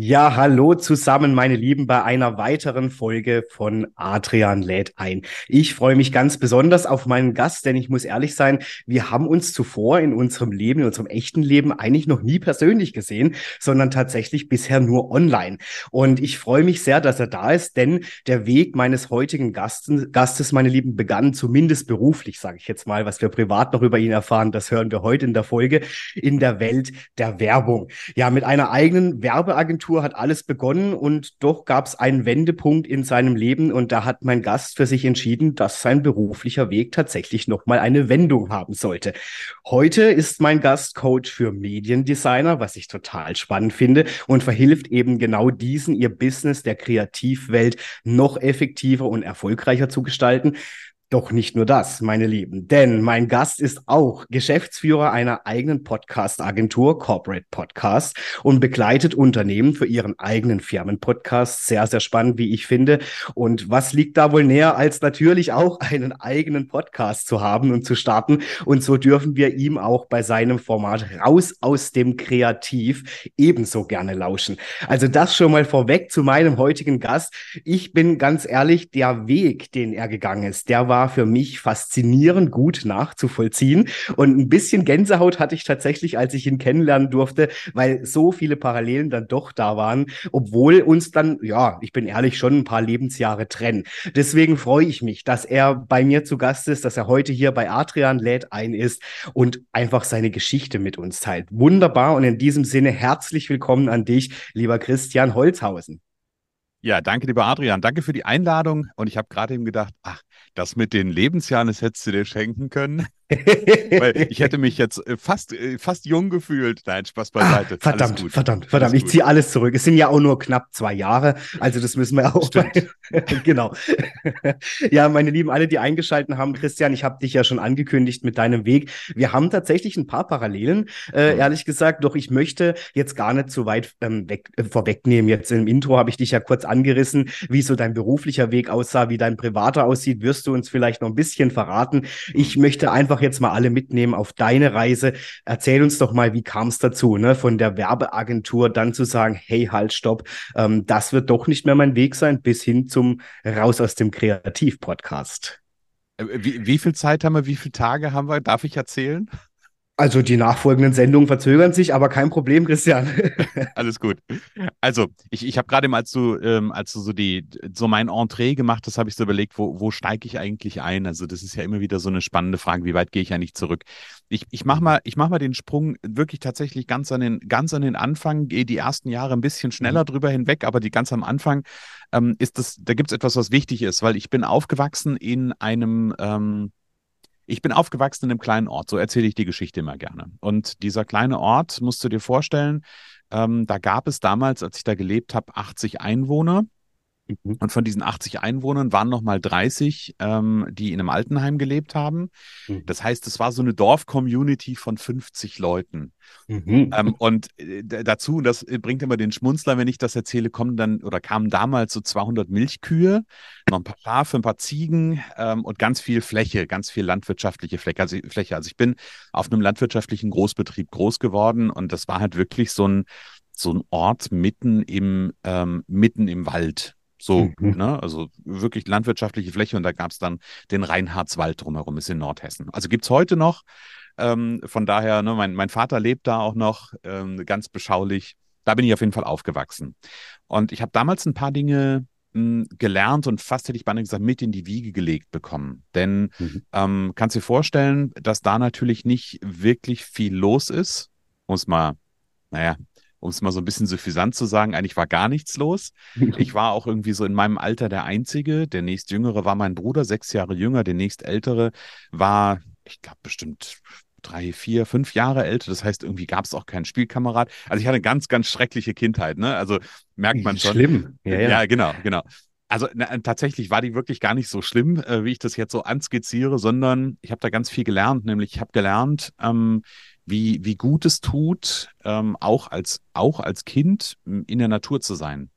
Ja, hallo zusammen, meine Lieben, bei einer weiteren Folge von Adrian lädt ein. Ich freue mich ganz besonders auf meinen Gast, denn ich muss ehrlich sein, wir haben uns zuvor in unserem Leben, in unserem echten Leben eigentlich noch nie persönlich gesehen, sondern tatsächlich bisher nur online. Und ich freue mich sehr, dass er da ist, denn der Weg meines heutigen Gasten, Gastes, meine Lieben, begann zumindest beruflich, sage ich jetzt mal, was wir privat noch über ihn erfahren, das hören wir heute in der Folge, in der Welt der Werbung. Ja, mit einer eigenen Werbeagentur Abitur hat alles begonnen und doch gab es einen Wendepunkt in seinem Leben und da hat mein Gast für sich entschieden, dass sein beruflicher Weg tatsächlich nochmal eine Wendung haben sollte. Heute ist mein Gast Coach für Mediendesigner, was ich total spannend finde und verhilft eben genau diesen, ihr Business der Kreativwelt noch effektiver und erfolgreicher zu gestalten. Doch nicht nur das, meine Lieben, denn mein Gast ist auch Geschäftsführer einer eigenen Podcast-Agentur, Corporate Podcast, und begleitet Unternehmen für ihren eigenen Firmenpodcast. Sehr, sehr spannend, wie ich finde. Und was liegt da wohl näher, als natürlich auch einen eigenen Podcast zu haben und zu starten? Und so dürfen wir ihm auch bei seinem Format Raus aus dem Kreativ ebenso gerne lauschen. Also das schon mal vorweg zu meinem heutigen Gast. Ich bin ganz ehrlich, der Weg, den er gegangen ist, der war war für mich faszinierend gut nachzuvollziehen. Und ein bisschen Gänsehaut hatte ich tatsächlich, als ich ihn kennenlernen durfte, weil so viele Parallelen dann doch da waren, obwohl uns dann, ja, ich bin ehrlich, schon ein paar Lebensjahre trennen. Deswegen freue ich mich, dass er bei mir zu Gast ist, dass er heute hier bei Adrian lädt ein ist und einfach seine Geschichte mit uns teilt. Wunderbar. Und in diesem Sinne herzlich willkommen an dich, lieber Christian Holzhausen. Ja, danke, lieber Adrian. Danke für die Einladung. Und ich habe gerade eben gedacht, ach, das mit den Lebensjahren, das hättest du dir schenken können. Weil ich hätte mich jetzt äh, fast, äh, fast jung gefühlt. Nein, Spaß beiseite. Ah, verdammt, verdammt, verdammt. ich ziehe alles zurück. Es sind ja auch nur knapp zwei Jahre. Also das müssen wir auch. genau. ja, meine Lieben, alle, die eingeschaltet haben, Christian, ich habe dich ja schon angekündigt mit deinem Weg. Wir haben tatsächlich ein paar Parallelen, äh, mhm. ehrlich gesagt. Doch ich möchte jetzt gar nicht zu weit ähm, weg, äh, vorwegnehmen. Jetzt im Intro habe ich dich ja kurz angerissen, wie so dein beruflicher Weg aussah, wie dein privater aussieht. Wirst du uns vielleicht noch ein bisschen verraten? Ich mhm. möchte einfach jetzt mal alle mitnehmen auf deine Reise. Erzähl uns doch mal, wie kam es dazu, ne? von der Werbeagentur dann zu sagen, hey, halt, stopp, ähm, das wird doch nicht mehr mein Weg sein, bis hin zum Raus aus dem Kreativ-Podcast. Äh, wie, wie viel Zeit haben wir, wie viele Tage haben wir? Darf ich erzählen? Also die nachfolgenden Sendungen verzögern sich, aber kein Problem, Christian. Alles gut. Also ich, ich habe gerade mal, als du, ähm, als du so die so mein Entree gemacht hast, habe ich so überlegt, wo, wo steige ich eigentlich ein? Also das ist ja immer wieder so eine spannende Frage, wie weit gehe ich eigentlich zurück? Ich, ich mache mal, ich mach mal den Sprung wirklich tatsächlich ganz an den, ganz an den Anfang, gehe die ersten Jahre ein bisschen schneller mhm. drüber hinweg, aber die ganz am Anfang ähm, ist das, da gibt es etwas, was wichtig ist, weil ich bin aufgewachsen in einem ähm, ich bin aufgewachsen in einem kleinen Ort, so erzähle ich die Geschichte immer gerne. Und dieser kleine Ort, musst du dir vorstellen, ähm, da gab es damals, als ich da gelebt habe, 80 Einwohner. Mhm. Und von diesen 80 Einwohnern waren nochmal 30, ähm, die in einem Altenheim gelebt haben. Mhm. Das heißt, es war so eine Dorf-Community von 50 Leuten. Mhm. Ähm, und äh, dazu, das bringt immer den Schmunzler, wenn ich das erzähle, kommen dann oder kamen damals so 200 Milchkühe, noch ein paar Schafe, ein paar Ziegen ähm, und ganz viel Fläche, ganz viel landwirtschaftliche Fläche. Also, Fläche. also ich bin auf einem landwirtschaftlichen Großbetrieb groß geworden und das war halt wirklich so ein so ein Ort mitten im, ähm, mitten im Wald. So, mhm. ne? Also wirklich landwirtschaftliche Fläche und da gab es dann den Reinhardswald drumherum, ist in Nordhessen. Also gibt es heute noch. Ähm, von daher, ne, mein, mein Vater lebt da auch noch, ähm, ganz beschaulich. Da bin ich auf jeden Fall aufgewachsen. Und ich habe damals ein paar Dinge mh, hm, gelernt und fast hätte ich beinahe gesagt, mit in die Wiege gelegt bekommen. Denn mhm. ähm, kannst du dir vorstellen, dass da natürlich nicht wirklich viel los ist, es mal, naja, um es mal so ein bisschen suffisant zu sagen, eigentlich war gar nichts los. Ich war auch irgendwie so in meinem Alter der Einzige. Der nächstjüngere war mein Bruder, sechs Jahre jünger. Der nächstältere war, ich glaube, bestimmt drei, vier, fünf Jahre älter. Das heißt, irgendwie gab es auch keinen Spielkamerad. Also ich hatte eine ganz, ganz schreckliche Kindheit. Ne? Also merkt man schon. Schlimm. Ja, ja. ja genau, genau. Also na, tatsächlich war die wirklich gar nicht so schlimm, äh, wie ich das jetzt so anskizziere, sondern ich habe da ganz viel gelernt. Nämlich ich habe gelernt, ähm, wie, wie gut es tut, ähm, auch, als, auch als Kind in der Natur zu sein.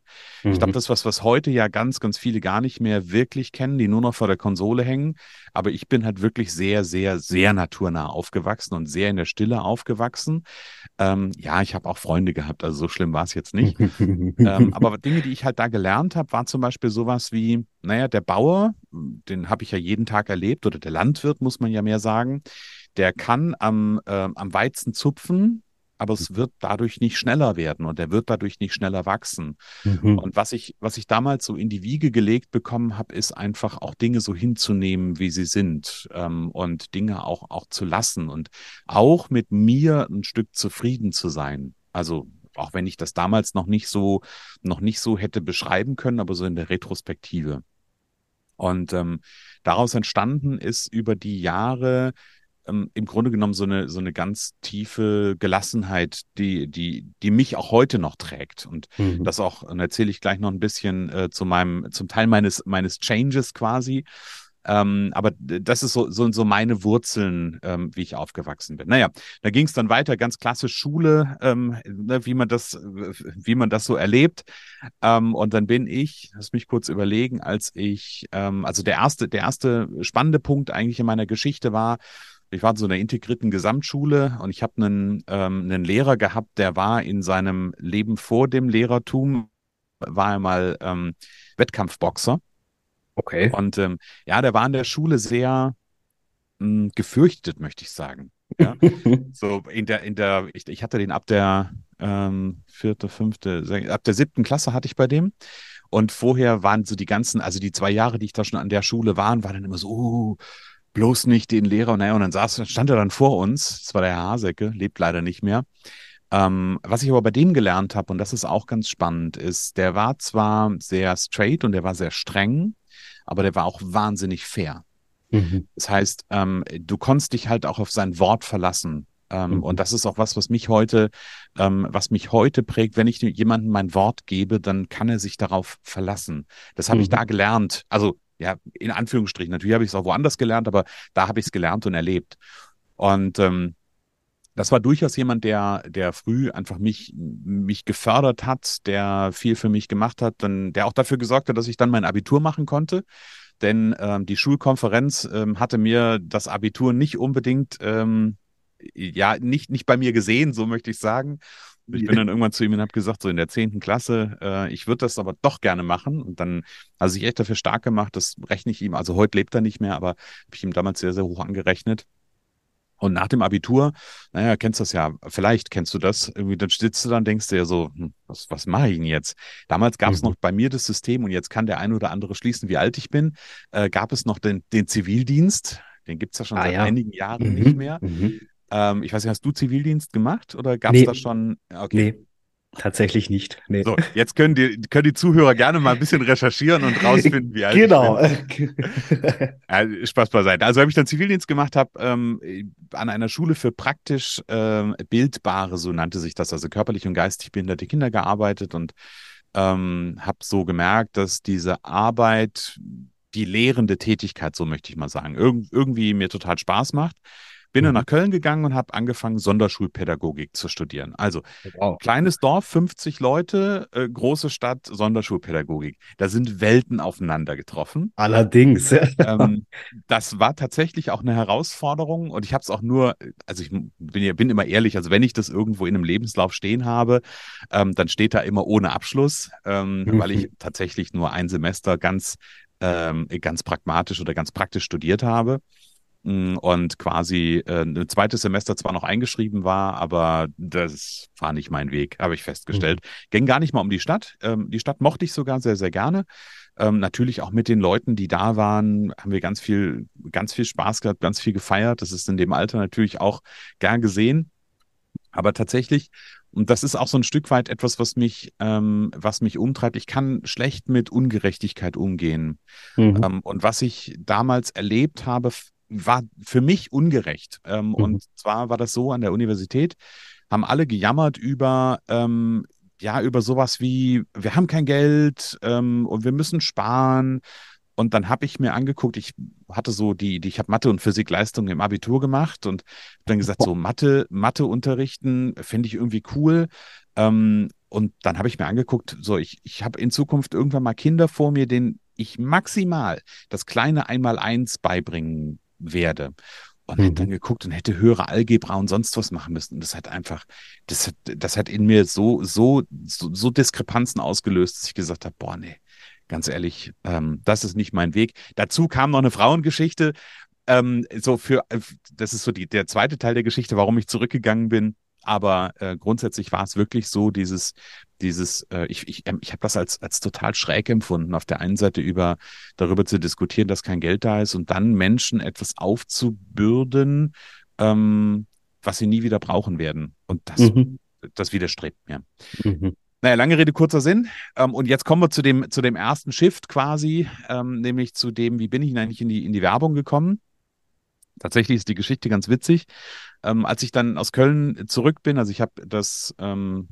Mhm. Ich glaube, das ist was, was heute ja ganz, ganz viele gar nicht mehr wirklich kennen, die nur noch vor der Konsole hängen. Aber ich bin halt wirklich sehr, sehr, sehr naturnah aufgewachsen und sehr in der Stille aufgewachsen. Ähm, ja, ich habe auch Freunde gehabt, also so schlimm war es jetzt nicht. ähm, aber Dinge, die ich halt da gelernt habe, war zum Beispiel sowas wie, naja, der Bauer, den habe ich ja jeden Tag erlebt, oder der Landwirt, muss man ja mehr sagen der kann am, äh, am Weizen zupfen, aber es wird dadurch nicht schneller werden und er wird dadurch nicht schneller wachsen. Mhm. Und was ich, was ich damals so in die Wiege gelegt bekommen habe, ist einfach auch Dinge so hinzunehmen, wie sie sind ähm, und Dinge auch, auch zu lassen und auch mit mir ein Stück zufrieden zu sein. Also auch wenn ich das damals noch nicht so, noch nicht so hätte beschreiben können, aber so in der Retrospektive. Und ähm, daraus entstanden ist über die Jahre ähm, im Grunde genommen so eine, so eine ganz tiefe Gelassenheit, die, die, die mich auch heute noch trägt. Und mhm. das auch, und erzähle ich gleich noch ein bisschen äh, zu meinem, zum Teil meines, meines Changes quasi. Ähm, aber das ist so, so, so meine Wurzeln, ähm, wie ich aufgewachsen bin. Naja, da ging es dann weiter, ganz klassisch Schule, ähm, ne, wie man das, wie man das so erlebt. Ähm, und dann bin ich, lass mich kurz überlegen, als ich, ähm, also der erste, der erste spannende Punkt eigentlich in meiner Geschichte war, ich war in so einer integrierten Gesamtschule und ich habe einen, ähm, einen Lehrer gehabt, der war in seinem Leben vor dem Lehrertum, war er mal ähm, Wettkampfboxer. Okay. Und ähm, ja, der war in der Schule sehr mh, hm, gefürchtet, möchte ich sagen. Ja? so in der, in der, ich, ich hatte den ab der ähm, vierte, fünfte, ab der siebten Klasse hatte ich bei dem. Und vorher waren so die ganzen, also die zwei Jahre, die ich da schon an der Schule war, waren dann immer so, uh, bloß nicht den Lehrer. Naja, und dann saß, stand er dann vor uns. Das war der Herr Hasecke, lebt leider nicht mehr. Ähm, was ich aber bei dem gelernt habe, und das ist auch ganz spannend, ist, der war zwar sehr straight und der war sehr streng, aber der war auch wahnsinnig fair. Mhm. Das heißt, ähm, du konntest dich halt auch auf sein Wort verlassen. Ähm, mhm. Und das ist auch was, was mich heute, ähm, was mich heute prägt. Wenn ich jemandem mein Wort gebe, dann kann er sich darauf verlassen. Das habe mhm. ich da gelernt. Also ja, in Anführungsstrichen. Natürlich habe ich es auch woanders gelernt, aber da habe ich es gelernt und erlebt. Und ähm, das war durchaus jemand, der, der früh einfach mich, mich gefördert hat, der viel für mich gemacht hat, dann, der auch dafür gesorgt hat, dass ich dann mein Abitur machen konnte. Denn ähm, die Schulkonferenz ähm, hatte mir das Abitur nicht unbedingt, ähm, ja, nicht, nicht bei mir gesehen, so möchte ich sagen. Ich bin dann irgendwann zu ihm und habe gesagt, so in der zehnten Klasse, äh, ich würde das aber doch gerne machen. Und dann hat er sich echt dafür stark gemacht, das rechne ich ihm, also heute lebt er nicht mehr, aber habe ich ihm damals sehr, sehr hoch angerechnet. Und nach dem Abitur, naja, kennst du das ja, vielleicht kennst du das, irgendwie, dann sitzt du dann, denkst du ja so, hm, was, was mache ich denn jetzt? Damals gab es mhm. noch bei mir das System, und jetzt kann der ein oder andere schließen, wie alt ich bin, äh, gab es noch den, den Zivildienst, den gibt es ja schon ah, seit ja. einigen Jahren mhm. nicht mehr. Mhm. Ähm, ich weiß nicht, hast du Zivildienst gemacht oder gab es nee. da schon? Okay. Nee. Tatsächlich nicht. Nee. So, jetzt können die, können die Zuhörer gerne mal ein bisschen recherchieren und rausfinden, wie alt genau. ja, Spaß beiseite. Also, wenn ich dann Zivildienst gemacht habe, ähm, an einer Schule für praktisch ähm, bildbare, so nannte sich das, also körperlich und geistig behinderte Kinder gearbeitet und ähm, habe so gemerkt, dass diese Arbeit, die lehrende Tätigkeit, so möchte ich mal sagen, irg irgendwie mir total Spaß macht. Bin dann mhm. nach Köln gegangen und habe angefangen, Sonderschulpädagogik zu studieren. Also wow. kleines Dorf, 50 Leute, äh, große Stadt, Sonderschulpädagogik. Da sind Welten aufeinander getroffen. Allerdings. ähm, das war tatsächlich auch eine Herausforderung und ich habe es auch nur, also ich bin, bin, immer ehrlich, also wenn ich das irgendwo in einem Lebenslauf stehen habe, ähm, dann steht da immer ohne Abschluss, ähm, mhm. weil ich tatsächlich nur ein Semester ganz ähm, ganz pragmatisch oder ganz praktisch studiert habe. Und quasi äh, ein zweites Semester zwar noch eingeschrieben war, aber das war nicht mein Weg, habe ich festgestellt. Mhm. Ging gar nicht mal um die Stadt. Ähm, die Stadt mochte ich sogar sehr, sehr gerne. Ähm, natürlich auch mit den Leuten, die da waren, haben wir ganz viel, ganz viel Spaß gehabt, ganz viel gefeiert. Das ist in dem Alter natürlich auch gern gesehen. Aber tatsächlich Und das ist auch so ein Stück weit etwas, was mich, ähm, was mich umtreibt. Ich kann schlecht mit Ungerechtigkeit umgehen. Mhm. Ähm, und was ich damals erlebt habe, war für mich ungerecht. Ähm, mhm. Und zwar war das so an der Universität, haben alle gejammert über, ähm, ja, über sowas wie, wir haben kein Geld ähm, und wir müssen sparen. Und dann habe ich mir angeguckt, ich hatte so die, die ich habe Mathe und Physik Leistungen im Abitur gemacht und dann gesagt, so Mathe, Mathe unterrichten finde ich irgendwie cool. Ähm, und dann habe ich mir angeguckt, so ich, ich habe in Zukunft irgendwann mal Kinder vor mir, denen ich maximal das kleine Einmaleins beibringen werde. Und mhm. hätte dann geguckt und hätte höhere Algebra und sonst was machen müssen. Und das hat einfach, das hat, das hat in mir so, so, so, so Diskrepanzen ausgelöst, dass ich gesagt habe, boah, nee, ganz ehrlich, ähm, das ist nicht mein Weg. Dazu kam noch eine Frauengeschichte. Ähm, so für, äh, das ist so die, der zweite Teil der Geschichte, warum ich zurückgegangen bin. Aber äh, grundsätzlich war es wirklich so, dieses, dieses, äh, ich, ich, ähm, ich habe das als, als total schräg empfunden, auf der einen Seite über darüber zu diskutieren, dass kein Geld da ist und dann Menschen etwas aufzubürden, ähm, was sie nie wieder brauchen werden. Und das, mhm. das widerstrebt mir. Mhm. Naja, lange Rede, kurzer Sinn. Ähm, und jetzt kommen wir zu dem, zu dem ersten Shift quasi, ähm, nämlich zu dem, wie bin ich eigentlich in die, in die Werbung gekommen? Tatsächlich ist die Geschichte ganz witzig. Ähm, als ich dann aus Köln zurück bin, also ich habe das, ähm,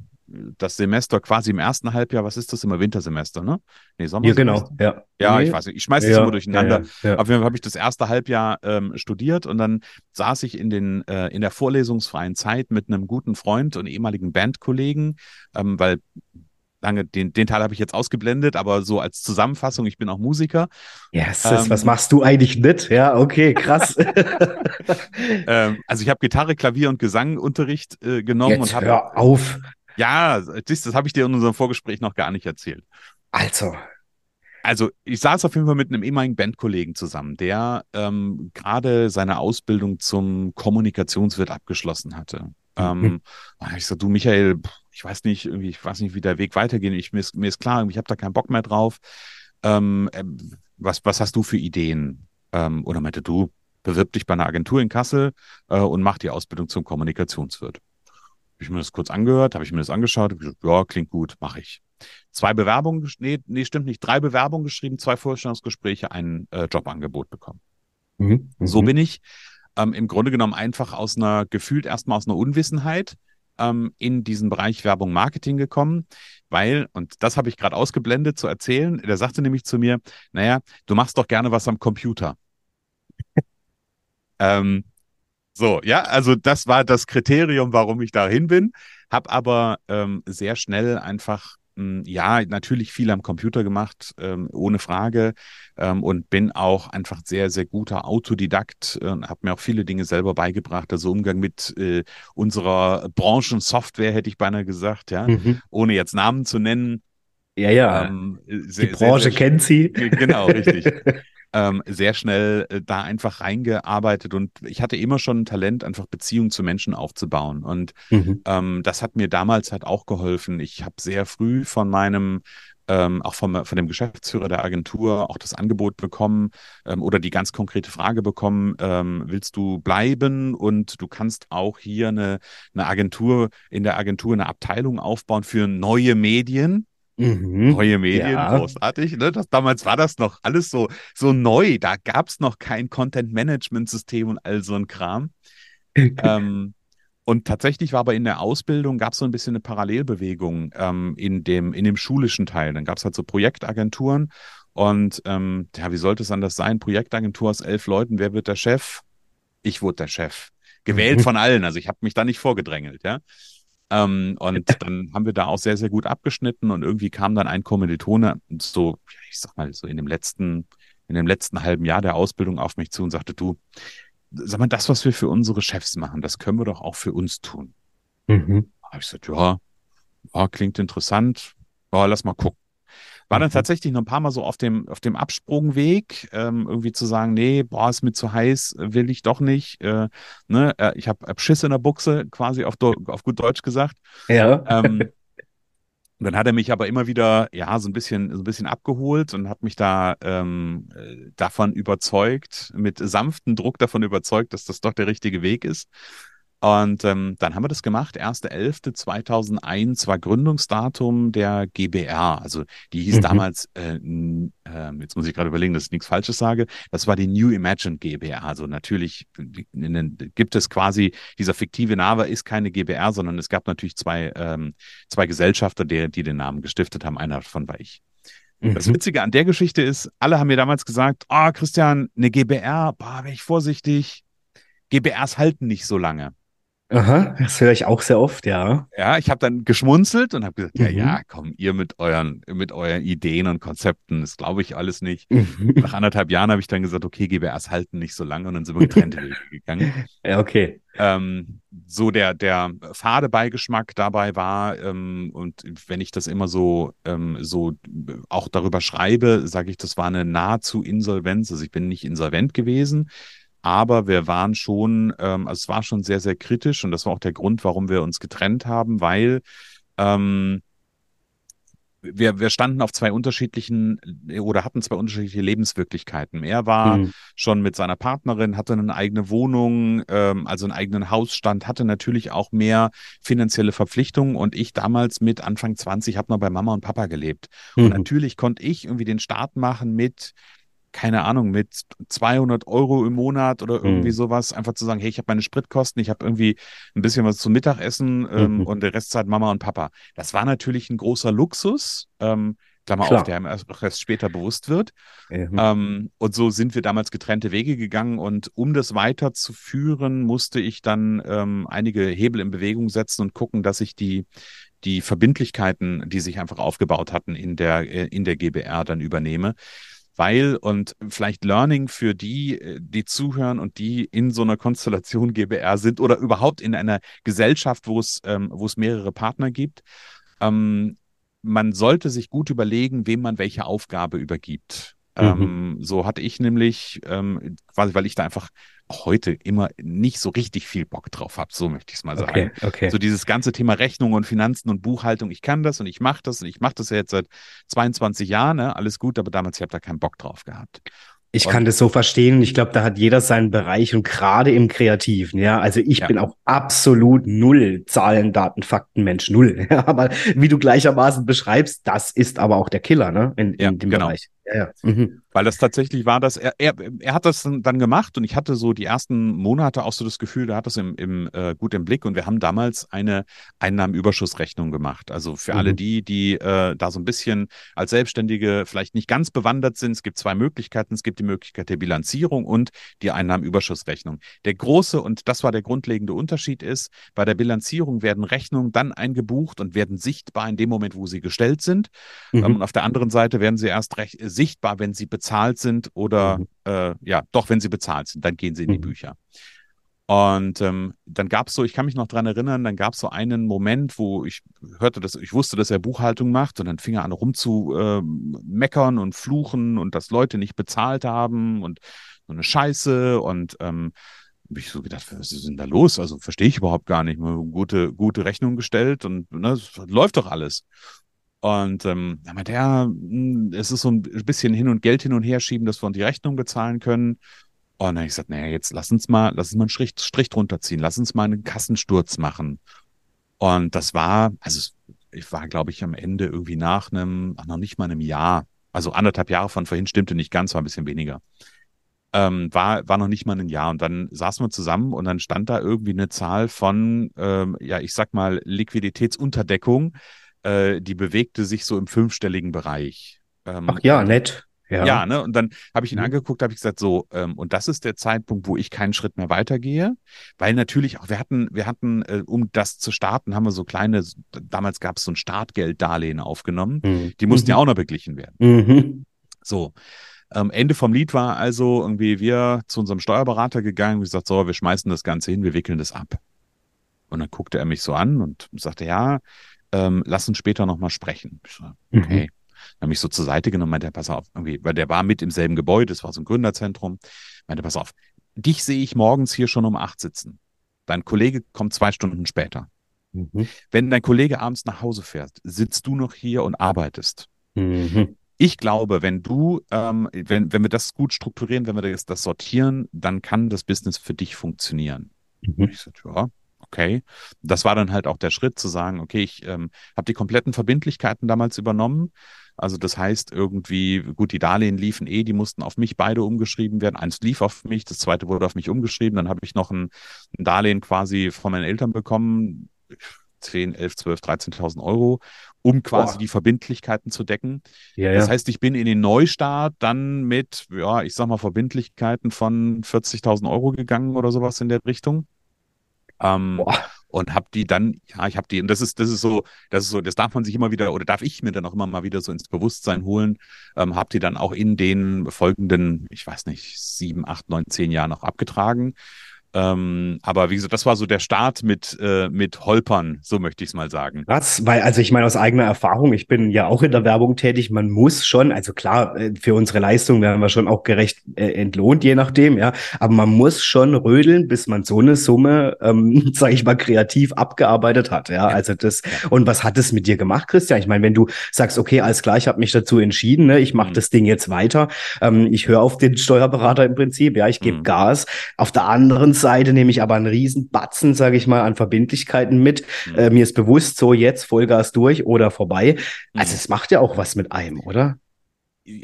das Semester quasi im ersten Halbjahr, was ist das immer? Wintersemester, ne? Nee, Sommersemester. Ja, genau, ja. Ja, nee. ich weiß nicht, ich schmeiße es ja, immer durcheinander. Ja, ja, Auf jeden Fall habe ich das erste Halbjahr ähm, studiert und dann saß ich in, den, äh, in der vorlesungsfreien Zeit mit einem guten Freund und ehemaligen Bandkollegen, ähm, weil lange, den, den Teil habe ich jetzt ausgeblendet, aber so als Zusammenfassung, ich bin auch Musiker. Yes, ähm, was machst du eigentlich nicht? Ja, okay, krass. ähm, also ich habe Gitarre, Klavier und Gesangunterricht äh, genommen jetzt und habe. Hör auf. Ja, das, das habe ich dir in unserem Vorgespräch noch gar nicht erzählt. Also. Also, ich saß auf jeden Fall mit einem ehemaligen Bandkollegen zusammen, der ähm, gerade seine Ausbildung zum Kommunikationswirt abgeschlossen hatte. Mhm. Ähm, ich so, du Michael, ich weiß nicht, irgendwie, ich weiß nicht, wie der Weg weitergeht. Ich, mir, ist, mir ist klar, ich habe da keinen Bock mehr drauf. Ähm, äh, was, was hast du für Ideen? Ähm, oder meinte du, bewirb dich bei einer Agentur in Kassel äh, und mach die Ausbildung zum Kommunikationswirt. Habe ich mir das kurz angehört, habe ich mir das angeschaut, gesagt, ja, klingt gut, mache ich. Zwei Bewerbungen, nee, nee, stimmt nicht, drei Bewerbungen geschrieben, zwei Vorstellungsgespräche, ein äh, Jobangebot bekommen. Mhm, so mhm. bin ich ähm, im Grunde genommen einfach aus einer, gefühlt erstmal aus einer Unwissenheit ähm, in diesen Bereich Werbung Marketing gekommen, weil, und das habe ich gerade ausgeblendet zu erzählen, der sagte nämlich zu mir, naja, du machst doch gerne was am Computer. ähm, so, ja, also das war das Kriterium, warum ich dahin bin, habe aber ähm, sehr schnell einfach hm, ja, natürlich viel am Computer gemacht, ähm, ohne Frage. Ähm, und bin auch einfach sehr, sehr guter Autodidakt und äh, habe mir auch viele Dinge selber beigebracht. Also Umgang mit äh, unserer Branchensoftware, hätte ich beinahe gesagt, ja, mhm. ohne jetzt Namen zu nennen. Ja, ja. Ähm, sehr, Die Branche sehr, sehr, kennt sie. Genau, richtig. ähm, sehr schnell äh, da einfach reingearbeitet und ich hatte immer schon ein Talent, einfach Beziehungen zu Menschen aufzubauen. Und mhm. ähm, das hat mir damals halt auch geholfen. Ich habe sehr früh von meinem ähm, auch vom, von dem Geschäftsführer der Agentur auch das Angebot bekommen ähm, oder die ganz konkrete Frage bekommen, ähm, willst du bleiben und du kannst auch hier eine, eine Agentur, in der Agentur eine Abteilung aufbauen für neue Medien. Mhm. Neue Medien, ja. großartig. Ne? Das, damals war das noch alles so, so neu. Da gab es noch kein Content-Management-System und all so ein Kram. ähm, und tatsächlich war aber in der Ausbildung gab es so ein bisschen eine Parallelbewegung ähm, in, dem, in dem schulischen Teil. Dann gab es halt so Projektagenturen und ähm, ja, wie sollte es anders sein? Projektagentur aus elf Leuten, wer wird der Chef? Ich wurde der Chef. Gewählt von allen, also ich habe mich da nicht vorgedrängelt, ja. Ähm, und dann haben wir da auch sehr, sehr gut abgeschnitten und irgendwie kam dann ein Kommilitone, so, ich sag mal, so in dem letzten, in dem letzten halben Jahr der Ausbildung auf mich zu und sagte, du, sag mal, das, was wir für unsere Chefs machen, das können wir doch auch für uns tun. Mhm. Da habe ich gesagt, ja, ja, klingt interessant, ja, lass mal gucken. War dann mhm. tatsächlich noch ein paar Mal so auf dem, auf dem Absprungweg, ähm, irgendwie zu sagen, nee, boah, ist mir zu heiß, will ich doch nicht. Äh, ne? Äh, ich habe hab Schiss in der Buchse, quasi auf, auf gut Deutsch gesagt. Ja. Ähm, dann hat er mich aber immer wieder, ja, so ein bisschen, so ein bisschen abgeholt und hat mich da ähm, äh, davon überzeugt, mit sanftem Druck davon überzeugt, dass das doch der richtige Weg ist. Und ähm, dann haben wir das gemacht. 1.11.2001 war Gründungsdatum der GBR. Also die hieß mhm. damals, äh, äh, jetzt muss ich gerade überlegen, dass ich nichts Falsches sage. Das war die New Imagine GBR. Also natürlich gibt es quasi, dieser fiktive Name ist keine GBR, sondern es gab natürlich zwei, ähm, zwei Gesellschafter, die, die den Namen gestiftet haben. Einer davon war ich. Mhm. Das Witzige an der Geschichte ist, alle haben mir damals gesagt, ah, oh, Christian, eine GBR, boah, wäre ich vorsichtig. GBRs halten nicht so lange. Aha, das höre ich auch sehr oft, ja. Ja, ich habe dann geschmunzelt und habe gesagt, mhm. ja, ja, komm, ihr mit euren, mit euren Ideen und Konzepten, das glaube ich alles nicht. Mhm. Nach anderthalb Jahren habe ich dann gesagt, okay, GBRs halten nicht so lange und dann sind wir getrennte Wege gegangen. Ja, okay. Ähm, so der, der fade Beigeschmack dabei war, ähm, und wenn ich das immer so, ähm, so auch darüber schreibe, sage ich, das war eine nahezu Insolvenz. Also ich bin nicht insolvent gewesen, aber wir waren schon, ähm, also es war schon sehr, sehr kritisch und das war auch der Grund, warum wir uns getrennt haben, weil ähm, wir, wir standen auf zwei unterschiedlichen oder hatten zwei unterschiedliche Lebenswirklichkeiten. Er war mhm. schon mit seiner Partnerin, hatte eine eigene Wohnung, ähm, also einen eigenen Hausstand, hatte natürlich auch mehr finanzielle Verpflichtungen und ich damals mit Anfang 20 habe noch bei Mama und Papa gelebt. Mhm. Und natürlich konnte ich irgendwie den Start machen mit keine Ahnung, mit 200 Euro im Monat oder irgendwie mhm. sowas, einfach zu sagen, hey, ich habe meine Spritkosten, ich habe irgendwie ein bisschen was zum Mittagessen ähm, mhm. und der Rest zahlt Mama und Papa. Das war natürlich ein großer Luxus, ähm, Klammer Klar. auf, der mir erst später bewusst wird. Mhm. Ähm, und so sind wir damals getrennte Wege gegangen und um das weiterzuführen, musste ich dann ähm, einige Hebel in Bewegung setzen und gucken, dass ich die die Verbindlichkeiten, die sich einfach aufgebaut hatten in der, äh, in der GBR dann übernehme weil und vielleicht Learning für die, äh, die zuhören und die in so einer Konstellation GBR sind oder überhaupt in einer Gesellschaft, wo es, ähm, wo es mehrere Partner gibt. Ähm, man sollte sich gut überlegen, wem man welche Aufgabe übergibt. Mhm. Ähm, so hatte ich nämlich, ähm, quasi, weil ich da einfach heute immer nicht so richtig viel Bock drauf habe, so möchte ich es mal sagen. Okay, okay. So dieses ganze Thema Rechnung und Finanzen und Buchhaltung, ich kann das und ich mache das und ich mache das ja jetzt seit 22 Jahren, ne? alles gut, aber damals, ich habe da keinen Bock drauf gehabt. Ich kann das so verstehen. Ich glaube, da hat jeder seinen Bereich und gerade im Kreativen, ja. Also ich ja. bin auch absolut null Zahlen, Daten, Fakten, Mensch, null. Aber wie du gleichermaßen beschreibst, das ist aber auch der Killer, ne? In, in ja, dem genau. Bereich. Ja, ja. Mhm. Weil das tatsächlich war, dass er, er, er hat das dann gemacht und ich hatte so die ersten Monate auch so das Gefühl, der hat das im, im äh, gut im Blick und wir haben damals eine Einnahmenüberschussrechnung gemacht. Also für mhm. alle die, die äh, da so ein bisschen als Selbstständige vielleicht nicht ganz bewandert sind, es gibt zwei Möglichkeiten. Es gibt die Möglichkeit der Bilanzierung und die Einnahmenüberschussrechnung. Der große, und das war der grundlegende Unterschied ist, bei der Bilanzierung werden Rechnungen dann eingebucht und werden sichtbar in dem Moment, wo sie gestellt sind. Mhm. Ähm, und auf der anderen Seite werden sie erst recht sichtbar, wenn sie bezahlt sind oder mhm. äh, ja, doch, wenn sie bezahlt sind, dann gehen sie in die mhm. Bücher. Und ähm, dann gab es so, ich kann mich noch dran erinnern, dann gab es so einen Moment, wo ich hörte, dass ich wusste, dass er Buchhaltung macht und dann fing er an rum zu äh, meckern und fluchen und dass Leute nicht bezahlt haben und so eine Scheiße und ähm, habe ich so gedacht, was ist denn da los? Also verstehe ich überhaupt gar nicht. Mal gute, gute Rechnung gestellt und ne, läuft doch alles. Und ähm, dann meinte er, hm, es ist so ein bisschen hin und Geld hin und her schieben, dass wir uns die Rechnung bezahlen können. Und dann habe ich gesagt, naja, jetzt lass uns mal, lass uns mal einen Strich, Strich drunter ziehen, lass uns mal einen Kassensturz machen. Und das war, also ich war, glaube ich, am Ende irgendwie nach einem, ach, noch nicht mal einem Jahr, also anderthalb Jahre von vorhin stimmte nicht ganz, war ein bisschen weniger. Ähm, war, war noch nicht mal ein Jahr. Und dann saßen wir zusammen und dann stand da irgendwie eine Zahl von, ähm, ja, ich sag mal, Liquiditätsunterdeckung, äh, die bewegte sich so im fünfstelligen Bereich. Ähm, Ach ja, nett. Ja, ja ne? Und dann habe ich ihn mhm. angeguckt, habe ich gesagt, so, ähm, und das ist der Zeitpunkt, wo ich keinen Schritt mehr weitergehe. Weil natürlich auch, wir hatten, wir hatten, äh, um das zu starten, haben wir so kleine, damals gab es so ein Startgelddarlehen aufgenommen. Mhm. Die mussten mhm. ja auch noch beglichen werden. Mhm. So. Ähm, Ende vom Lied war also irgendwie wir zu unserem Steuerberater gegangen und gesagt, so, wir schmeißen das Ganze hin, wir wickeln das ab. Und dann guckte er mich so an und sagte, ja, ähm, lass uns später nochmal sprechen. Ich so, mhm. okay. Mhm. Dann habe ich so zur Seite genommen, meinte, pass auf, irgendwie, weil der war mit im selben Gebäude, das war so ein Gründerzentrum, meinte, pass auf, dich sehe ich morgens hier schon um acht sitzen. Dein Kollege kommt zwei Stunden später. Mhm. Wenn dein Kollege abends nach Hause fährt, sitzt du noch hier und arbeitest. Mhm. Ich glaube, wenn du, ähm, wenn, wenn wir das gut strukturieren, wenn wir das, das sortieren, dann kann das Business für dich funktionieren. Mhm. Ich sagte, ja, okay. Das war dann halt auch der Schritt zu sagen, okay, ich ähm, habe die kompletten Verbindlichkeiten damals übernommen. Also das heißt irgendwie, gut, die Darlehen liefen eh, die mussten auf mich beide umgeschrieben werden. Eins lief auf mich, das zweite wurde auf mich umgeschrieben. Dann habe ich noch ein, ein Darlehen quasi von meinen Eltern bekommen. 10, 11, 12, 13.000 Euro, um quasi Boah. die Verbindlichkeiten zu decken. Ja, das ja. heißt, ich bin in den Neustart dann mit, ja, ich sag mal, Verbindlichkeiten von 40.000 Euro gegangen oder sowas in der Richtung. Ähm, und habe die dann, ja, ich habe die, und das ist, das ist so, das ist so, das darf man sich immer wieder oder darf ich mir dann auch immer mal wieder so ins Bewusstsein holen, ähm, habe die dann auch in den folgenden, ich weiß nicht, sieben, acht, neun, zehn Jahren auch abgetragen. Ähm, aber wie gesagt, das war so der Start mit, äh, mit Holpern, so möchte ich es mal sagen. Was? Weil, also ich meine aus eigener Erfahrung, ich bin ja auch in der Werbung tätig, man muss schon, also klar, äh, für unsere Leistung werden wir schon auch gerecht äh, entlohnt, je nachdem, ja, aber man muss schon rödeln, bis man so eine Summe, ähm, sage ich mal, kreativ abgearbeitet hat, ja, ja. also das, und was hat es mit dir gemacht, Christian? Ich meine, wenn du sagst, okay, alles klar, ich habe mich dazu entschieden, ne, ich mache mhm. das Ding jetzt weiter, ähm, ich höre auf den Steuerberater im Prinzip, ja, ich gebe mhm. Gas, auf der anderen Seite nehme ich aber einen riesen Batzen, sage ich mal, an Verbindlichkeiten mit. Mhm. Äh, mir ist bewusst, so jetzt Vollgas durch oder vorbei. Also mhm. es macht ja auch was mit einem, oder?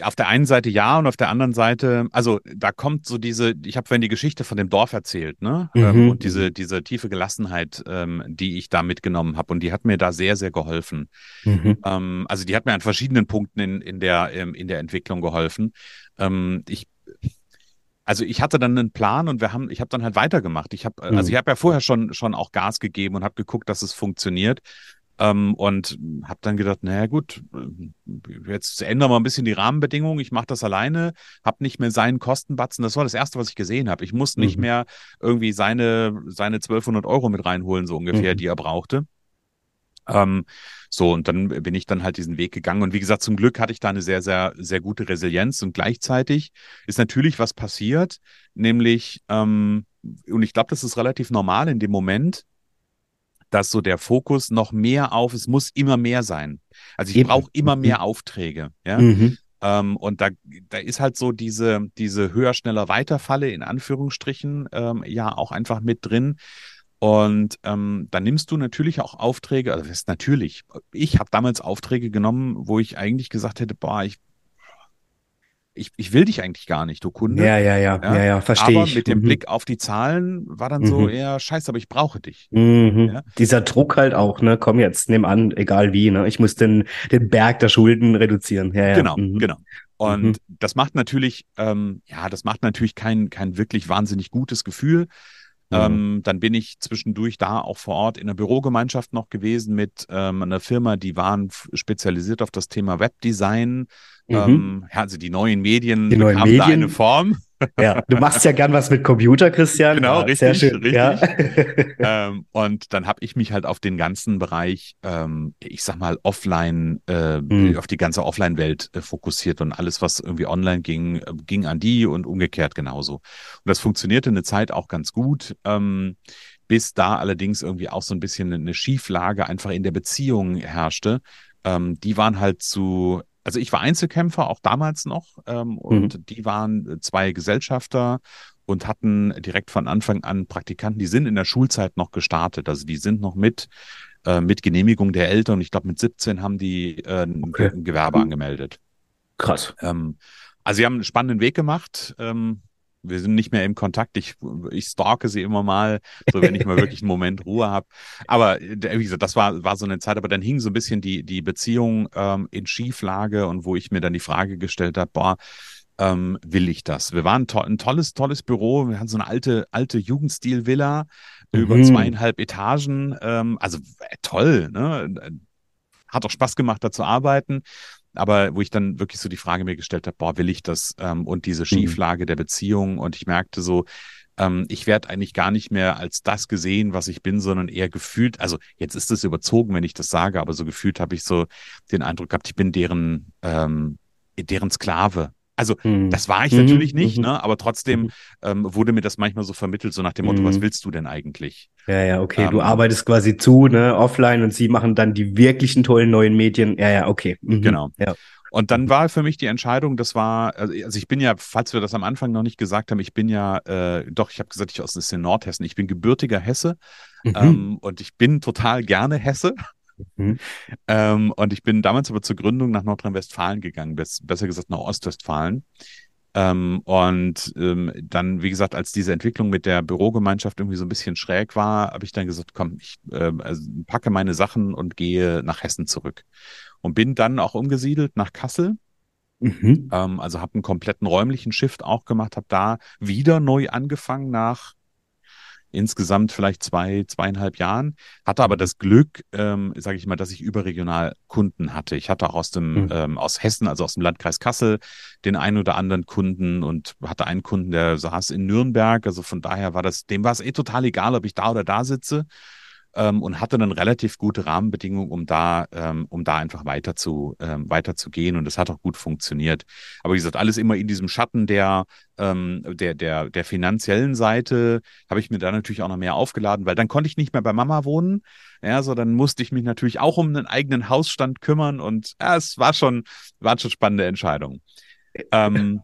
auf der einen Seite ja und auf der anderen Seite, also da kommt so diese, ich habe vorhin die Geschichte von dem Dorf erzählt, ne? Ähm, mhm. Ähm, und diese, diese tiefe Gelassenheit, ähm, die ich da mitgenommen habe und die hat mir da sehr, sehr geholfen. Mhm. Ähm, also die hat mir an verschiedenen Punkten in, in, der, ähm, in der Entwicklung geholfen. Ähm, ich also ich hatte dann einen Plan und wir haben, ich habe dann halt weitergemacht. Ich habe, also mhm. ich habe ja vorher schon schon auch Gas gegeben und habe geguckt, dass es funktioniert. Ähm, und habe dann gedacht, naja gut, jetzt ändern wir ein bisschen die Rahmenbedingungen. Ich mache das alleine, habe nicht mehr seinen Kostenbatzen. Das war das Erste, was ich gesehen habe. Ich muss nicht mhm. mehr irgendwie seine, seine 1200 Euro mit reinholen, so ungefähr, mhm. die er brauchte. Ähm, so, und dann bin ich dann halt diesen Weg gegangen. Und wie gesagt, zum Glück hatte ich da eine sehr, sehr, sehr gute Resilienz. Und gleichzeitig ist natürlich was passiert, nämlich, ähm, und ich glaube, das ist relativ normal in dem Moment, dass so der Fokus noch mehr auf, es muss immer mehr sein. Also ich brauche immer mehr mhm. Aufträge, ja. Mhm. Ähm, und da, da ist halt so diese, diese höher, schneller, weiter Falle in Anführungsstrichen ähm, ja auch einfach mit drin. Und ähm, dann nimmst du natürlich auch Aufträge, also das ist natürlich, ich habe damals Aufträge genommen, wo ich eigentlich gesagt hätte, boah, ich, ich, ich will dich eigentlich gar nicht, du Kunde. Ja, ja, ja, ja, ja, ja verstehe ich. Aber mit dem mhm. Blick auf die Zahlen war dann mhm. so eher, scheiße, aber ich brauche dich. Mhm. Ja? Dieser Druck halt auch, ne, komm jetzt, nimm an, egal wie, ne, ich muss den, den Berg der Schulden reduzieren. Ja, ja. Genau, mhm. genau. Und mhm. das macht natürlich, ähm, ja, das macht natürlich kein, kein wirklich wahnsinnig gutes Gefühl. Mhm. Ähm, dann bin ich zwischendurch da auch vor Ort in der Bürogemeinschaft noch gewesen mit ähm, einer Firma, die waren spezialisiert auf das Thema Webdesign. Mhm. Ähm, also die neuen Medien die neuen Medien. da eine Form. Ja, du machst ja gern was mit Computer, Christian. Genau, ja, richtig, sehr schön. richtig. Ja. ähm, und dann habe ich mich halt auf den ganzen Bereich, ähm, ich sag mal, offline, äh, mhm. auf die ganze Offline-Welt äh, fokussiert und alles, was irgendwie online ging, äh, ging an die und umgekehrt genauso. Und das funktionierte eine Zeit auch ganz gut. Ähm, bis da allerdings irgendwie auch so ein bisschen eine Schieflage einfach in der Beziehung herrschte. Ähm, die waren halt zu also ich war Einzelkämpfer, auch damals noch, ähm, und mhm. die waren äh, zwei Gesellschafter und hatten direkt von Anfang an Praktikanten, die sind in der Schulzeit noch gestartet. Also die sind noch mit, äh, mit Genehmigung der Eltern. Und ich glaube, mit 17 haben die äh, ein, okay. ein Gewerbe angemeldet. Krass. Ähm, also sie haben einen spannenden Weg gemacht. Ähm, wir sind nicht mehr im Kontakt. Ich, ich stalke sie immer mal, so wenn ich mal wirklich einen Moment Ruhe habe. Aber wie gesagt, das war, war so eine Zeit, aber dann hing so ein bisschen die, die Beziehung ähm, in Schieflage und wo ich mir dann die Frage gestellt habe, boah, ähm, will ich das? Wir waren to ein tolles, tolles Büro. Wir hatten so eine alte, alte Jugendstil-Villa mhm. über zweieinhalb Etagen. Ähm, also äh, toll, ne? Hat auch Spaß gemacht, da zu arbeiten aber wo ich dann wirklich so die Frage mir gestellt habe, boah, will ich das? Ähm, und diese mhm. Schieflage der Beziehung und ich merkte so, ähm, ich werde eigentlich gar nicht mehr als das gesehen, was ich bin, sondern eher gefühlt, also jetzt ist es überzogen, wenn ich das sage, aber so gefühlt habe ich so den Eindruck gehabt, ich bin deren, ähm, deren Sklave. Also mhm. das war ich mhm. natürlich nicht, mhm. ne? aber trotzdem mhm. ähm, wurde mir das manchmal so vermittelt, so nach dem Motto, was mhm. willst du denn eigentlich? Ja, ja, okay, ähm, du arbeitest quasi zu, ne, offline und sie machen dann die wirklichen tollen neuen Medien. Ja, ja, okay. Mhm. Genau. Ja. Und dann war für mich die Entscheidung, das war, also, also ich bin ja, falls wir das am Anfang noch nicht gesagt haben, ich bin ja, äh, doch, ich habe gesagt, ich aus Nordhessen, ich bin gebürtiger Hesse, Mhm. Ähm, und ich bin total gerne Hesse. Mhm. Ähm, und ich bin damals aber zur Gründung nach Nordrhein-Westfalen gegangen, besser gesagt nach Ostwestfalen. Ähm, und ähm, dann, wie gesagt, als diese Entwicklung mit der Bürogemeinschaft irgendwie so ein bisschen schräg war, habe ich dann gesagt, komm, ich äh, also packe meine Sachen und gehe nach Hessen zurück. Und bin dann auch umgesiedelt nach Kassel. Mhm. Ähm, also habe einen kompletten räumlichen Shift auch gemacht, habe da wieder neu angefangen nach insgesamt vielleicht zwei, zweieinhalb Jahren, hatte aber das Glück, ähm, sage ich mal, dass ich überregional Kunden hatte. Ich hatte auch aus dem, mhm. ähm, aus Hessen, also aus dem Landkreis Kassel, den einen oder anderen Kunden und hatte einen Kunden, der saß in Nürnberg. Also von daher war das, dem war es eh total egal, ob ich da oder da sitze ähm, und hatte dann relativ gute Rahmenbedingungen, um da, ähm, um da einfach weiter zu, ähm, weiter zu gehen. Und das hat auch gut funktioniert. Aber wie gesagt, alles immer in diesem Schatten der, ähm, der, der, der finanziellen Seite habe ich mir da natürlich auch noch mehr aufgeladen, weil dann konnte ich nicht mehr bei Mama wohnen. Ja, so dann musste ich mich natürlich auch um einen eigenen Hausstand kümmern und ja, es war schon, waren schon spannende Entscheidungen. Ähm,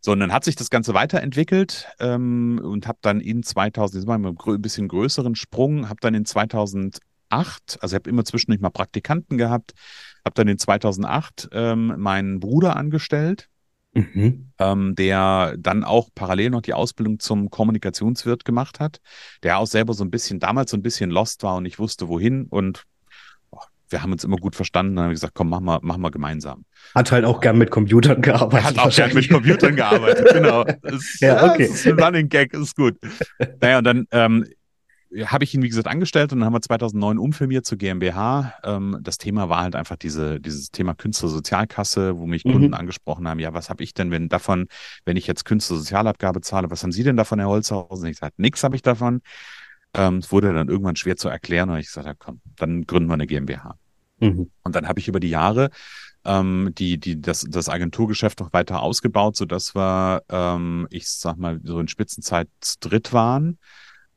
so, und dann hat sich das Ganze weiterentwickelt ähm, und habe dann in 2000, jetzt mal ein bisschen größeren Sprung, habe dann in 2008, also ich habe immer zwischendurch mal Praktikanten gehabt, habe dann in 2008 ähm, meinen Bruder angestellt, mhm. ähm, der dann auch parallel noch die Ausbildung zum Kommunikationswirt gemacht hat, der auch selber so ein bisschen, damals so ein bisschen lost war und ich wusste wohin und wir haben uns immer gut verstanden. Dann haben wir gesagt, komm, mach mal, mach mal gemeinsam. Hat halt auch gern mit Computern gearbeitet. Hat auch gern mit Computern gearbeitet, genau. Das, ja, okay. Das ist ein Running Gag, ist gut. Naja, und dann ähm, habe ich ihn, wie gesagt, angestellt und dann haben wir 2009 umfirmiert zur GmbH. Ähm, das Thema war halt einfach diese, dieses Thema Künstlersozialkasse, wo mich mhm. Kunden angesprochen haben, ja, was habe ich denn wenn davon, wenn ich jetzt Künstlersozialabgabe zahle, was haben Sie denn davon, Herr Holzhausen? Ich sage, nichts habe ich davon. Ähm, es wurde dann irgendwann schwer zu erklären und ich gesagt, ja, komm, dann gründen wir eine GmbH. Mhm. Und dann habe ich über die Jahre ähm, die, die, das, das Agenturgeschäft noch weiter ausgebaut, sodass wir, ähm, ich sag mal, so in Spitzenzeit dritt waren.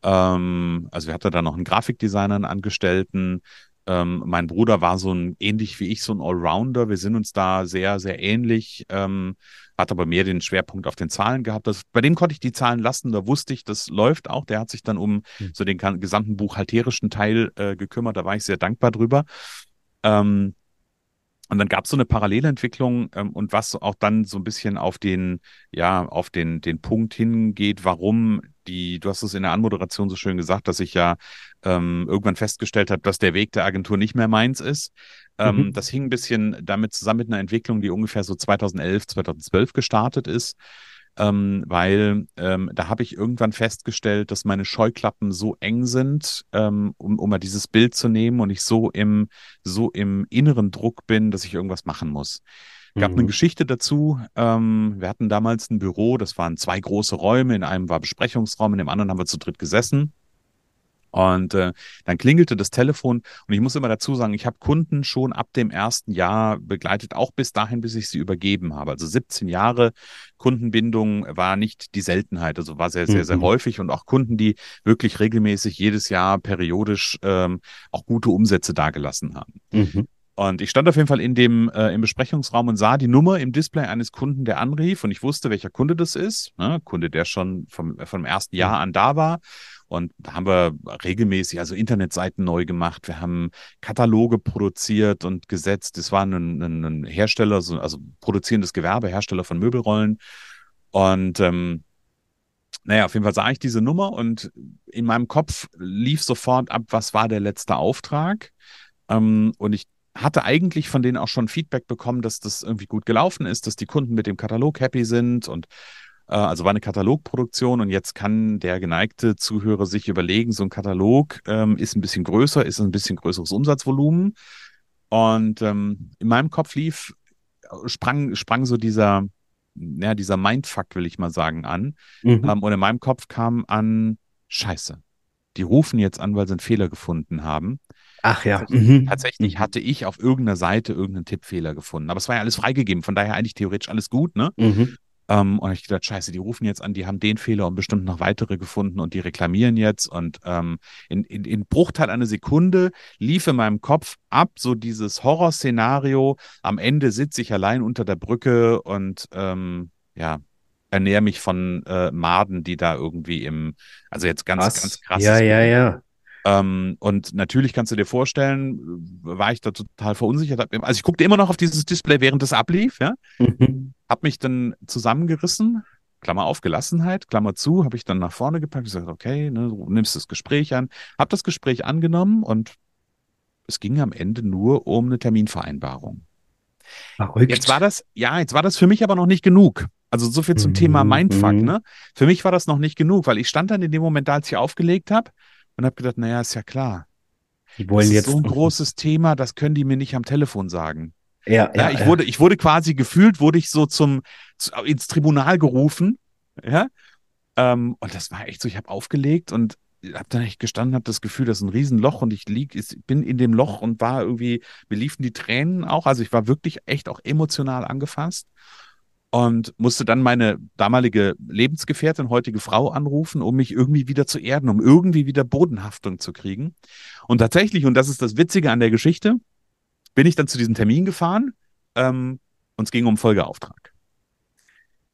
Ähm, also wir hatten da noch einen Grafikdesigner, einen Angestellten. Ähm, mein Bruder war so ein, ähnlich wie ich, so ein Allrounder. Wir sind uns da sehr, sehr ähnlich. Ähm, hat aber mehr den Schwerpunkt auf den Zahlen gehabt. Das, bei dem konnte ich die Zahlen lassen, da wusste ich, das läuft auch. Der hat sich dann um mhm. so den gesamten buchhalterischen Teil äh, gekümmert. Da war ich sehr dankbar drüber. Ähm, und dann gab es so eine Parallelentwicklung ähm, und was auch dann so ein bisschen auf den, ja, auf den, den Punkt hingeht, warum die, du hast es in der Anmoderation so schön gesagt, dass ich ja ähm, irgendwann festgestellt habe, dass der Weg der Agentur nicht mehr meins ist. Ähm, mhm. Das hing ein bisschen damit zusammen mit einer Entwicklung, die ungefähr so 2011, 2012 gestartet ist. Ähm, weil ähm, da habe ich irgendwann festgestellt, dass meine Scheuklappen so eng sind, ähm, um, um mal dieses Bild zu nehmen und ich so im, so im inneren Druck bin, dass ich irgendwas machen muss. Gab mhm. eine Geschichte dazu. Ähm, wir hatten damals ein Büro, das waren zwei große Räume. In einem war Besprechungsraum, in dem anderen haben wir zu dritt gesessen. Und äh, dann klingelte das Telefon und ich muss immer dazu sagen, ich habe Kunden schon ab dem ersten Jahr begleitet, auch bis dahin, bis ich sie übergeben habe. Also 17 Jahre Kundenbindung war nicht die Seltenheit, also war sehr, sehr, sehr mhm. häufig und auch Kunden, die wirklich regelmäßig jedes Jahr periodisch ähm, auch gute Umsätze dargelassen haben. Mhm. Und ich stand auf jeden Fall in dem äh, im Besprechungsraum und sah die Nummer im Display eines Kunden, der anrief und ich wusste, welcher Kunde das ist. Ne? Kunde, der schon vom, vom ersten Jahr an da war und da haben wir regelmäßig also Internetseiten neu gemacht. Wir haben Kataloge produziert und gesetzt. Das war ein, ein, ein Hersteller, also produzierendes Gewerbe, Hersteller von Möbelrollen. Und ähm, naja, auf jeden Fall sah ich diese Nummer und in meinem Kopf lief sofort ab, was war der letzte Auftrag. Ähm, und ich hatte eigentlich von denen auch schon Feedback bekommen, dass das irgendwie gut gelaufen ist, dass die Kunden mit dem Katalog happy sind und also war eine Katalogproduktion und jetzt kann der geneigte Zuhörer sich überlegen, so ein Katalog ähm, ist ein bisschen größer, ist ein bisschen größeres Umsatzvolumen. Und ähm, in meinem Kopf lief, sprang, sprang so dieser, ja, dieser Mindfuck, will ich mal sagen, an. Mhm. Ähm, und in meinem Kopf kam an, scheiße, die rufen jetzt an, weil sie einen Fehler gefunden haben. Ach ja. Tatsächlich, mhm. tatsächlich, hatte ich auf irgendeiner Seite irgendeinen Tippfehler gefunden. Aber es war ja alles freigegeben, von daher eigentlich theoretisch alles gut, ne? Mhm. Ähm, und ich gedacht, scheiße, die rufen jetzt an, die haben den Fehler und bestimmt noch weitere gefunden und die reklamieren jetzt. Und ähm, in, in, in Bruchteil einer Sekunde lief in meinem Kopf ab so dieses Horrorszenario. Am Ende sitze ich allein unter der Brücke und ähm, ja, ernähre mich von äh, Maden, die da irgendwie im, also jetzt ganz, Was? ganz krass. Ja, ja, ja. Ähm, und natürlich kannst du dir vorstellen, war ich da total verunsichert. Also ich guckte immer noch auf dieses Display, während es ablief, ja. Mhm. Hab mich dann zusammengerissen, Klammer auf, Gelassenheit, Klammer zu, habe ich dann nach vorne gepackt und gesagt, okay, ne, du nimmst das Gespräch an, habe das Gespräch angenommen und es ging am Ende nur um eine Terminvereinbarung. Verrückt. Jetzt war das, ja, jetzt war das für mich aber noch nicht genug. Also so viel zum mhm. Thema Mindfuck, mhm. ne? Für mich war das noch nicht genug, weil ich stand dann in dem Moment da, als ich aufgelegt habe und habe gedacht, naja, ist ja klar. Die wollen das ist jetzt so ein großes Thema, das können die mir nicht am Telefon sagen. Ja, ja, ja ich wurde, ich wurde quasi gefühlt, wurde ich so zum zu, ins Tribunal gerufen, ja. Ähm, und das war echt so, ich habe aufgelegt und habe dann echt gestanden, habe das Gefühl, das ist ein Riesenloch und ich lieg, ich bin in dem Loch und war irgendwie, mir liefen die Tränen auch. Also ich war wirklich echt auch emotional angefasst und musste dann meine damalige Lebensgefährtin, heutige Frau anrufen, um mich irgendwie wieder zu erden, um irgendwie wieder Bodenhaftung zu kriegen. Und tatsächlich, und das ist das Witzige an der Geschichte, bin ich dann zu diesem Termin gefahren ähm, und es ging um Folgeauftrag.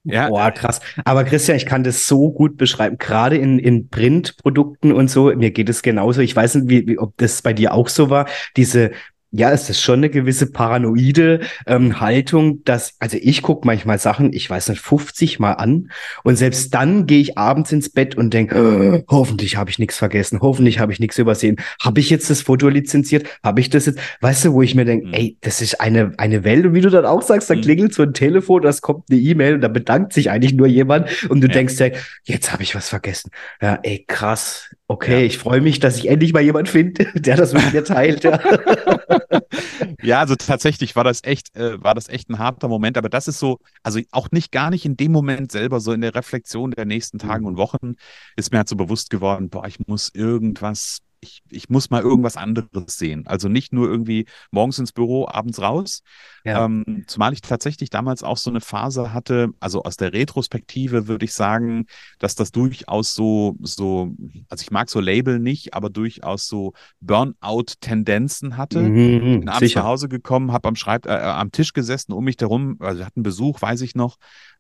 Ja. Boah, krass. Aber Christian, ich kann das so gut beschreiben, gerade in, in Printprodukten und so. Mir geht es genauso. Ich weiß nicht, wie, wie, ob das bei dir auch so war. Diese ja, es ist schon eine gewisse paranoide ähm, Haltung, dass, also ich gucke manchmal Sachen, ich weiß nicht, 50 Mal an und selbst dann gehe ich abends ins Bett und denke, oh, hoffentlich habe ich nichts vergessen, hoffentlich habe ich nichts übersehen. Habe ich jetzt das Foto lizenziert? Habe ich das jetzt? Weißt du, wo ich mir denke, mhm. ey, das ist eine, eine Welt und wie du dann auch sagst, da mhm. klingelt so ein Telefon, das kommt eine E-Mail und da bedankt sich eigentlich nur jemand und du ja. denkst dir, jetzt habe ich was vergessen. Ja, ey, krass. Okay, ja. ich freue mich, dass ich endlich mal jemand finde, der das mit mir teilt. Ja. ja, also tatsächlich war das echt, äh, war das echt ein harter Moment, aber das ist so, also auch nicht gar nicht in dem Moment selber, so in der Reflexion der nächsten Tagen mhm. und Wochen ist mir halt so bewusst geworden, boah, ich muss irgendwas ich, ich muss mal irgendwas anderes sehen. Also nicht nur irgendwie morgens ins Büro, abends raus. Ja. Ähm, zumal ich tatsächlich damals auch so eine Phase hatte, also aus der Retrospektive würde ich sagen, dass das durchaus so, so, also ich mag so Label nicht, aber durchaus so Burnout-Tendenzen hatte. Mhm, Bin abends sicher. nach Hause gekommen, habe am Schreib äh, am Tisch gesessen, um mich herum, also hatten Besuch, weiß ich noch,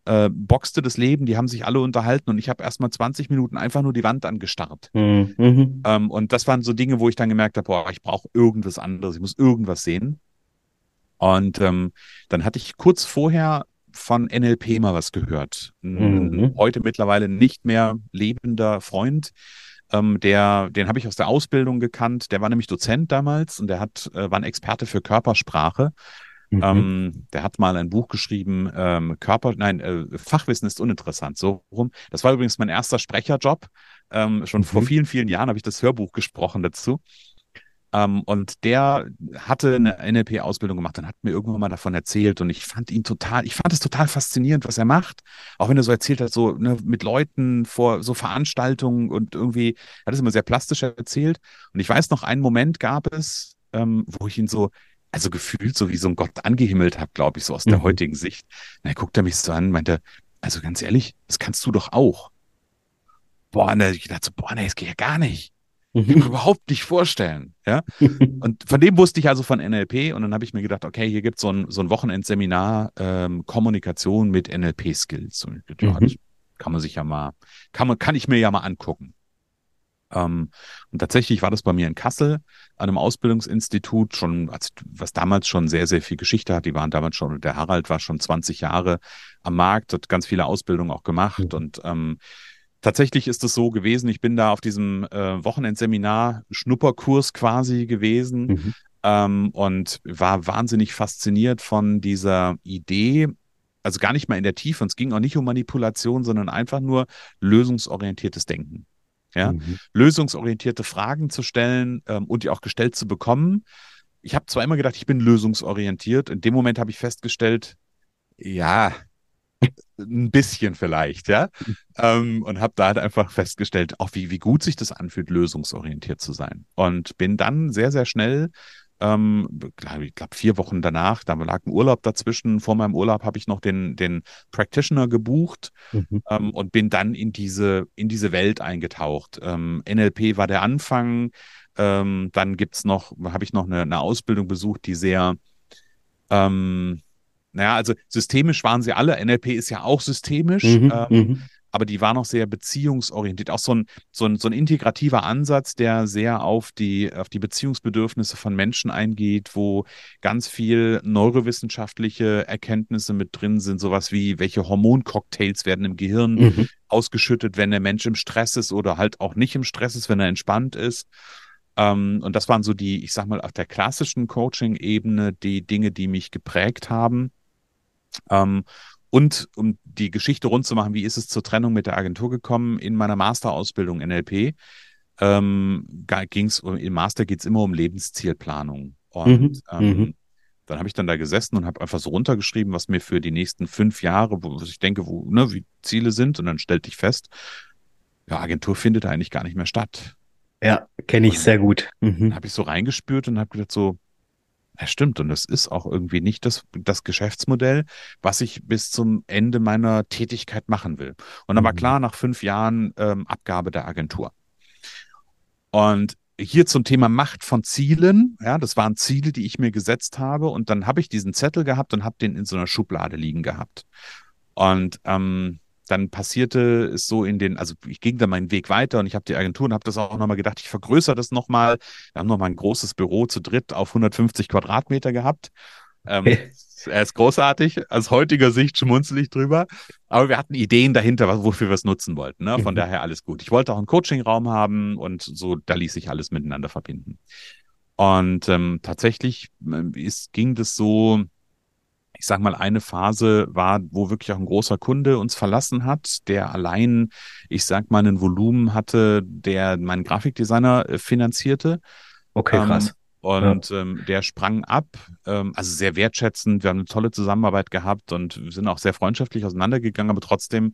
äh, boxte das Leben, die haben sich alle unterhalten und ich habe erstmal 20 Minuten einfach nur die Wand angestarrt. Mhm. mhm. Ähm, und das waren so Dinge, wo ich dann gemerkt habe, boah, ich brauche irgendwas anderes, ich muss irgendwas sehen. Und ähm, dann hatte ich kurz vorher von NLP mal was gehört. Mhm. Heute mittlerweile nicht mehr lebender Freund. Ähm, der, den habe ich aus der Ausbildung gekannt. Der war nämlich Dozent damals und der hat, äh, war ein Experte für Körpersprache. Mhm. Ähm, der hat mal ein Buch geschrieben, ähm, Körper, nein, äh, Fachwissen ist uninteressant, so rum. Das war übrigens mein erster Sprecherjob. Ähm, schon mhm. vor vielen, vielen Jahren habe ich das Hörbuch gesprochen dazu. Ähm, und der hatte eine NLP-Ausbildung gemacht und hat mir irgendwann mal davon erzählt. Und ich fand ihn total, ich fand es total faszinierend, was er macht. Auch wenn er so erzählt hat, so ne, mit Leuten vor so Veranstaltungen und irgendwie, er hat es immer sehr plastisch erzählt. Und ich weiß noch, einen Moment gab es, ähm, wo ich ihn so, also gefühlt so wie so ein Gott angehimmelt habe, glaube ich, so aus der mhm. heutigen Sicht. dann guckt er mich so an und meinte, also ganz ehrlich, das kannst du doch auch. Boah, und ich dachte so, boah, nee, das geht ja gar nicht. Ich kann mir mhm. überhaupt nicht vorstellen. Ja? Und von dem wusste ich also von NLP und dann habe ich mir gedacht, okay, hier gibt so es ein, so ein Wochenendseminar ähm, Kommunikation mit NLP-Skills. Und ich dachte, ja, das kann man sich ja mal, kann man, kann ich mir ja mal angucken. Ähm, und tatsächlich war das bei mir in Kassel an einem Ausbildungsinstitut schon, was damals schon sehr, sehr viel Geschichte hat. Die waren damals schon, der Harald war schon 20 Jahre am Markt, hat ganz viele Ausbildungen auch gemacht mhm. und ähm, Tatsächlich ist es so gewesen, ich bin da auf diesem äh, Wochenendseminar, Schnupperkurs quasi gewesen mhm. ähm, und war wahnsinnig fasziniert von dieser Idee, also gar nicht mal in der Tiefe, und es ging auch nicht um Manipulation, sondern einfach nur lösungsorientiertes Denken ja, mhm. lösungsorientierte Fragen zu stellen ähm, und die auch gestellt zu bekommen. Ich habe zwar immer gedacht, ich bin lösungsorientiert. In dem Moment habe ich festgestellt, ja, ein bisschen vielleicht, ja. Ähm, und habe da halt einfach festgestellt, auch wie, wie gut sich das anfühlt, lösungsorientiert zu sein. Und bin dann sehr, sehr schnell ähm, ich glaube, vier Wochen danach, da lag ein Urlaub dazwischen. Vor meinem Urlaub habe ich noch den, den Practitioner gebucht mhm. ähm, und bin dann in diese, in diese Welt eingetaucht. Ähm, NLP war der Anfang. Ähm, dann gibt es noch, habe ich noch eine, eine, Ausbildung besucht, die sehr, ähm, naja, also systemisch waren sie alle. NLP ist ja auch systemisch. Mhm, ähm, mhm. Aber die war noch sehr beziehungsorientiert. Auch so ein, so ein, so ein integrativer Ansatz, der sehr auf die, auf die Beziehungsbedürfnisse von Menschen eingeht, wo ganz viel neurowissenschaftliche Erkenntnisse mit drin sind, sowas wie, welche Hormoncocktails werden im Gehirn mhm. ausgeschüttet, wenn der Mensch im Stress ist oder halt auch nicht im Stress ist, wenn er entspannt ist. Ähm, und das waren so die, ich sag mal, auf der klassischen Coaching-Ebene die Dinge, die mich geprägt haben. Und um die Geschichte rund zu machen, wie ist es zur Trennung mit der Agentur gekommen? In meiner Masterausbildung NLP ähm, ging es, im Master geht es immer um Lebenszielplanung. Und mhm. ähm, mhm. dann habe ich dann da gesessen und habe einfach so runtergeschrieben, was mir für die nächsten fünf Jahre, wo ich denke, wo, ne, wie Ziele sind. Und dann stellte ich fest, ja, Agentur findet eigentlich gar nicht mehr statt. Ja, kenne ich sehr gut. Mhm. Habe ich so reingespürt und habe gedacht so, ja, stimmt. Und das ist auch irgendwie nicht das, das Geschäftsmodell, was ich bis zum Ende meiner Tätigkeit machen will. Und dann war mhm. klar, nach fünf Jahren ähm, Abgabe der Agentur. Und hier zum Thema Macht von Zielen. Ja, das waren Ziele, die ich mir gesetzt habe. Und dann habe ich diesen Zettel gehabt und habe den in so einer Schublade liegen gehabt. Und ähm, dann passierte es so in den, also ich ging dann meinen Weg weiter und ich habe die Agentur und habe das auch nochmal gedacht, ich vergrößere das nochmal. Wir haben nochmal ein großes Büro zu dritt auf 150 Quadratmeter gehabt. Ähm, er ist großartig, aus heutiger Sicht schmunzel ich drüber. Aber wir hatten Ideen dahinter, wofür wir es nutzen wollten. Ne? Von mhm. daher alles gut. Ich wollte auch einen Coachingraum haben und so, da ließ sich alles miteinander verbinden. Und ähm, tatsächlich äh, ist, ging das so, ich sag mal, eine Phase war, wo wirklich auch ein großer Kunde uns verlassen hat, der allein, ich sag mal, ein Volumen hatte, der meinen Grafikdesigner äh, finanzierte. Okay, krass. Ähm, und ja. ähm, der sprang ab, ähm, also sehr wertschätzend. Wir haben eine tolle Zusammenarbeit gehabt und sind auch sehr freundschaftlich auseinandergegangen, aber trotzdem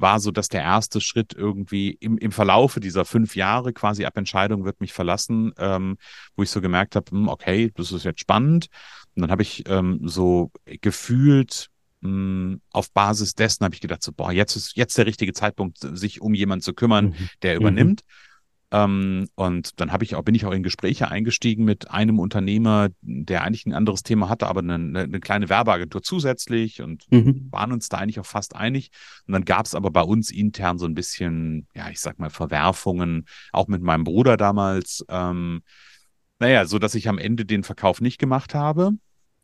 war so, dass der erste Schritt irgendwie im, im Verlaufe dieser fünf Jahre quasi ab Entscheidung wird mich verlassen, ähm, wo ich so gemerkt habe, hm, okay, das ist jetzt spannend. Und dann habe ich ähm, so gefühlt mh, hm, auf Basis dessen habe ich gedacht, so, boah, jetzt ist jetzt der richtige Zeitpunkt, sich um jemanden zu kümmern, mhm. der mhm. übernimmt. Mhm. Ähm, und dann habe ich auch, bin ich auch in Gespräche eingestiegen mit einem Unternehmer, der eigentlich ein anderes Thema hatte, aber eine, eine kleine Werbeagentur zusätzlich und mhm. waren uns da eigentlich auch fast einig. Und dann gab es aber bei uns intern so ein bisschen, ja, ich sag mal, Verwerfungen, auch mit meinem Bruder damals. Ähm, naja, so dass ich am Ende den Verkauf nicht gemacht habe.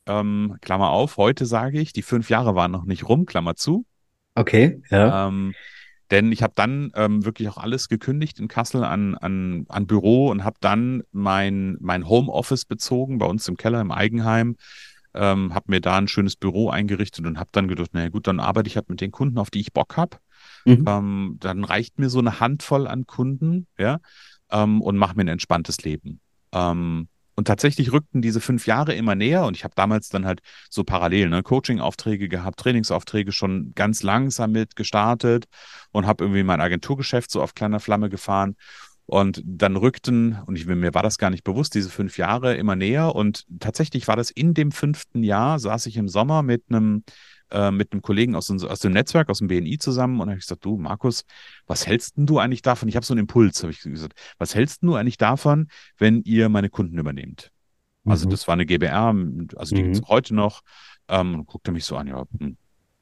Ähm, Klammer auf, heute sage ich, die fünf Jahre waren noch nicht rum, Klammer zu. Okay, ja. Ähm, denn ich habe dann ähm, wirklich auch alles gekündigt in Kassel an, an, an Büro und habe dann mein, mein Homeoffice bezogen bei uns im Keller im Eigenheim. Ähm, habe mir da ein schönes Büro eingerichtet und habe dann gedacht, naja gut, dann arbeite ich halt mit den Kunden, auf die ich Bock habe. Mhm. Ähm, dann reicht mir so eine Handvoll an Kunden, ja, ähm, und mache mir ein entspanntes Leben. Ähm, und tatsächlich rückten diese fünf Jahre immer näher und ich habe damals dann halt so parallel ne, Coaching-Aufträge gehabt, Trainingsaufträge schon ganz langsam mit gestartet und habe irgendwie mein Agenturgeschäft so auf kleiner Flamme gefahren. Und dann rückten, und ich, mir war das gar nicht bewusst, diese fünf Jahre immer näher. Und tatsächlich war das in dem fünften Jahr, saß ich im Sommer mit einem äh, mit einem Kollegen aus, aus dem Netzwerk, aus dem BNI zusammen und habe ich gesagt, du Markus, was hältst denn du eigentlich davon? Ich habe so einen Impuls, habe ich gesagt, was hältst du eigentlich davon, wenn ihr meine Kunden übernehmt? Also mhm. das war eine GBR, also die mhm. gibt es heute noch. Ähm, und guckte mich so an, ja, hm,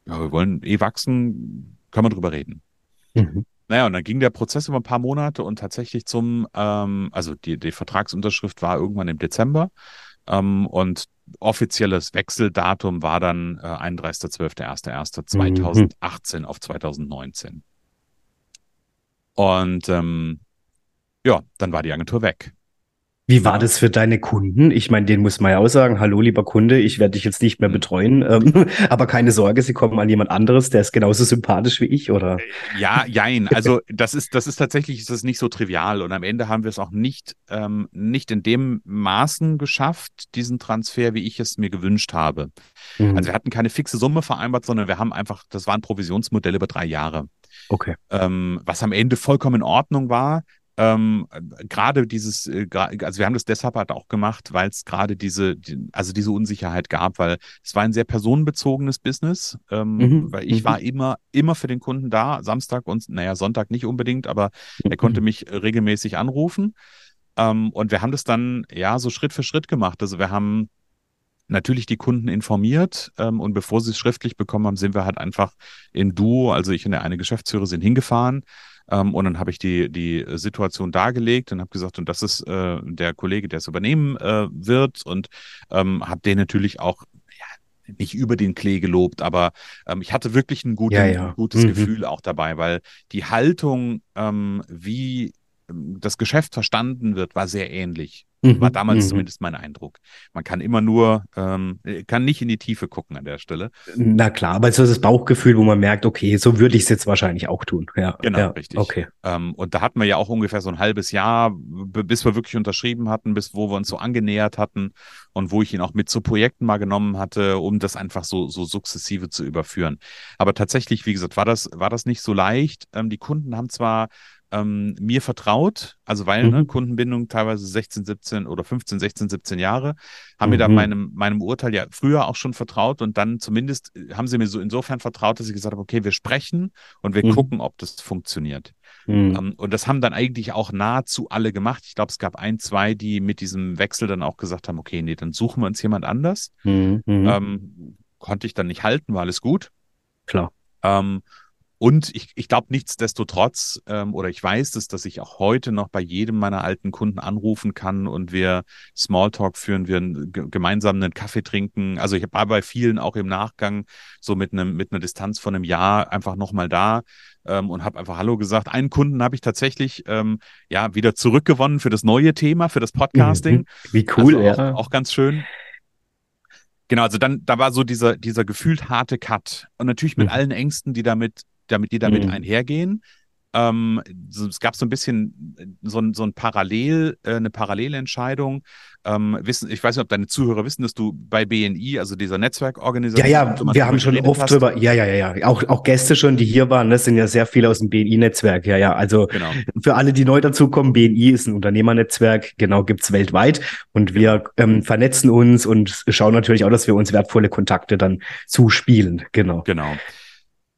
ja, wir wollen eh wachsen, können wir drüber reden. Mhm. Naja, und dann ging der Prozess über ein paar Monate und tatsächlich zum, ähm, also die, die Vertragsunterschrift war irgendwann im Dezember. Ähm, und offizielles Wechseldatum war dann äh, 31.12.01.2018 mhm. auf 2019. Und ähm, ja, dann war die Agentur weg. Wie war das für deine Kunden? Ich meine, denen muss man ja auch sagen, hallo lieber Kunde, ich werde dich jetzt nicht mehr mhm. betreuen, ähm, aber keine Sorge, sie kommen an jemand anderes, der ist genauso sympathisch wie ich, oder? Äh, ja, jein. Also das ist, das ist tatsächlich, ist das nicht so trivial und am Ende haben wir es auch nicht, ähm, nicht in dem Maßen geschafft, diesen Transfer, wie ich es mir gewünscht habe. Mhm. Also wir hatten keine fixe Summe vereinbart, sondern wir haben einfach, das war ein Provisionsmodell über drei Jahre. Okay. Ähm, was am Ende vollkommen in Ordnung war ähm, gerade dieses, äh, also wir haben das deshalb halt auch gemacht, weil es gerade diese, die, also diese Unsicherheit gab, weil es war ein sehr personenbezogenes Business, ähm, mhm. weil ich mhm. war immer, immer für den Kunden da, Samstag und, naja, Sonntag nicht unbedingt, aber er konnte mhm. mich regelmäßig anrufen. Ähm, und wir haben das dann, ja, so Schritt für Schritt gemacht. Also wir haben natürlich die Kunden informiert ähm, und bevor sie es schriftlich bekommen haben, sind wir halt einfach in Duo, also ich und der eine Geschäftsführer sind hingefahren ähm, und dann habe ich die, die Situation dargelegt und habe gesagt, und das ist äh, der Kollege, der es übernehmen äh, wird und ähm, habe den natürlich auch nicht über den Klee gelobt, aber ähm, ich hatte wirklich ein, guten, Ja, ja. gutes Mhm. Gefühl auch dabei, weil die Haltung, ähm, wie ähm, das Geschäft verstanden wird, war sehr ähnlich. War Mhm, damals mhm. zumindest mein Eindruck. Man kann immer nur, ähm, kann nicht in die Tiefe gucken an der Stelle. Na klar, aber so das Bauchgefühl, wo man merkt, okay, so würde ich es jetzt wahrscheinlich auch tun. Ja, Genau, ja, richtig. Okay. Ähm, und da hatten wir ja auch ungefähr so ein halbes Jahr, bis wir wirklich unterschrieben hatten, bis wo wir uns so angenähert hatten und wo ich ihn auch mit zu Projekten mal genommen hatte, um das einfach so, so sukzessive zu überführen. Aber tatsächlich, wie gesagt, war das, war das nicht so leicht. Ähm, die Kunden haben zwar ähm, mir vertraut, also weil ne, Mhm. Kundenbindung teilweise 16, 17 oder 15, 16, 17 Jahre, haben mir da Mhm. meinem, meinem Urteil ja früher auch schon vertraut und dann zumindest äh, haben sie mir so insofern vertraut, dass ich gesagt habe, okay, wir sprechen und wir Mhm. gucken, ob das funktioniert. Mhm. Ähm, und das haben dann eigentlich auch nahezu alle gemacht. Ich glaube, es gab ein, zwei, die mit diesem Wechsel dann auch gesagt haben, okay, nee, dann suchen wir uns jemand anders. Mhm. Mhm. Ähm, konnte ich dann nicht halten, war alles gut. Klar. Ähm, und ich, ich glaube nichtsdestotrotz, ähm, oder ich weiß es, dass ich auch heute noch bei jedem meiner alten Kunden anrufen kann und wir Smalltalk führen, wir gemeinsam einen Kaffee trinken. Also ich war bei vielen auch im Nachgang so mit einem mit einer Distanz von einem Jahr einfach nochmal da ähm, und habe einfach Hallo gesagt. Einen Kunden habe ich tatsächlich ähm, ja wieder zurückgewonnen für das neue Thema, für das Podcasting. Mhm. Wie cool, also auch, ja. auch ganz schön. Genau, also dann, da war so dieser, dieser gefühlt harte Cut. Und natürlich mit Mhm. allen Ängsten, die damit, damit, die damit Mhm. einhergehen. Ähm, so, es gab so ein bisschen äh, so ein, so ein Parallel, äh, eine Parallelentscheidung. Ähm, wissen, ich weiß nicht, ob deine Zuhörer wissen, dass du bei BNI, also dieser Ja, Netzwerkorganisation, ja, mal wir haben schon oft hast. drüber, ja, ja, ja, ja, auch, auch Gäste schon, die hier waren, das sind ja sehr viele aus dem BNI-Netzwerk, ja, ja, also Genau. für alle, die neu dazukommen, BNI ist ein Unternehmernetzwerk, genau, gibt's weltweit und wir ähm, vernetzen uns und schauen natürlich auch, dass wir uns wertvolle Kontakte dann zuspielen, genau. Genau.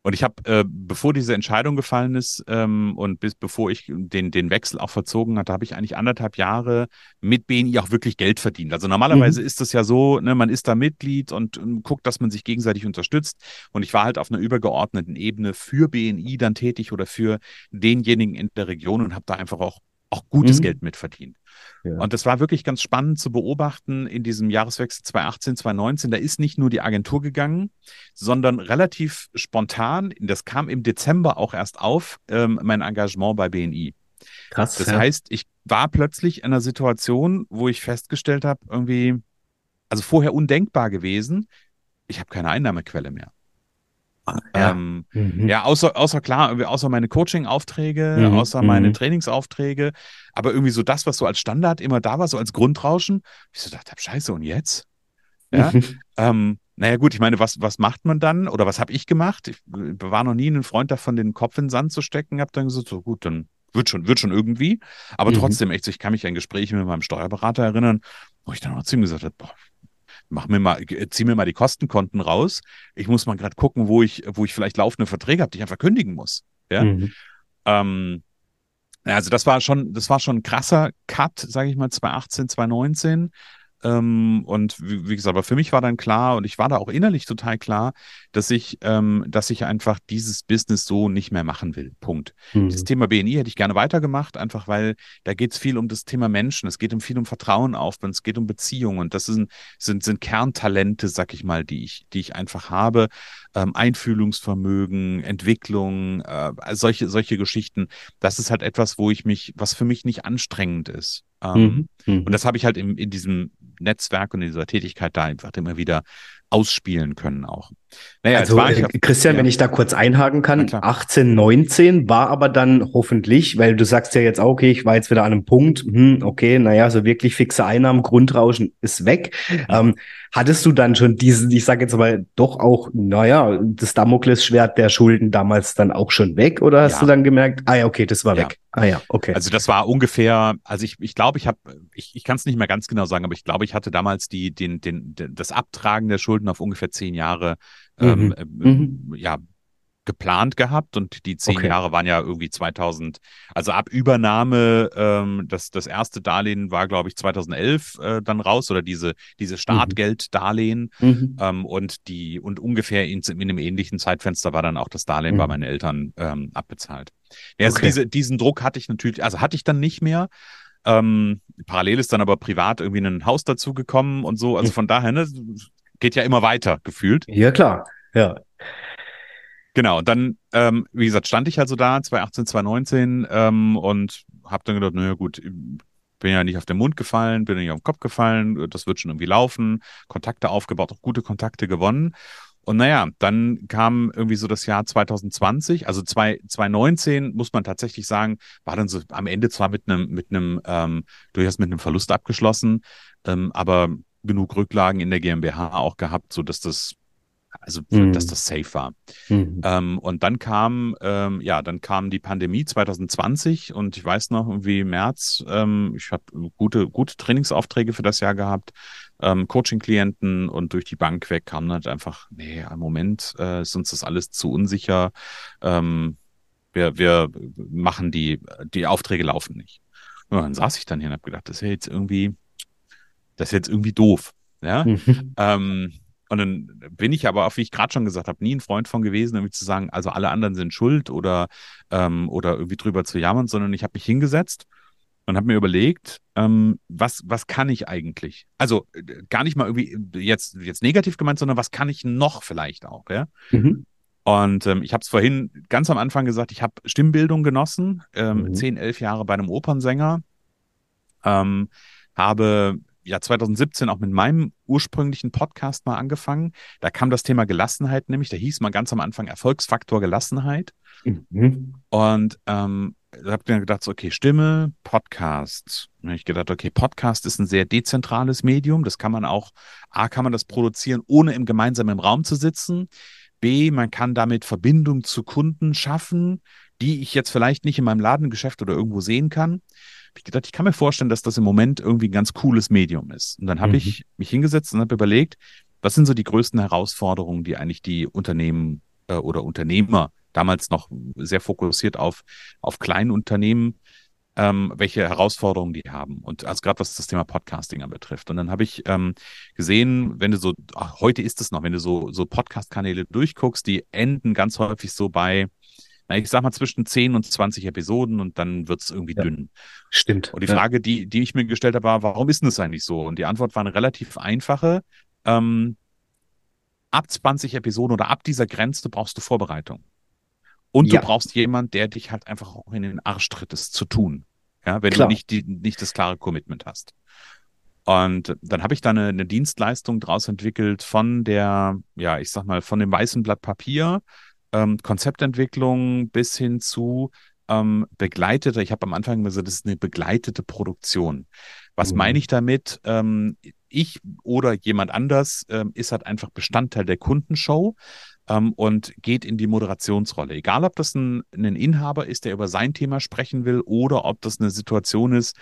Und ich habe, äh, bevor diese Entscheidung gefallen ist ähm, und bis bevor ich den, den Wechsel auch verzogen hatte, habe ich eigentlich anderthalb Jahre mit BNI auch wirklich Geld verdient. Also normalerweise ist es ja so, ne, man ist da Mitglied und, ähm, guckt, dass man sich gegenseitig unterstützt. Und ich war halt auf einer übergeordneten Ebene für BNI dann tätig oder für denjenigen in der Region und habe da einfach auch, auch gutes Mhm. Geld mitverdient. Ja. Und das war wirklich ganz spannend zu beobachten in diesem Jahreswechsel 2018, 2019. Da ist nicht nur die Agentur gegangen, sondern relativ spontan, das kam im Dezember auch erst auf, ähm, mein Engagement bei BNI. Krass, Das ja. heißt, ich war plötzlich in einer Situation, wo ich festgestellt habe, irgendwie, also vorher undenkbar gewesen, ich habe keine Einnahmequelle mehr. Ja. Ähm, Mhm. ja, außer, außer klar, außer meine Coaching-Aufträge, Mhm, außer meine mhm. Trainingsaufträge, aber irgendwie so das, was so als Standard immer da war, so als Grundrauschen, ich so dachte, hab, scheiße, und jetzt? Ja. Mhm. Ähm, naja, gut, ich meine, was, was macht man dann oder was habe ich gemacht? Ich äh, war noch nie ein Freund davon, den Kopf in den Sand zu stecken, habe dann gesagt, so gut, dann wird schon, wird schon irgendwie. Aber Mhm. trotzdem, echt, so, ich kann mich an Gespräche mit meinem Steuerberater erinnern, wo ich dann auch zu ihm gesagt habe, boah, mach mir mal, äh, zieh mir mal die Kostenkonten raus. Ich muss mal gerade gucken, wo ich, wo ich vielleicht laufende Verträge habe, die ich einfach kündigen muss. Ja. Mhm. Ähm, also das war schon, das war schon ein krasser Cut, sage ich mal, 2018, 2019. Ähm, und wie, wie gesagt, aber für mich war dann klar und ich war da auch innerlich total klar, dass ich, ähm, dass ich einfach dieses Business so nicht mehr machen will. Punkt. Das Mhm. Thema BNI hätte ich gerne weitergemacht, einfach weil da geht es viel um das Thema Menschen, es geht um viel um Vertrauen aufbauen, es geht um Beziehungen und das sind, sind, sind Kerntalente, sag ich mal, die ich, die ich einfach habe. Ähm, Einfühlungsvermögen, Entwicklung, äh, solche, solche Geschichten. Das ist halt etwas, wo ich mich, was für mich nicht anstrengend ist. Ähm, Mhm. Mhm. und das habe ich halt im, in diesem Netzwerk und in dieser Tätigkeit da einfach immer wieder ausspielen können auch. Naja, Also, äh, Christian, ja. wenn ich da kurz einhaken kann, klar. 18, 19 war aber dann hoffentlich, weil du sagst ja jetzt auch, okay, ich war jetzt wieder an einem Punkt, hm, okay, naja, so wirklich fixe Einnahmen, Grundrauschen ist weg. Ähm, hattest du dann schon diesen, ich sage jetzt mal, doch auch, naja, das Damoklesschwert der Schulden damals dann auch schon weg? Oder hast Ja. du dann gemerkt, ah ja, okay, das war Ja. weg. Ah ja, okay. Also das war ungefähr, also ich ich glaube, ich habe, ich, ich kann es nicht mehr ganz genau sagen, aber ich glaube, ich hatte damals die, den, den, den, das Abtragen der Schulden auf ungefähr zehn Jahre Mhm. ähm, ja, geplant gehabt und die zehn okay. Jahre waren ja irgendwie 2000, also ab Übernahme, ähm, das, das erste Darlehen war, glaube ich, 2011 äh, dann raus oder diese, diese Startgelddarlehen mhm. ähm, und die und ungefähr in, in einem ähnlichen Zeitfenster war dann auch das Darlehen mhm. bei meinen Eltern ähm, abbezahlt. Ja, also okay. diese, diesen Druck hatte ich natürlich, also hatte ich dann nicht mehr. Ähm, parallel ist dann aber privat irgendwie ein Haus dazu gekommen und so. Also mhm. von daher, ne, geht ja immer weiter gefühlt. Ja, klar. Ja. Genau, dann, ähm, wie gesagt, stand ich also da, 2018, 2019 ähm, und habe dann gedacht, naja gut, bin ja nicht auf den Mund gefallen, bin nicht auf den Kopf gefallen, das wird schon irgendwie laufen, Kontakte aufgebaut, auch gute Kontakte gewonnen. Und naja, dann kam irgendwie so das Jahr 2020, also 2019 muss man tatsächlich sagen, war dann so am Ende zwar mit einem, mit einem, ähm, durchaus mit einem Verlust abgeschlossen, ähm, aber genug Rücklagen in der GmbH auch gehabt, so dass das also mhm. dass das safe war. Mhm. Ähm, und dann kam, ähm, ja, dann kam die Pandemie 2020 und ich weiß noch, irgendwie März, ähm, ich habe gute, gute Trainingsaufträge für das Jahr gehabt, ähm, Coaching-Klienten und durch die Bank weg kam halt einfach, nee, im Moment äh, ist uns das alles zu unsicher. Ähm, wir, wir machen die, die Aufträge laufen nicht. Und dann saß ich dann hier und habe gedacht, das ist ja jetzt irgendwie, das ist jetzt irgendwie doof. Ja. Mhm. Ähm, und dann bin ich aber auch, wie ich gerade schon gesagt habe, nie ein Freund von gewesen, irgendwie zu sagen, also alle anderen sind schuld oder, ähm, oder irgendwie drüber zu jammern, sondern ich habe mich hingesetzt und habe mir überlegt, ähm, was, was kann ich eigentlich? Also äh, gar nicht mal irgendwie jetzt, jetzt negativ gemeint, sondern was kann ich noch vielleicht auch, ja? Mhm. Und ähm, ich habe es vorhin ganz am Anfang gesagt, ich habe Stimmbildung genossen, ähm, mhm. zehn, elf Jahre bei einem Opernsänger, ähm, habe ja 2017 auch mit meinem ursprünglichen Podcast mal angefangen. Da kam das Thema Gelassenheit nämlich, da hieß mal ganz am Anfang Erfolgsfaktor Gelassenheit. Mhm. Und ähm, da habe ich mir gedacht, so, okay, Stimme, Podcast. Da habe ich gedacht, okay, Podcast ist ein sehr dezentrales Medium. Das kann man auch, A, kann man das produzieren, ohne im gemeinsamen Raum zu sitzen. B, man kann damit Verbindung zu Kunden schaffen, die ich jetzt vielleicht nicht in meinem Ladengeschäft oder irgendwo sehen kann ich gedacht, ich kann mir vorstellen, dass das im Moment irgendwie ein ganz cooles Medium ist. Und dann habe mhm. ich mich hingesetzt und habe überlegt, was sind so die größten Herausforderungen, die eigentlich die Unternehmen äh, oder Unternehmer damals noch sehr fokussiert auf, auf Kleinunternehmen, ähm, welche Herausforderungen die haben. Und also gerade was das Thema Podcasting anbetrifft. Und dann habe ich ähm, gesehen, wenn du so, ach, heute ist es noch, wenn du so, so Podcast-Kanäle durchguckst, die enden ganz häufig so bei na, ich sag mal zwischen 10 und 20 Episoden und dann wird es irgendwie ja, dünn. Stimmt. Und die Frage, die, die ich mir gestellt habe, war, warum ist denn das eigentlich so? Und die Antwort war eine relativ einfache. Ähm, ab 20 Episoden oder ab dieser Grenze brauchst du Vorbereitung. Und ja. du brauchst jemand, der dich halt einfach auch in den Arsch tritt, es zu tun. Ja, wenn Klar. du nicht, die, nicht das klare Commitment hast. Und dann habe ich da eine, eine Dienstleistung draus entwickelt von der, ja, ich sag mal, von dem weißen Blatt Papier ähm, Konzeptentwicklung bis hin zu ähm, begleitete, ich habe am Anfang gesagt, das ist eine begleitete Produktion. Was mhm. meine ich damit? Ähm, ich oder jemand anders ähm, ist halt einfach Bestandteil der Kundenshow ähm, und geht in die Moderationsrolle. Egal, ob das ein, ein Inhaber ist, der über sein Thema sprechen will oder ob das eine Situation ist,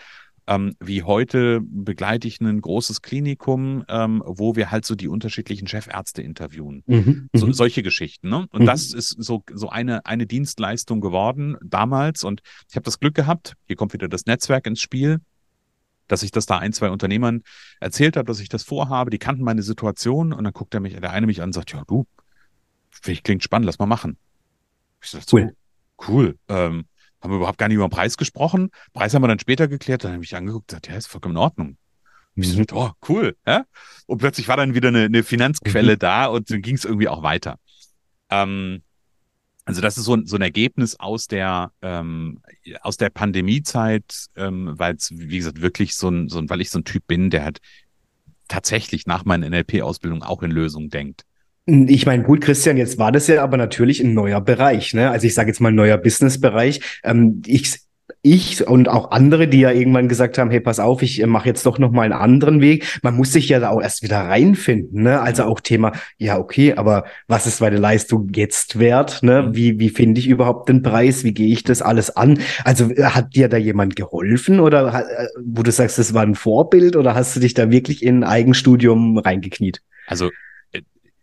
ähm, wie heute begleite ich ein großes Klinikum, ähm, wo wir halt so die unterschiedlichen Chefärzte interviewen. Mhm, so, mhm. solche Geschichten. Ne? Und mhm. das ist so, so eine, eine Dienstleistung geworden damals. Und ich habe das Glück gehabt, hier kommt wieder das Netzwerk ins Spiel, dass ich das da ein, zwei Unternehmern erzählt habe, dass ich das vorhabe. Die kannten meine Situation und dann guckt er mich, der eine mich an und sagt, ja, du, klingt spannend, lass mal machen. Ich sag, cool. Cool. Ähm, haben wir überhaupt gar nicht über den Preis gesprochen. Preis haben wir dann später geklärt. Dann habe ich angeguckt und gesagt, ja, ist vollkommen in Ordnung. Mhm. Ich so, oh, cool. Ja? Und plötzlich war dann wieder eine, eine Finanzquelle mhm. da und dann ging es irgendwie auch weiter. Ähm, also das ist so, so ein Ergebnis aus der ähm, aus der Pandemiezeit, ähm, weil es wie gesagt wirklich so ein, so ein, weil ich so ein Typ bin, der halt tatsächlich nach meiner NLP-Ausbildung auch in Lösungen denkt. Ich meine, gut, Christian, jetzt war das ja aber natürlich ein neuer Bereich. Ne? Also ich sage jetzt mal neuer Businessbereich. Ähm, ich, ich und auch andere, die ja irgendwann gesagt haben, hey, pass auf, ich äh, mache jetzt doch noch mal einen anderen Weg. Man muss sich ja da auch erst wieder reinfinden. Ne? Also auch Thema, ja, okay, aber was ist meine Leistung jetzt wert? Ne? Mhm. Wie, wie finde ich überhaupt den Preis? Wie gehe ich das alles an? Also äh, hat dir da jemand geholfen oder äh, wo du sagst, das war ein Vorbild oder hast du dich da wirklich in ein Eigenstudium reingekniet? Also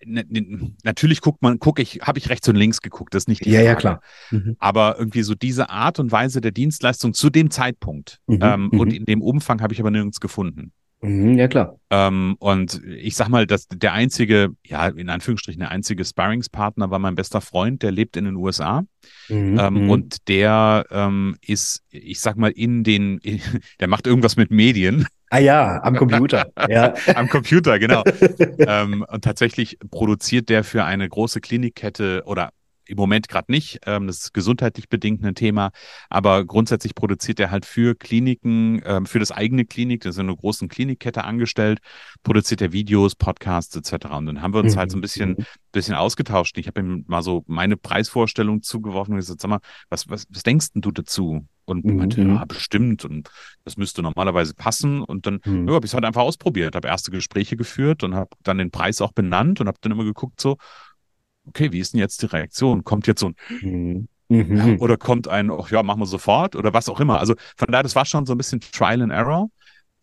natürlich guckt man, gucke ich, habe ich rechts und links geguckt, das ist nicht die ja, Frage. ja, klar. Mhm. Aber irgendwie so diese Art und Weise der Dienstleistung zu dem Zeitpunkt Mhm, ähm, mhm. und in dem Umfang habe ich aber nirgends gefunden. Mhm, ja, klar. Ähm, und ich sag mal, dass der einzige, ja, in Anführungsstrichen, der einzige Sparringspartner war mein bester Freund, der lebt in den USA. Mhm, Ähm, mhm. Und der ähm, ist, ich sag mal, in den, der macht irgendwas mit Medien ah ja, am Computer. ja. am Computer, genau. ähm, und tatsächlich produziert der für eine große Klinikkette oder im Moment gerade nicht, ähm, das ist gesundheitlich bedingt ein Thema, aber grundsätzlich produziert er halt für Kliniken, ähm, für das eigene Klinik, das ist eine große Klinikkette angestellt, produziert er Videos, Podcasts etc. Und dann haben wir uns halt so ein bisschen, Mhm. bisschen ausgetauscht. Ich habe ihm mal so meine Preisvorstellung zugeworfen und gesagt, sag mal, was, was, was denkst denn du dazu? Und Mhm. meinte, ja, bestimmt. Und das müsste normalerweise passen. Und dann Mhm. ja, habe ich es halt einfach ausprobiert, habe erste Gespräche geführt und habe dann den Preis auch benannt und habe dann immer geguckt, so, okay, wie ist denn jetzt die Reaktion? Kommt jetzt so ein, Mhm. Mhm. oder kommt ein, ach ja, machen wir sofort oder was auch immer. Also von daher, das war schon so ein bisschen Trial and Error.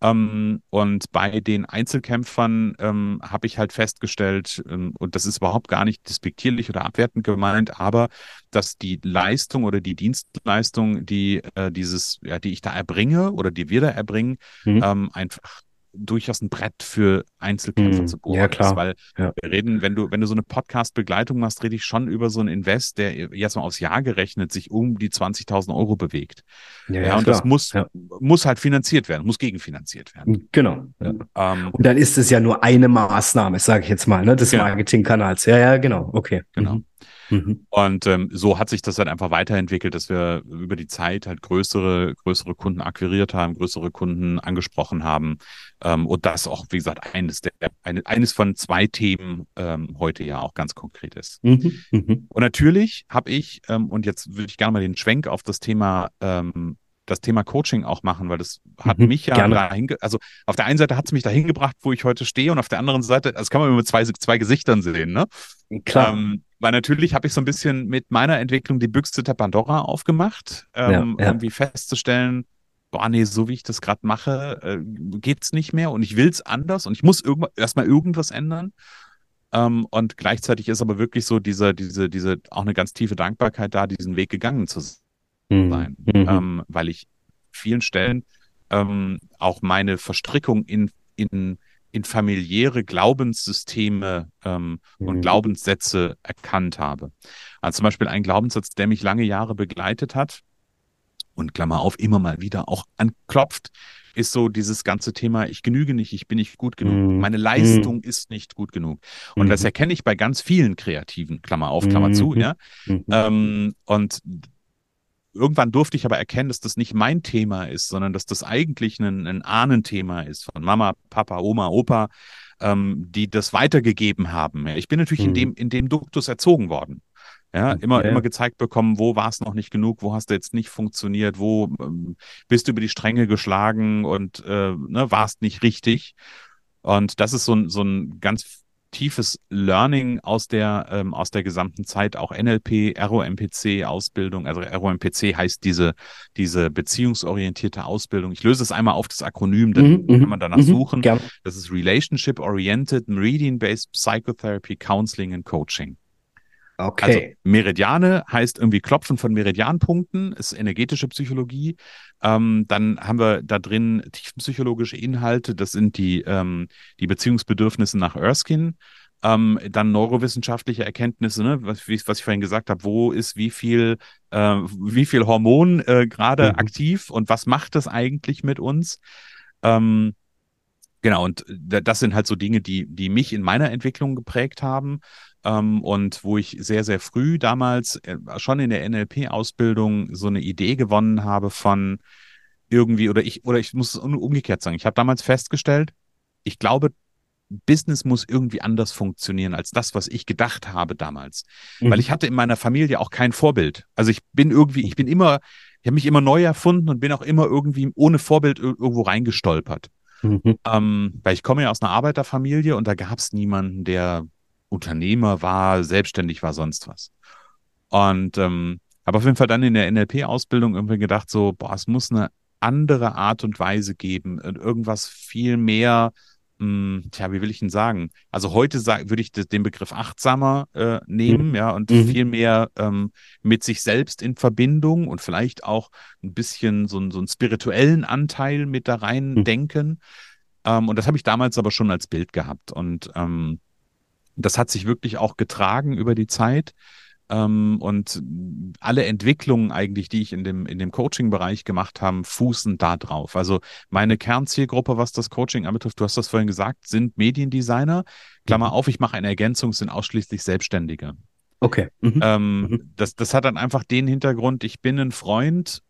Ähm, und bei den Einzelkämpfern ähm, habe ich halt festgestellt, ähm, und das ist überhaupt gar nicht despektierlich oder abwertend gemeint, aber dass die Leistung oder die Dienstleistung, die äh, dieses, ja, die ich da erbringe oder die wir da erbringen, Mhm. ähm, einfach durchaus ein Brett für Einzelkämpfer Mhm. zu bohren Ja, ist. klar. Weil Ja. wir reden, wenn du, wenn du so eine Podcast-Begleitung machst, rede ich schon über so einen Invest, der jetzt mal aufs Jahr gerechnet sich um die 20.000 Euro bewegt. Ja, Ja, und klar. das muss, muss halt finanziert werden, muss gegenfinanziert werden. Genau. Ja. Ähm, Und dann ist es ja nur eine Maßnahme, sage ich jetzt mal, ne, des Genau. Marketingkanals. Ja, ja, genau. Okay. Genau. Mhm. Mhm. Und ähm, so hat sich das halt einfach weiterentwickelt, dass wir über die Zeit halt größere, größere Kunden akquiriert haben, größere Kunden angesprochen haben. Ähm, und das auch, wie gesagt, eines der, eine, eines von zwei Themen ähm, heute ja auch ganz konkret ist. Mhm. Mhm. Und natürlich habe ich, ähm, und jetzt würde ich gerne mal den Schwenk auf das Thema, ähm, das Thema Coaching auch machen, weil das hat Mhm, mich ja gerne. dahin, also auf der einen Seite hat es mich dahin gebracht, wo ich heute stehe, und auf der anderen Seite, das kann man immer mit zwei, zwei Gesichtern sehen, ne? Klar. Ähm, weil natürlich habe ich so ein bisschen mit meiner Entwicklung die Büchse der Pandora aufgemacht, ähm, Ja, ja. irgendwie festzustellen, boah, nee, so wie ich das gerade mache, äh, geht's nicht mehr und ich will's anders und ich muss irgendwann erstmal irgendwas ändern. Ähm, und gleichzeitig ist aber wirklich so diese, diese, diese, auch eine ganz tiefe Dankbarkeit da, diesen Weg gegangen zu Mhm. sein. Mhm. Ähm, weil ich vielen Stellen ähm, auch meine Verstrickung in, in, in familiäre Glaubenssysteme ähm, und Mhm. Glaubenssätze erkannt habe. Also zum Beispiel ein Glaubenssatz, der mich lange Jahre begleitet hat und Klammer auf, immer mal wieder auch anklopft, ist so dieses ganze Thema, ich genüge nicht, ich bin nicht gut genug, Mhm. meine Leistung ist nicht gut genug. Und das Mhm. erkenne ich bei ganz vielen Kreativen, Klammer auf, Klammer zu, Mhm. ja. Mhm. Ähm, und irgendwann durfte ich aber erkennen, dass das nicht mein Thema ist, sondern dass das eigentlich ein, ein Ahnenthema ist von Mama, Papa, Oma, Opa, ähm, die das weitergegeben haben. Ich bin natürlich in Mhm. dem, in dem Duktus erzogen worden. Ja, immer, Ja, ja. immer gezeigt bekommen, wo war es noch nicht genug, wo hast du jetzt nicht funktioniert, wo ähm, bist du über die Stränge geschlagen und äh, ne, warst nicht richtig. Und das ist so ein, so ein ganz tiefes Learning aus der, ähm, aus der gesamten Zeit, auch NLP, ROMPC Ausbildung. Also ROMPC heißt diese, diese beziehungsorientierte Ausbildung. Ich löse es einmal auf das Akronym, dann Mhm, mhm, kann man danach mhm, suchen. Gern. Das ist Relationship Oriented Meridian-Based Psychotherapy, Counseling and Coaching. Also Okay. Meridiane heißt irgendwie Klopfen von Meridianpunkten, ist energetische Psychologie. Ähm, dann haben wir da drin tiefenpsychologische Inhalte, das sind die, ähm, die Beziehungsbedürfnisse nach Erskine. Ähm, dann neurowissenschaftliche Erkenntnisse, ne? was, wie- was ich vorhin gesagt habe, wo ist wie viel, äh, wie viel Hormon äh, gerade Mhm. aktiv und was macht das eigentlich mit uns? Ähm, Genau, und da- das sind halt so Dinge, die, die mich in meiner Entwicklung geprägt haben ähm, und wo ich sehr, sehr früh damals äh, schon in der NLP-Ausbildung so eine Idee gewonnen habe von irgendwie, oder ich, oder ich muss es um- umgekehrt sagen, ich habe damals festgestellt, ich glaube, Business muss irgendwie anders funktionieren als das, was ich gedacht habe damals. Weil Mhm. ich hatte in meiner Familie auch kein Vorbild. Also ich bin irgendwie, ich bin immer, ich habe mich immer neu erfunden und bin auch immer irgendwie ohne Vorbild ir- irgendwo reingestolpert. Mhm. Ähm, weil ich komme ja aus einer Arbeiterfamilie und da gab es niemanden, der Unternehmer war, selbstständig war, sonst was. Und ähm, habe auf jeden Fall dann in der NLP-Ausbildung irgendwie gedacht, so, boah, es muss eine andere Art und Weise geben und irgendwas viel mehr mh, tja, wie will ich ihn sagen? Also heute sag, würde ich den Begriff achtsamer äh, nehmen, Mhm. ja, und Mhm. viel mehr ähm, mit sich selbst in Verbindung und vielleicht auch ein bisschen so, einen- so einen spirituellen Anteil mit da rein Mhm. denken. Ähm, und das habe ich damals aber schon als Bild gehabt. Und ähm, das hat sich wirklich auch getragen über die Zeit. Ähm, und alle Entwicklungen eigentlich, die ich in dem, in dem Coaching-Bereich gemacht habe, fußen da drauf. Also meine Kernzielgruppe, was das Coaching anbetrifft, du hast das vorhin gesagt, sind Mediendesigner. Klammer Mhm. auf, ich mache eine Ergänzung, sind ausschließlich Selbstständige. Okay. Mhm. Ähm, Mhm. das, das hat dann einfach den Hintergrund, ich bin ein Freund,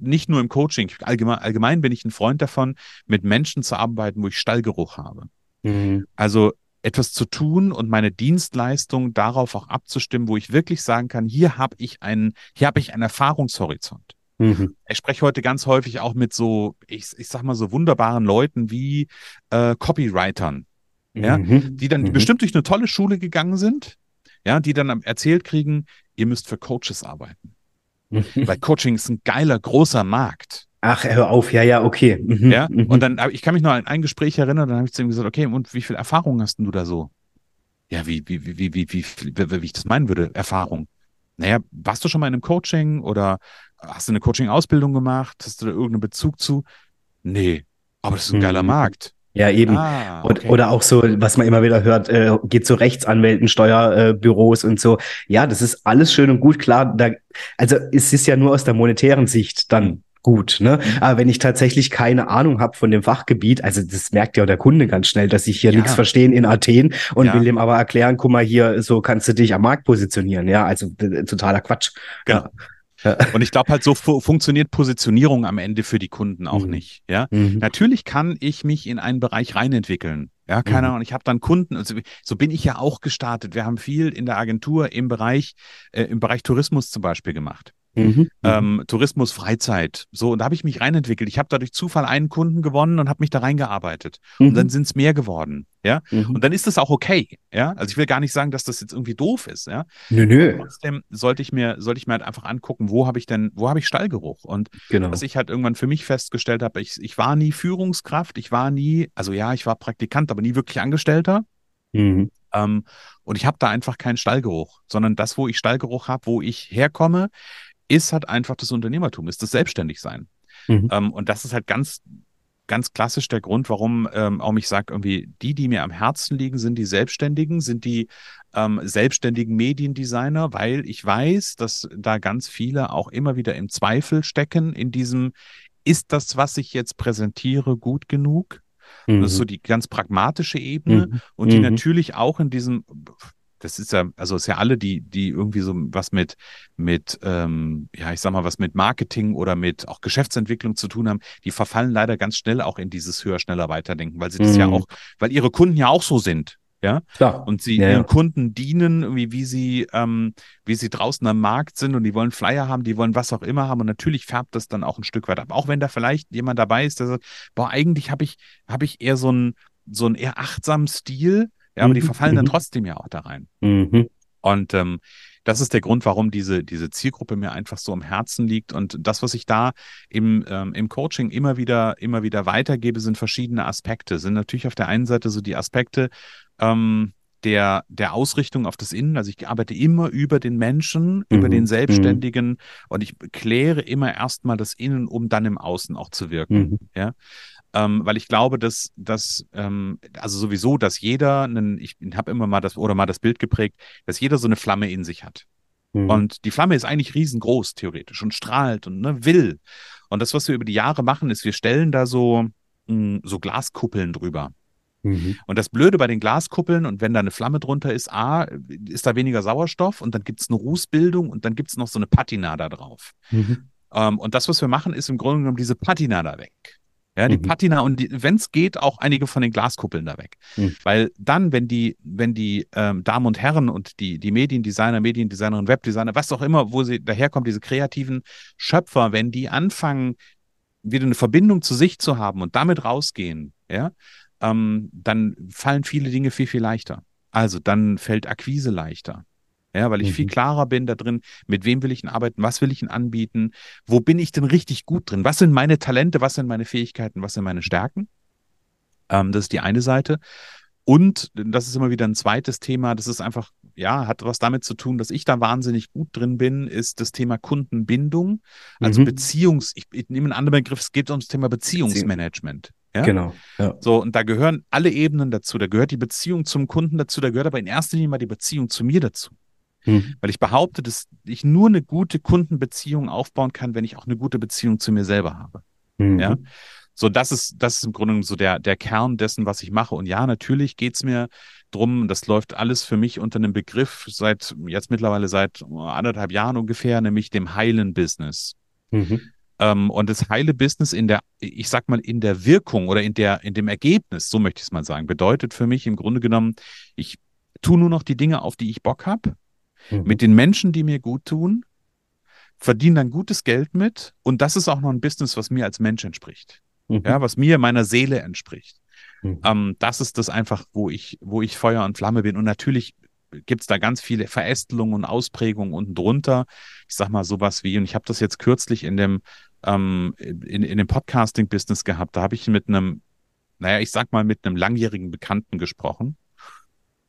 nicht nur im Coaching, allgemein, allgemein bin ich ein Freund davon, mit Menschen zu arbeiten, wo ich Stallgeruch habe. Mhm. Also etwas zu tun und meine Dienstleistung darauf auch abzustimmen, wo ich wirklich sagen kann, hier habe ich einen, hier habe ich einen Erfahrungshorizont. Mhm. Ich spreche heute ganz häufig auch mit so, ich, ich sag mal so wunderbaren Leuten wie äh, Copywritern, ja, Mhm. die dann Mhm. bestimmt durch eine tolle Schule gegangen sind, ja, die dann erzählt kriegen, ihr müsst für Coaches arbeiten. Weil Coaching ist ein geiler, großer Markt. Ach, hör auf, ja, ja, okay. Mhm, ja, mhm. und dann, ich kann mich noch an ein Gespräch erinnern, dann habe ich zu ihm gesagt, okay, und wie viel Erfahrung hast du da so? Ja, wie, wie, wie, wie, wie, wie, wie ich das meinen würde, Erfahrung. Naja, warst du schon mal in einem Coaching oder hast du eine Coaching-Ausbildung gemacht? Hast du da irgendeinen Bezug zu? Nee, aber das ist ein mhm. geiler Markt. Ja, eben. Ah, okay. oder auch so, was man immer wieder hört, äh, geht zu Rechtsanwälten, Steuerbüros äh, und so. Ja, das ist alles schön und gut, klar. Da, also es ist ja nur aus der monetären Sicht dann gut, ne? Aber wenn ich tatsächlich keine Ahnung habe von dem Fachgebiet, also das merkt ja auch der Kunde ganz schnell, dass ich hier Ja. nichts verstehe in Athen und Ja. will dem aber erklären, guck mal hier, so kannst du dich am Markt positionieren. Ja, also totaler Quatsch. Genau. Ja. Und ich glaube halt, so fu funktioniert Positionierung am Ende für die Kunden auch Mhm. nicht. Ja, Mhm. Natürlich kann ich mich in einen Bereich reinentwickeln. Ja, keine Mhm. Ahnung. Ich habe dann Kunden, also so bin ich ja auch gestartet. Wir haben viel in der Agentur im Bereich, äh, im Bereich Tourismus zum Beispiel gemacht. Mhm. Mhm. Ähm, Tourismus, Freizeit. So, und da habe ich mich reinentwickelt. Ich habe da durch Zufall einen Kunden gewonnen und habe mich da reingearbeitet. Und dann Mhm. sind es mehr geworden. Ja. Mhm. Und dann ist das auch okay. Ja. Also ich will gar nicht sagen, dass das jetzt irgendwie doof ist. Ja. Nö, nö. Trotzdem sollte ich mir, sollte ich mir halt einfach angucken, wo habe ich denn, wo habe ich Stallgeruch? Und Genau. was ich halt irgendwann für mich festgestellt habe, ich, ich war nie Führungskraft, ich war nie, also ja, ich war Praktikant, aber nie wirklich Angestellter. Mhm. Ähm, und ich habe da einfach keinen Stallgeruch, sondern das, wo ich Stallgeruch habe, wo ich herkomme, ist halt einfach das Unternehmertum, ist das Selbstständigsein. Mhm. Ähm, und das ist halt ganz, ganz klassisch der Grund, warum ähm, auch mich sagt, irgendwie, die, die mir am Herzen liegen, sind die Selbstständigen, sind die ähm, selbstständigen Mediendesigner, weil ich weiß, dass da ganz viele auch immer wieder im Zweifel stecken in diesem, ist das, was ich jetzt präsentiere, gut genug? Das ist so die ganz pragmatische Ebene Mhm. und die Mhm. natürlich auch in diesem, das ist ja, also es ist ja alle, die, die irgendwie so was mit, mit, ähm, ja, ich sag mal, was mit Marketing oder mit auch Geschäftsentwicklung zu tun haben, die verfallen leider ganz schnell auch in dieses höher, schneller, weiterdenken, weil sie das ja Mhm. auch, weil ihre Kunden ja auch so sind. Ja, Klar. und sie Ja, ihren ja. Kunden dienen, wie, wie sie, ähm, wie sie draußen am Markt sind und die wollen Flyer haben, die wollen was auch immer haben und natürlich färbt das dann auch ein Stück weit ab. Auch wenn da vielleicht jemand dabei ist, der sagt, boah, eigentlich habe ich, habe ich eher so einen, so einen eher achtsamen Stil, ja, aber die Mhm, verfallen dann mhm. trotzdem ja auch da rein. Mhm. Und ähm, das ist der Grund, warum diese, diese Zielgruppe mir einfach so am Herzen liegt. Und das, was ich da im, ähm, im Coaching immer wieder, immer wieder weitergebe, sind verschiedene Aspekte. Sind natürlich auf der einen Seite so die Aspekte ähm, der, der Ausrichtung auf das Innen. Also ich arbeite immer über den Menschen, über Mhm, den mhm. Selbstständigen und ich kläre immer erstmal das Innen, um dann im Außen auch zu wirken. Mhm. Ähm, weil ich glaube, dass, dass ähm, also sowieso, dass jeder einen, ich habe immer mal das oder mal das Bild geprägt, dass jeder so eine Flamme in sich hat. Mhm. Und die Flamme ist eigentlich riesengroß, theoretisch, und strahlt und ne, will. Und das, was wir über die Jahre machen, ist, wir stellen da so, mh, so Glaskuppeln drüber. Mhm. Und das Blöde bei den Glaskuppeln, und wenn da eine Flamme drunter ist, A, ist da weniger Sauerstoff und dann gibt es eine Rußbildung und dann gibt es noch so eine Patina da drauf. Mhm. Ähm, und das, was wir machen, ist im Grunde genommen diese Patina da weg. Ja, die Mhm. Patina und wenn es geht, auch einige von den Glaskuppeln da weg. Mhm. Weil dann, wenn die, wenn die ähm, Damen und Herren und die, die Mediendesigner, Mediendesignerinnen, Webdesigner, was auch immer, wo sie daherkommen, diese kreativen Schöpfer, wenn die anfangen, wieder eine Verbindung zu sich zu haben und damit rausgehen, ja, ähm, dann fallen viele Dinge viel, viel leichter. Also dann fällt Akquise leichter. Ja, weil ich Mhm. viel klarer bin da drin, mit wem will ich denn arbeiten, was will ich denn anbieten, wo bin ich denn richtig gut drin, was sind meine Talente, was sind meine Fähigkeiten, was sind meine Stärken. Ähm, das ist die eine Seite. Und das ist immer wieder ein zweites Thema. Das ist einfach, ja, hat was damit zu tun, dass ich da wahnsinnig gut drin bin, ist das Thema Kundenbindung. Also mhm. Beziehungs, ich, ich, nehme einen anderen Begriff, es geht ums Thema Beziehungsmanagement. Ja? Genau. Ja. So, und da gehören alle Ebenen dazu. Da gehört die Beziehung zum Kunden dazu, da gehört aber in erster Linie mal die Beziehung zu mir dazu. Mhm. Weil ich behaupte, dass ich nur eine gute Kundenbeziehung aufbauen kann, wenn ich auch eine gute Beziehung zu mir selber habe. Mhm. Ja. So, das ist, das ist im Grunde so der, der Kern dessen, was ich mache. Und ja, natürlich geht's mir drum, das läuft alles für mich unter einem Begriff seit jetzt mittlerweile seit anderthalb Jahren ungefähr, nämlich dem heilen Business. Mhm. Ähm, und das heile Business in der, ich sag mal, in der Wirkung oder in der, in dem Ergebnis, so möchte ich es mal sagen, bedeutet für mich im Grunde genommen, ich tue nur noch die Dinge, auf die ich Bock habe, mhm. mit den Menschen, die mir gut tun, verdiene dann gutes Geld mit und das ist auch noch ein Business, was mir als Mensch entspricht mhm. ja, was mir, meiner Seele entspricht. Mhm. Ähm, das ist das einfach, wo ich, wo ich Feuer und Flamme bin. Und natürlich gibt es da ganz viele Verästelungen und Ausprägungen unten drunter. Ich sag mal sowas wie, und ich habe das jetzt kürzlich in dem, ähm, in, in dem Podcasting-Business gehabt, da habe ich mit einem, naja, ich sag mal, mit einem langjährigen Bekannten gesprochen.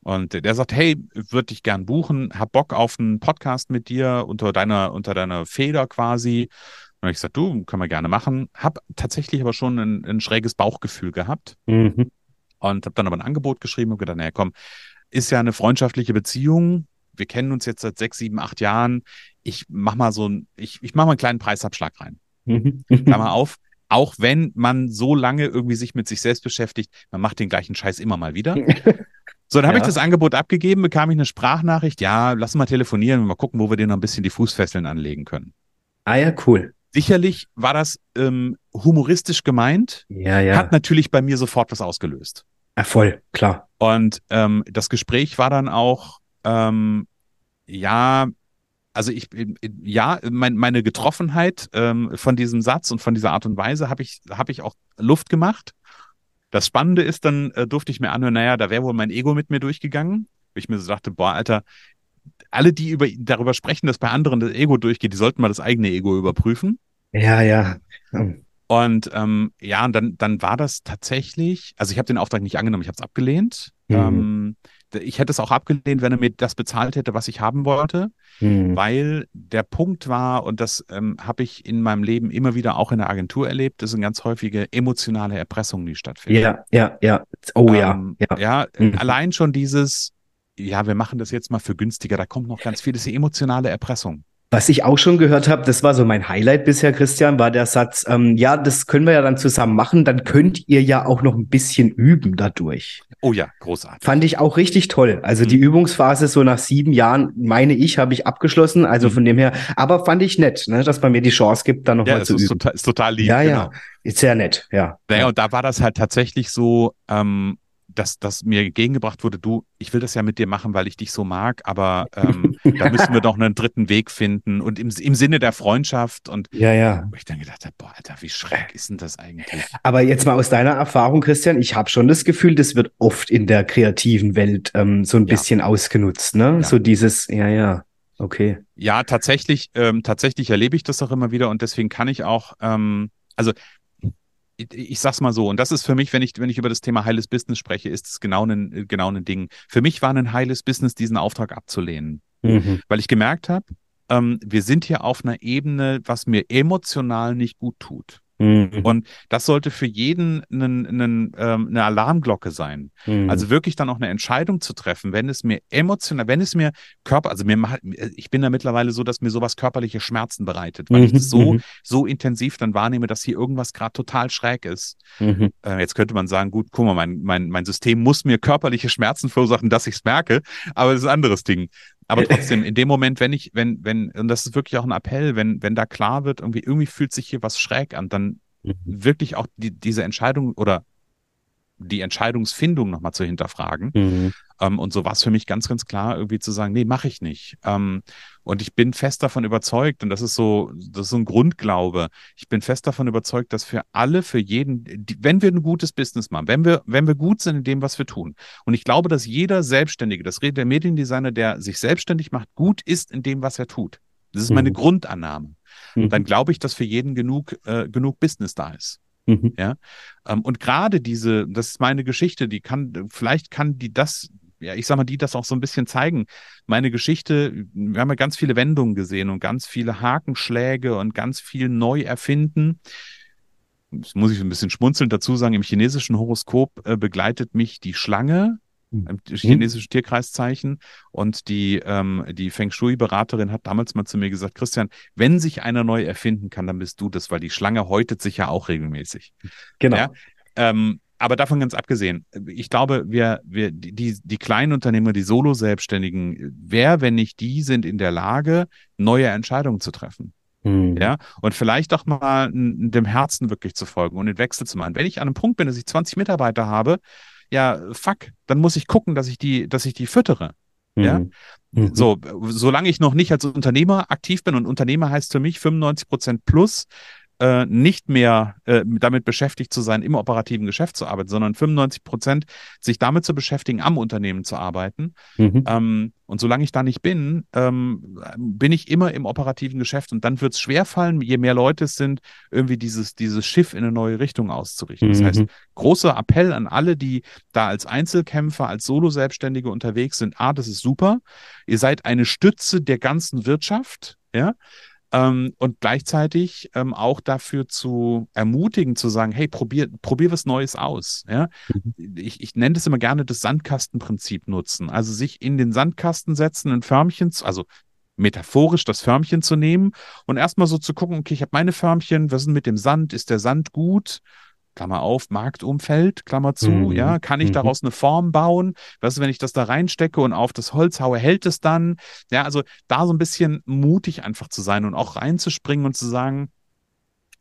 Und der sagt, hey, würde dich gern buchen, hab Bock auf einen Podcast mit dir unter deiner, unter deiner Feder quasi. Und ich gesagt, du, können wir gerne machen. Hab tatsächlich aber schon ein, ein schräges Bauchgefühl gehabt. Mhm. Und habe dann aber ein Angebot geschrieben und gedacht, naja, komm, ist ja eine freundschaftliche Beziehung. Wir kennen uns jetzt seit sechs, sieben, acht Jahren. Ich mach mal so ein, ich, ich mach mal einen kleinen Preisabschlag rein. Mhm. Klammer auf. Auch wenn man so lange irgendwie sich mit sich selbst beschäftigt, man macht den gleichen Scheiß immer mal wieder. So, dann habe ja. ich das Angebot abgegeben, bekam ich eine Sprachnachricht. Ja, lass mal telefonieren und mal gucken, wo wir dir noch ein bisschen die Fußfesseln anlegen können. Ah ja, cool. Sicherlich war das ähm, humoristisch gemeint, ja, ja. hat natürlich bei mir sofort was ausgelöst. Ja, voll, klar. Und ähm, das Gespräch war dann auch, ähm, ja, also ich, ja, mein, meine Getroffenheit ähm, von diesem Satz und von dieser Art und Weise habe ich, habe ich auch Luft gemacht. Das Spannende ist, dann äh, durfte ich mir anhören, naja, da wäre wohl mein Ego mit mir durchgegangen. Ich mir so dachte, boah, Alter, alle, die über, darüber sprechen, dass bei anderen das Ego durchgeht, die sollten mal das eigene Ego überprüfen. Ja, ja. Und ähm, ja, und dann, dann war das tatsächlich, also ich habe den Auftrag nicht angenommen, ich habe es abgelehnt. Mhm. Ähm, ich hätte es auch abgelehnt, wenn er mir das bezahlt hätte, was ich haben wollte, mhm. weil der Punkt war, und das ähm, habe ich in meinem Leben immer wieder auch in der Agentur erlebt, das sind ganz häufige emotionale Erpressungen, die stattfinden. Ja, ja, ja. Oh ähm, ja. Ja, ja mhm. allein schon dieses, ja, wir machen das jetzt mal für günstiger, da kommt noch ganz viel, das ist die emotionale Erpressung. Was ich auch schon gehört habe, das war so mein Highlight bisher, Christian, war der Satz, ähm, ja, das können wir ja dann zusammen machen, dann könnt ihr ja auch noch ein bisschen üben dadurch. Oh ja, großartig. Fand ich auch richtig toll. Also mhm. die Übungsphase so nach sieben Jahren, meine ich, habe ich abgeschlossen. Also mhm. von dem her, aber fand ich nett, ne, dass man mir die Chance gibt, dann nochmal ja, zu ist üben. Total, ist total lieb. Ja, genau. ja, ist sehr nett, ja. Naja, und da war das halt tatsächlich so, ähm, dass, dass mir entgegengebracht wurde, du, ich will das ja mit dir machen, weil ich dich so mag, aber ähm, da müssen wir doch einen dritten Weg finden und im, im Sinne der Freundschaft und ja, ja. wo ich dann gedacht habe, boah, Alter, wie schräg ist denn das eigentlich? Aber jetzt mal aus deiner Erfahrung, Christian, ich habe schon das Gefühl, das wird oft in der kreativen Welt ähm, so ein ja. bisschen ausgenutzt, ne? Ja. So dieses, ja, ja. Okay. Ja, tatsächlich, ähm, tatsächlich erlebe ich das auch immer wieder und deswegen kann ich auch, ähm, also ich sag's mal so, und das ist für mich, wenn ich, wenn ich über das Thema heiles Business spreche, ist es genau ein, genau ein Ding. Für mich war ein heiles Business, diesen Auftrag abzulehnen. Mhm. Weil ich gemerkt habe, ähm, wir sind hier auf einer Ebene, was mir emotional nicht gut tut. Mhm. Und das sollte für jeden einen, einen, ähm, eine Alarmglocke sein. Mhm. Also wirklich dann auch eine Entscheidung zu treffen, wenn es mir emotional, wenn es mir Körper, also mir macht, ich bin da mittlerweile so, dass mir sowas körperliche Schmerzen bereitet, weil mhm. ich das so, mhm. so intensiv dann wahrnehme, dass hier irgendwas gerade total schräg ist. Mhm. Äh, jetzt könnte man sagen, gut, guck mal, mein, mein, mein System muss mir körperliche Schmerzen verursachen, dass ich es merke, aber das ist ein anderes Ding. Aber trotzdem, in dem Moment, wenn ich, wenn, wenn, und das ist wirklich auch ein Appell, wenn, wenn da klar wird, irgendwie, irgendwie fühlt sich hier was schräg an, dann mhm. wirklich auch die, diese Entscheidung oder die Entscheidungsfindung nochmal zu hinterfragen. Mhm. Ähm, und so war es für mich ganz, ganz klar, irgendwie zu sagen, nee, mache ich nicht. Ähm, und ich bin fest davon überzeugt, und das ist so, das ist so ein Grundglaube, ich bin fest davon überzeugt, dass für alle, für jeden, die, wenn wir ein gutes Business machen, wenn wir, wenn wir gut sind in dem, was wir tun, und ich glaube, dass jeder Selbstständige, das redet der Mediendesigner, der sich selbstständig macht, gut ist in dem, was er tut. Das ist meine mhm. Grundannahme. Mhm. Dann glaube ich, dass für jeden genug, äh, genug Business da ist. Mhm. Ja. Ähm, und gerade diese, das ist meine Geschichte, die kann, vielleicht kann die das, ja, ich sag mal, die das auch so ein bisschen zeigen. Meine Geschichte, wir haben ja ganz viele Wendungen gesehen und ganz viele Hakenschläge und ganz viel neu erfinden. Das muss ich ein bisschen schmunzelnd dazu sagen, im chinesischen Horoskop äh, begleitet mich die Schlange, hm. chinesische Tierkreiszeichen. Und die, ähm, die Feng Shui-Beraterin hat damals mal zu mir gesagt, Christian, wenn sich einer neu erfinden kann, dann bist du das, weil die Schlange häutet sich ja auch regelmäßig. Genau. Ja? Ähm, aber davon ganz abgesehen, ich glaube, wir, wir, die, die kleinen Unternehmer, die Solo-Selbstständigen, wer, wenn nicht die, sind in der Lage, neue Entscheidungen zu treffen. Mhm. Ja, und vielleicht auch mal dem Herzen wirklich zu folgen und den Wechsel zu machen. Wenn ich an einem Punkt bin, dass ich 20 Mitarbeiter habe, ja, fuck, dann muss ich gucken, dass ich die, dass ich die füttere. Mhm. Ja. So, solange ich noch nicht als Unternehmer aktiv bin und Unternehmer heißt für mich 95 Prozent plus, äh, nicht mehr äh, damit beschäftigt zu sein, im operativen Geschäft zu arbeiten, sondern 95 Prozent sich damit zu beschäftigen, am Unternehmen zu arbeiten. Mhm. Ähm, und solange ich da nicht bin, ähm, bin ich immer im operativen Geschäft und dann wird es schwerfallen, je mehr Leute es sind, irgendwie dieses, dieses Schiff in eine neue Richtung auszurichten. Mhm. Das heißt, mhm. großer Appell an alle, die da als Einzelkämpfer, als Solo-Selbstständige unterwegs sind. A, das ist super. Ihr seid eine Stütze der ganzen Wirtschaft. Ja, ähm, und gleichzeitig ähm, auch dafür zu ermutigen, zu sagen, hey, probier, probier was Neues aus. Ja? Mhm. Ich, ich nenne das immer gerne das Sandkastenprinzip nutzen. Also sich in den Sandkasten setzen, ein Förmchen, also metaphorisch das Förmchen zu nehmen und erstmal so zu gucken, okay, ich habe meine Förmchen, was ist mit dem Sand? Ist der Sand gut? Klammer auf, Marktumfeld, Klammer zu, mhm. ja, kann ich mhm. daraus eine Form bauen? Was ist, wenn ich das da reinstecke und auf das Holz haue, hält es dann? Ja, also da so ein bisschen mutig einfach zu sein und auch reinzuspringen und zu sagen,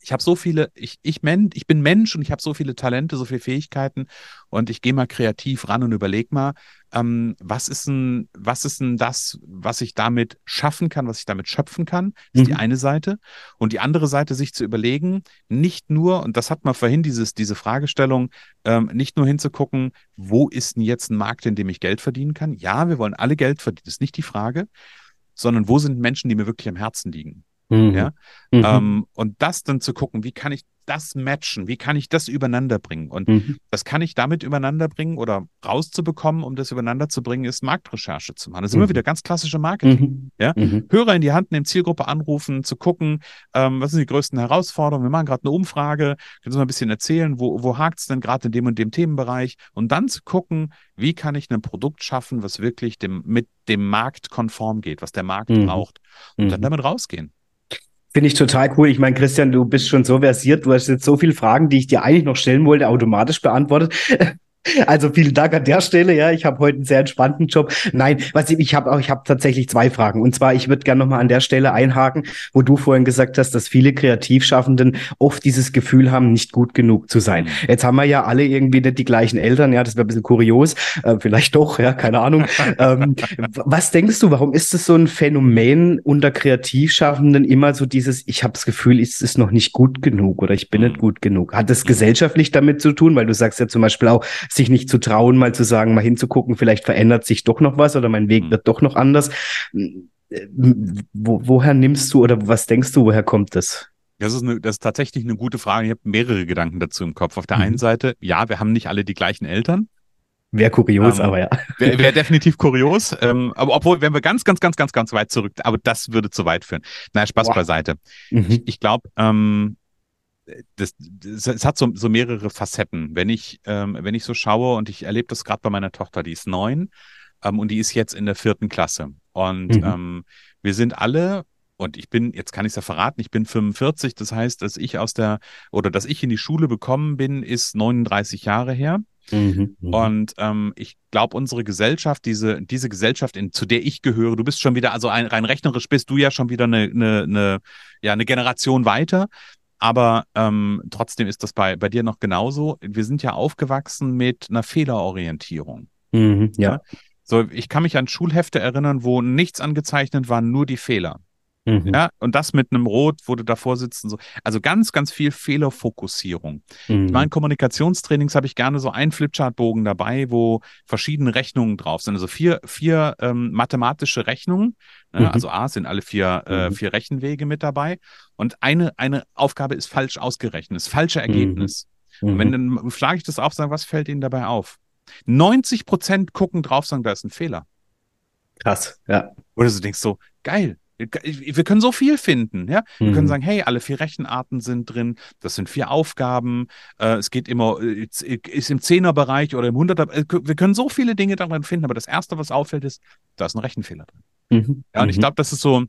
ich habe so viele, ich, ich, men, ich bin Mensch und ich habe so viele Talente, so viele Fähigkeiten und ich gehe mal kreativ ran und überlege mal, ähm, was ist denn, was ist denn das, was ich damit schaffen kann, was ich damit schöpfen kann, ist mhm. die eine Seite. Und die andere Seite, sich zu überlegen, nicht nur, und das hat man vorhin dieses, diese Fragestellung, ähm, nicht nur hinzugucken, wo ist denn jetzt ein Markt, in dem ich Geld verdienen kann? Ja, wir wollen alle Geld verdienen, das ist nicht die Frage, sondern wo sind Menschen, die mir wirklich am Herzen liegen? Mhm. Ja. Mhm. Ähm, und das dann zu gucken, wie kann ich das matchen? Wie kann ich das übereinander bringen? Und mhm. das kann ich damit übereinander bringen oder rauszubekommen, um das übereinander zu bringen, ist Marktrecherche zu machen. Das ist immer mhm. wieder ganz klassische Marketing. Mhm. Ja? Mhm. Hörer in die Hand nehmen, Zielgruppe anrufen, zu gucken, ähm, was sind die größten Herausforderungen? Wir machen gerade eine Umfrage, können Sie mal ein bisschen erzählen, wo, wo hakt es denn gerade in dem und dem Themenbereich? Und dann zu gucken, wie kann ich ein Produkt schaffen, was wirklich dem, mit dem Markt konform geht, was der Markt braucht. Und dann damit rausgehen. Finde ich total cool. Ich meine, Christian, du bist schon so versiert. Du hast jetzt so viele Fragen, die ich dir eigentlich noch stellen wollte, automatisch beantwortet. Also vielen Dank an der Stelle. Ja, ich habe heute einen sehr entspannten Job. Nein, was ich, ich habe auch, ich habe tatsächlich zwei Fragen. Und zwar, ich würde gerne nochmal an der Stelle einhaken, wo du vorhin gesagt hast, dass viele Kreativschaffenden oft dieses Gefühl haben, nicht gut genug zu sein. Mhm. Jetzt haben wir ja alle irgendwie nicht die gleichen Eltern. Ja, das wäre ein bisschen kurios. Äh, vielleicht doch. Ja, keine Ahnung. ähm, was denkst du? Warum ist es so ein Phänomen unter Kreativschaffenden immer so dieses? Ich habe das Gefühl, es ist noch nicht gut genug oder ich bin nicht mhm. gut genug. Hat das gesellschaftlich damit zu tun? Weil du sagst ja zum Beispiel auch sich nicht zu trauen, mal zu sagen, mal hinzugucken, vielleicht verändert sich doch noch was oder mein Weg mhm. wird doch noch anders. Wo, woher nimmst du oder was denkst du, woher kommt das? Das ist, eine, das ist tatsächlich eine gute Frage. Ich habe mehrere Gedanken dazu im Kopf. Auf der mhm. einen Seite, ja, wir haben nicht alle die gleichen Eltern. Wäre kurios, ähm, aber ja. Wäre wär definitiv kurios. Ähm, aber obwohl, wenn wir ganz, ganz, ganz, ganz, ganz weit zurück, aber das würde zu weit führen. Naja, Spaß Boah. beiseite. Mhm. Ich, ich glaube, ähm, das, das, es hat so, so mehrere Facetten. Wenn ich, ähm, wenn ich so schaue und ich erlebe das gerade bei meiner Tochter, die ist neun ähm, und die ist jetzt in der vierten Klasse. Und mhm. ähm, wir sind alle, und ich bin, jetzt kann ich es ja verraten, ich bin 45, das heißt, dass ich aus der, oder dass ich in die Schule bekommen bin, ist 39 Jahre her. Mhm, mhm, und ähm, ich glaube, unsere Gesellschaft, diese, diese Gesellschaft, in, zu der ich gehöre, du bist schon wieder, also ein, rein rechnerisch bist du ja schon wieder eine, eine, eine, ja, eine Generation weiter. Aber ähm, trotzdem ist das bei, bei dir noch genauso. Wir sind ja aufgewachsen mit einer Fehlerorientierung. Mhm, ja. ja. So, ich kann mich an Schulhefte erinnern, wo nichts angezeichnet war, nur die Fehler. Mhm. Ja, und das mit einem Rot, wo du davor sitzt und so. Also ganz, ganz viel Fehlerfokussierung. Mhm. In meinen Kommunikationstrainings habe ich gerne so einen Flipchartbogen dabei, wo verschiedene Rechnungen drauf sind. Also vier, vier ähm, mathematische Rechnungen. Ja, mhm. Also A sind alle vier, äh, mhm. vier Rechenwege mit dabei. Und eine, eine Aufgabe ist falsch ausgerechnet, das falsche Ergebnis. Mhm. Und wenn dann schlage ich das auf, sagen, was fällt Ihnen dabei auf? 90 Prozent gucken drauf, sagen, da ist ein Fehler. Krass, ja. Oder du denkst so, geil, wir können so viel finden, ja. Wir mhm. können sagen, hey, alle vier Rechenarten sind drin, das sind vier Aufgaben, äh, es geht immer, äh, ist im Zehnerbereich oder im Hunderter, äh, wir können so viele Dinge darin finden, aber das Erste, was auffällt, ist, da ist ein Rechenfehler drin. Mhm. Ja, und ich mhm. glaube, das ist so,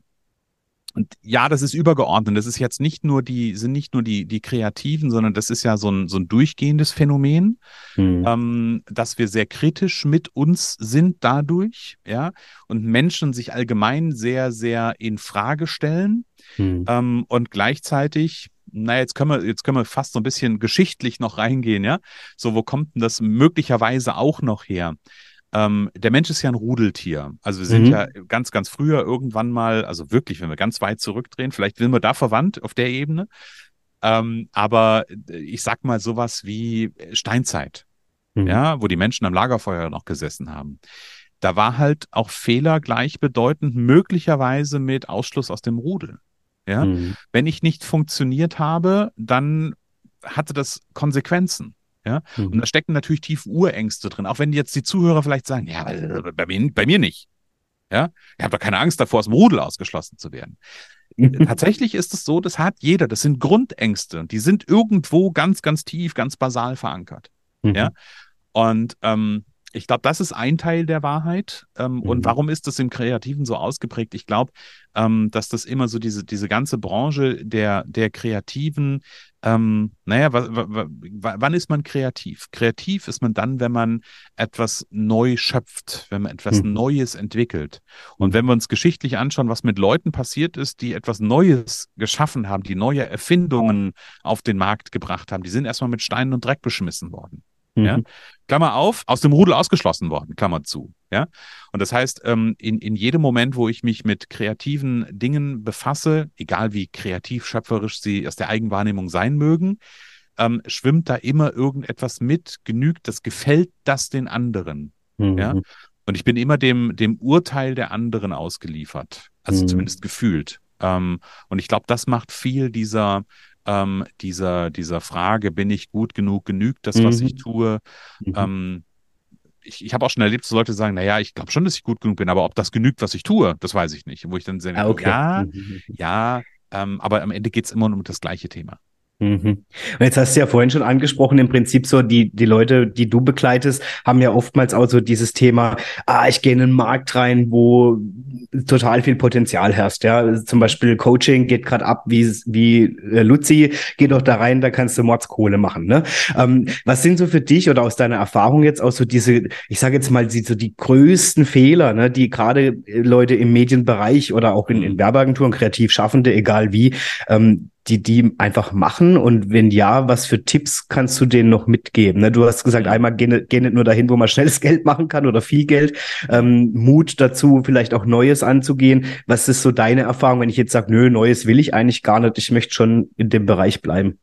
und ja, das ist übergeordnet. Das ist jetzt nicht nur die, sind nicht nur die, die Kreativen, sondern das ist ja so ein, so ein durchgehendes Phänomen, mhm. ähm, dass wir sehr kritisch mit uns sind dadurch, ja, und Menschen sich allgemein sehr, sehr in Frage stellen mhm. ähm, und gleichzeitig na, jetzt können wir, jetzt können wir fast so ein bisschen geschichtlich noch reingehen, ja. So, wo kommt denn das möglicherweise auch noch her? Ähm, der Mensch ist ja ein Rudeltier. Also wir sind mhm. ja ganz, ganz früher irgendwann mal, also wirklich, wenn wir ganz weit zurückdrehen, vielleicht sind wir da verwandt auf der Ebene. Ähm, aber äh, ich sag mal sowas wie Steinzeit, mhm. ja, wo die Menschen am Lagerfeuer noch gesessen haben. Da war halt auch Fehler gleichbedeutend möglicherweise mit Ausschluss aus dem Rudel. Ja, mhm. wenn ich nicht funktioniert habe, dann hatte das Konsequenzen. Ja? Mhm. Und da stecken natürlich tiefe Urängste drin, auch wenn jetzt die Zuhörer vielleicht sagen, ja, bei mir, bei mir nicht. Ja, ich habe doch keine Angst davor, aus dem Rudel ausgeschlossen zu werden. Tatsächlich ist es so, das hat jeder. Das sind Grundängste. Die sind irgendwo ganz, ganz tief, ganz basal verankert. Mhm. Ja. Und ähm, ich glaube, das ist ein Teil der Wahrheit. Ähm, mhm. Und warum ist das im Kreativen so ausgeprägt? Ich glaube, ähm, dass das immer so diese, diese ganze Branche der, der Kreativen, ähm, naja, wann ist man kreativ? Kreativ ist man dann, wenn man etwas neu schöpft, wenn man etwas mhm. Neues entwickelt. Und wenn wir uns geschichtlich anschauen, was mit Leuten passiert ist, die etwas Neues geschaffen haben, die neue Erfindungen auf den Markt gebracht haben, die sind erstmal mit Steinen und Dreck beschmissen worden. Mhm. Ja? Klammer auf, aus dem Rudel ausgeschlossen worden, Klammer zu. Ja? Und das heißt, ähm, in, in jedem Moment, wo ich mich mit kreativen Dingen befasse, egal wie kreativ, schöpferisch sie aus der Eigenwahrnehmung sein mögen, ähm, schwimmt da immer irgendetwas mit, genügt das, gefällt das den anderen. Mhm. Ja? Und ich bin immer dem, dem Urteil der anderen ausgeliefert, also mhm. zumindest gefühlt. Ähm, und ich glaube, das macht viel dieser ähm, dieser, dieser Frage, bin ich gut genug, genügt das, mhm. was ich mhm. tue? Mhm. Ähm, ich, ich habe auch schon erlebt, dass Leute sagen, naja, ich glaube schon, dass ich gut genug bin, aber ob das genügt, was ich tue, das weiß ich nicht. Wo ich dann sage, ah, okay. ja, mhm. ja, ähm, aber am Ende geht es immer um das gleiche Thema. Mhm. Und jetzt hast du ja vorhin schon angesprochen, im Prinzip so, die, die Leute, die du begleitest, haben ja oftmals auch so dieses Thema, ah, ich gehe in einen Markt rein, wo total viel Potenzial herrscht. Ja, zum Beispiel Coaching geht gerade ab, wie, wie äh, Luzi, geh doch da rein, da kannst du Mordskohle machen. Ne? Ähm, was sind so für dich oder aus deiner Erfahrung jetzt auch so diese, ich sage jetzt mal, die, so die größten Fehler, ne, die gerade Leute im Medienbereich oder auch in, in mhm. Werbeagenturen, kreativ Schaffende, egal wie, ähm, die die einfach machen? Und wenn ja, was für Tipps kannst du denen noch mitgeben? Ne? Du hast gesagt, einmal geh, geh nicht nur dahin, wo man schnelles Geld machen kann oder viel Geld. Ähm, Mut dazu, vielleicht auch Neues anzugehen. Was ist so deine Erfahrung, wenn ich jetzt sage, nö, Neues will ich eigentlich gar nicht, ich möchte schon in dem Bereich bleiben?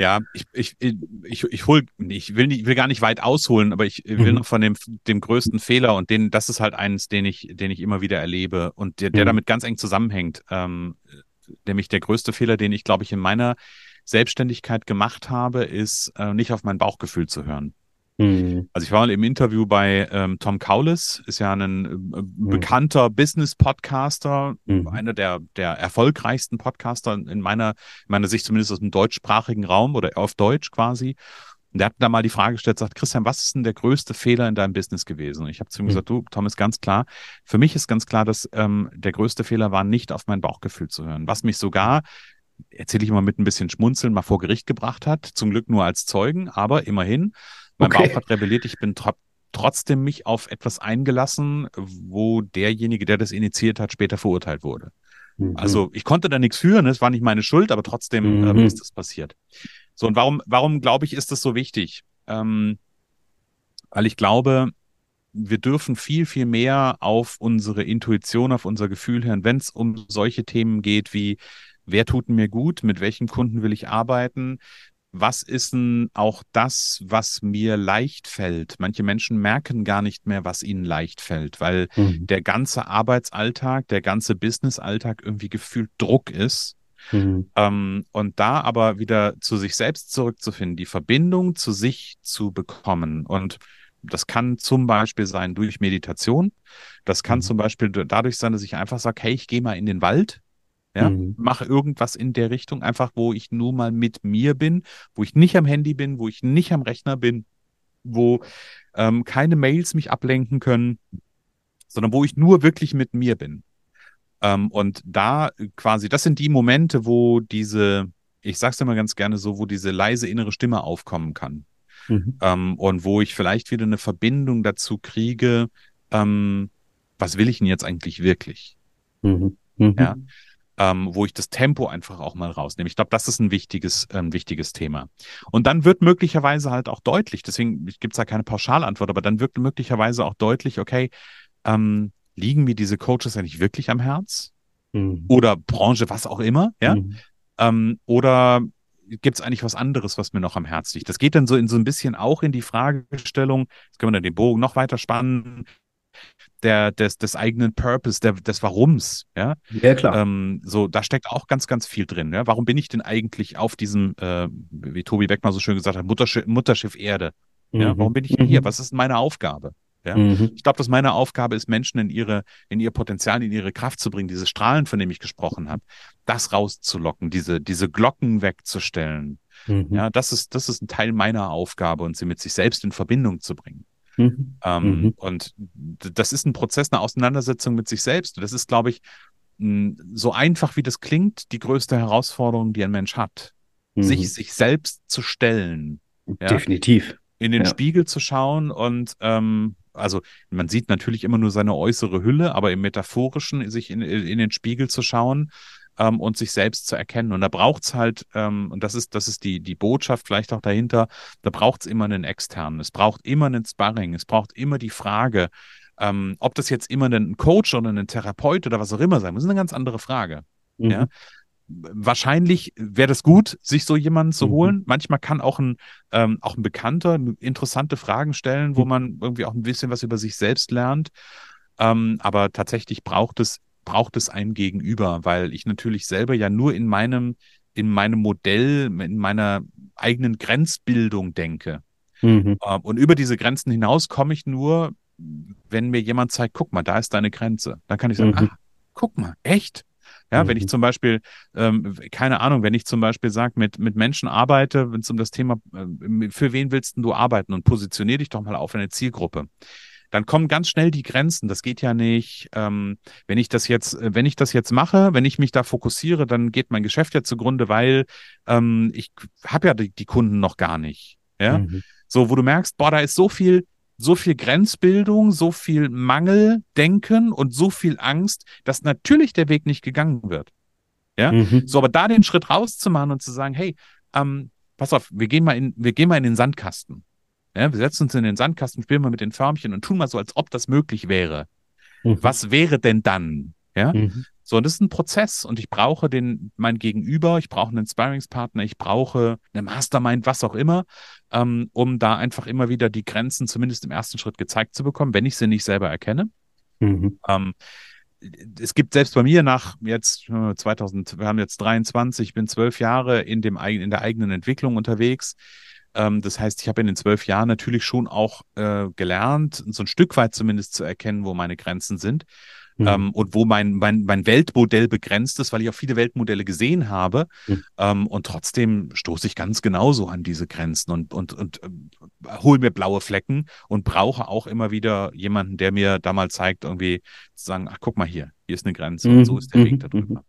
Ja, ich, ich, ich, ich hol, ich will nicht, will gar nicht weit ausholen, aber ich will mhm. noch von dem, dem größten Fehler und den, das ist halt eins, den ich, den ich immer wieder erlebe und der, der mhm. damit ganz eng zusammenhängt. Ähm, nämlich der größte Fehler, den ich, glaube ich, in meiner Selbstständigkeit gemacht habe, ist äh, nicht auf mein Bauchgefühl zu hören. Mhm. Also ich war mal im Interview bei ähm, Tom Kaulis, ist ja ein äh, mhm. bekannter Business-Podcaster, mhm. einer der, der erfolgreichsten Podcaster in meiner, meiner Sicht zumindest aus dem deutschsprachigen Raum oder auf Deutsch quasi. Und der hat da mal die Frage gestellt, sagt, Christian, was ist denn der größte Fehler in deinem Business gewesen? Und ich habe zu ihm mhm. gesagt, du, Tom, ist ganz klar, für mich ist ganz klar, dass ähm, der größte Fehler war, nicht auf mein Bauchgefühl zu hören. Was mich sogar, erzähle ich immer mit ein bisschen Schmunzeln, mal vor Gericht gebracht hat. Zum Glück nur als Zeugen, aber immerhin, mein okay. Bauch hat rebelliert, ich bin tro trotzdem mich auf etwas eingelassen, wo derjenige, der das initiiert hat, später verurteilt wurde. Mhm. Also ich konnte da nichts führen, es war nicht meine Schuld, aber trotzdem ähm, mhm. ähm, ist das passiert. So, und warum, warum glaube ich, ist das so wichtig? Ähm, weil ich glaube, wir dürfen viel, viel mehr auf unsere Intuition, auf unser Gefühl hören, wenn es um solche Themen geht wie, wer tut mir gut, mit welchen Kunden will ich arbeiten, was ist denn auch das, was mir leicht fällt? Manche Menschen merken gar nicht mehr, was ihnen leicht fällt, weil mhm. der ganze Arbeitsalltag, der ganze Businessalltag irgendwie gefühlt Druck ist. Mhm. Ähm, und da aber wieder zu sich selbst zurückzufinden, die Verbindung zu sich zu bekommen. Und das kann zum Beispiel sein durch Meditation. Das kann mhm. zum Beispiel dadurch sein, dass ich einfach sage, hey, ich gehe mal in den Wald ja, mhm. mache irgendwas in der Richtung, einfach wo ich nur mal mit mir bin, wo ich nicht am Handy bin, wo ich nicht am Rechner bin, wo ähm, keine Mails mich ablenken können, sondern wo ich nur wirklich mit mir bin. Ähm, und da quasi, das sind die Momente, wo diese, ich sag's immer ganz gerne so, wo diese leise innere Stimme aufkommen kann. Mhm. Ähm, und wo ich vielleicht wieder eine Verbindung dazu kriege, ähm, was will ich denn jetzt eigentlich wirklich? Mhm. Mhm. Ja ähm, wo ich das Tempo einfach auch mal rausnehme. Ich glaube, das ist ein wichtiges, ein wichtiges Thema. Und dann wird möglicherweise halt auch deutlich, deswegen gibt es da keine Pauschalantwort, aber dann wird möglicherweise auch deutlich, okay, ähm, liegen mir diese Coaches eigentlich wirklich am Herz? Mhm. Oder Branche, was auch immer, ja? Mhm. Ähm, oder gibt es eigentlich was anderes, was mir noch am Herz liegt? Das geht dann so in so ein bisschen auch in die Fragestellung, jetzt können wir dann den Bogen noch weiter spannen, der, des, des eigenen Purpose, der, des Warums. Ja, ja klar. Ähm, so, da steckt auch ganz, ganz viel drin. Ja? Warum bin ich denn eigentlich auf diesem, äh, wie Tobi Beck mal so schön gesagt hat, Mutterschiff, Mutterschiff Erde? Ja? Mhm. Warum bin ich denn hier? Mhm. Was ist meine Aufgabe? Ja? Mhm. Ich glaube, dass meine Aufgabe ist, Menschen in ihre, in ihr Potenzial, in ihre Kraft zu bringen, diese Strahlen, von denen ich gesprochen habe, das rauszulocken, diese, diese Glocken wegzustellen. Mhm. Ja, das ist, das ist ein Teil meiner Aufgabe und sie mit sich selbst in Verbindung zu bringen. Mhm. Ähm, mhm. Und das ist ein Prozess, eine Auseinandersetzung mit sich selbst. das ist, glaube ich, so einfach wie das klingt, die größte Herausforderung, die ein Mensch hat. Mhm. Sich, sich selbst zu stellen. Ja? Definitiv. In den ja. Spiegel zu schauen und ähm, also man sieht natürlich immer nur seine äußere Hülle, aber im Metaphorischen sich in, in den Spiegel zu schauen ähm, und sich selbst zu erkennen. Und da braucht es halt, ähm, und das ist, das ist die, die Botschaft vielleicht auch dahinter, da braucht es immer einen externen, es braucht immer einen Sparring, es braucht immer die Frage, ähm, ob das jetzt immer ein Coach oder ein Therapeut oder was auch immer sein muss, ist eine ganz andere Frage. Mhm. Ja? Wahrscheinlich wäre das gut, sich so jemanden zu mhm. holen. Manchmal kann auch ein, ähm, auch ein Bekannter interessante Fragen stellen, wo mhm. man irgendwie auch ein bisschen was über sich selbst lernt. Ähm, aber tatsächlich braucht es braucht es ein Gegenüber, weil ich natürlich selber ja nur in meinem, in meinem Modell, in meiner eigenen Grenzbildung denke. Mhm. Ähm, und über diese Grenzen hinaus komme ich nur, wenn mir jemand zeigt, guck mal, da ist deine Grenze. Dann kann ich sagen, mhm. ah, guck mal, echt? Ja, mhm. wenn ich mhm. zum Beispiel, ähm, keine Ahnung, wenn ich zum Beispiel sage, mit, mit Menschen arbeite, wenn es um das Thema, äh, für wen willst du arbeiten und positioniere dich doch mal auf eine Zielgruppe dann kommen ganz schnell die Grenzen. Das geht ja nicht. Ähm, wenn ich das jetzt, äh, wenn ich das jetzt mache, wenn ich mich da fokussiere, dann geht mein Geschäft ja zugrunde, weil ähm, ich habe ja die, die, Kunden noch gar nicht. Ja, mhm. so wo du merkst, boah, da ist so viel, so viel Grenzbildung, so viel Mangeldenken und so viel Angst, dass natürlich der Weg nicht gegangen wird. Ja, mhm. so aber da den Schritt rauszumachen und zu sagen, hey, ähm, pass auf, wir gehen mal in, wir gehen mal in den Sandkasten. Ja, wir setzen uns in den Sandkasten, spielen mal mit den Förmchen und tun mal so, als ob das möglich wäre. Mhm. Was wäre denn dann? Ja. Mhm. So, und das ist ein Prozess und ich brauche den, mein Gegenüber, ich brauche einen Sparringspartner, ich brauche eine Mastermind, was auch immer, ähm, um da einfach immer wieder die Grenzen zumindest im ersten Schritt gezeigt zu bekommen, wenn ich sie nicht selber erkenne. Mhm. Ähm, es gibt selbst bei mir nach jetzt 2000, äh, wir haben jetzt 23, ich bin zwölf Jahre in dem in der eigenen Entwicklung unterwegs. Ähm, das heißt, ich habe in den zwölf Jahren natürlich schon auch äh, gelernt, so ein Stück weit zumindest zu erkennen, wo meine Grenzen sind. Mhm. Ähm, und wo mein, mein, mein Weltmodell begrenzt ist, weil ich auch viele Weltmodelle gesehen habe. Mhm. Ähm, und trotzdem stoße ich ganz genauso an diese Grenzen und, und, und äh, hole mir blaue Flecken und brauche auch immer wieder jemanden, der mir da mal zeigt, irgendwie zu sagen, ach, guck mal hier, hier ist eine Grenze und so mhm, ist der Weg mhm, darüber. Mhm.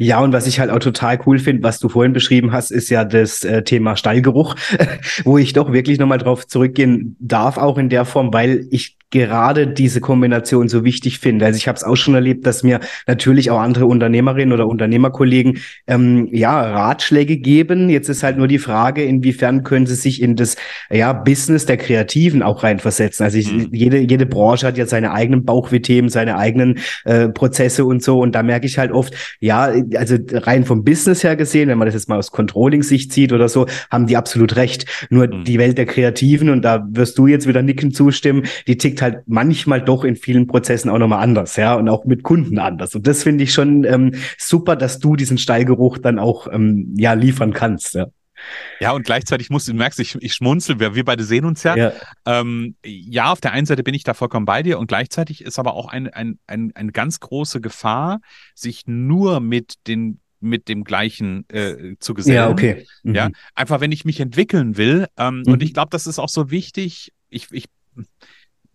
Ja, und was ich halt auch total cool finde, was du vorhin beschrieben hast, ist ja das äh, Thema Stallgeruch, wo ich doch wirklich nochmal drauf zurückgehen darf, auch in der Form, weil ich gerade diese Kombination so wichtig finde. Also ich habe es auch schon erlebt, dass mir natürlich auch andere Unternehmerinnen oder Unternehmerkollegen ähm, ja Ratschläge geben. Jetzt ist halt nur die Frage, inwiefern können sie sich in das ja Business der Kreativen auch reinversetzen. Also ich, mhm. jede jede Branche hat ja seine eigenen Bauchweh-Themen, seine eigenen äh, Prozesse Prozesse und so. Und da merke ich halt oft, ja, also rein vom Business her gesehen, wenn man das jetzt mal aus Controlling-Sicht sieht oder so, haben die absolut recht. Nur mhm. die Welt der Kreativen, und da wirst du jetzt wieder nicken zustimmen, die tickt halt manchmal doch in vielen Prozessen auch nochmal anders, ja, und auch mit Kunden anders. Und das finde ich schon ähm, super, dass du diesen Stallgeruch dann auch ähm, ja liefern kannst. Ja. Ja, und gleichzeitig musst du, merkst, ich, ich schmunzel, wir, wir beide sehen uns ja. Ja. Ähm, ja, auf der einen Seite bin ich da vollkommen bei dir und gleichzeitig ist aber auch ein, ein, ein, eine ganz große Gefahr, sich nur mit den mit dem gleichen äh, zu gesellen. Ja, okay. Mhm. Ja, einfach wenn ich mich entwickeln will. Ähm, mhm. Und ich glaube, das ist auch so wichtig. Ich, ich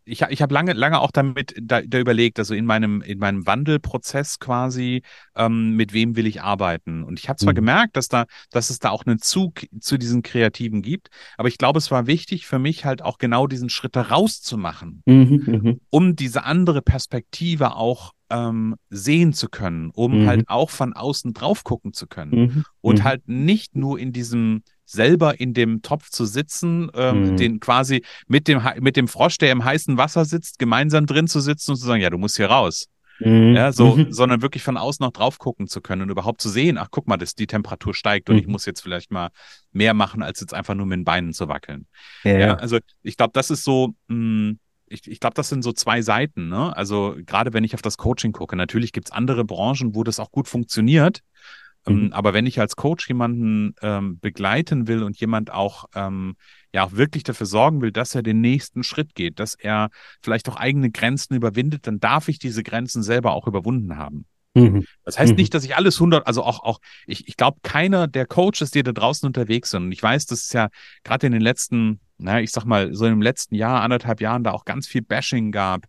ich, ich habe lange, lange auch damit da, da, überlegt, also in meinem, in meinem Wandelprozess quasi, ähm, mit wem will ich arbeiten. Und ich habe zwar mhm. gemerkt, dass da, dass es da auch einen Zug zu diesen Kreativen gibt, aber ich glaube, es war wichtig für mich halt auch genau diesen Schritt rauszumachen, mhm, mhm, um diese andere Perspektive auch ähm, sehen zu können, um mhm. halt auch von außen drauf gucken zu können mhm. und mhm. halt nicht nur in diesem selber in dem Topf zu sitzen, ähm, mhm. den quasi mit dem, mit dem Frosch, der im heißen Wasser sitzt, gemeinsam drin zu sitzen und zu sagen, ja, du musst hier raus. Mhm. Ja, so, mhm. sondern wirklich von außen noch drauf gucken zu können und überhaupt zu sehen, ach, guck mal, das, die Temperatur steigt und ich mhm. muss jetzt vielleicht mal mehr machen, als jetzt einfach nur mit den Beinen zu wackeln. Ja, ja also ich glaube, das ist so, mh, hm, ich, ich glaube, das sind so zwei Seiten. Ne? Also gerade wenn ich auf das Coaching gucke, natürlich gibt es andere Branchen, wo das auch gut funktioniert. Ähm, mhm. aber wenn ich als Coach jemanden ähm, begleiten will und jemand auch ähm, ja auch wirklich dafür sorgen will, dass er den nächsten Schritt geht, dass er vielleicht auch eigene Grenzen überwindet, dann darf ich diese Grenzen selber auch überwunden haben. Mhm. Das heißt mhm. nicht, dass ich alles 100, also auch, auch ich, ich glaube, keiner der Coaches, die da draußen unterwegs sind, und ich weiß, dass es ja gerade in den letzten, naja, ich sag mal, so im letzten Jahr, anderthalb Jahren da auch ganz viel Bashing gab,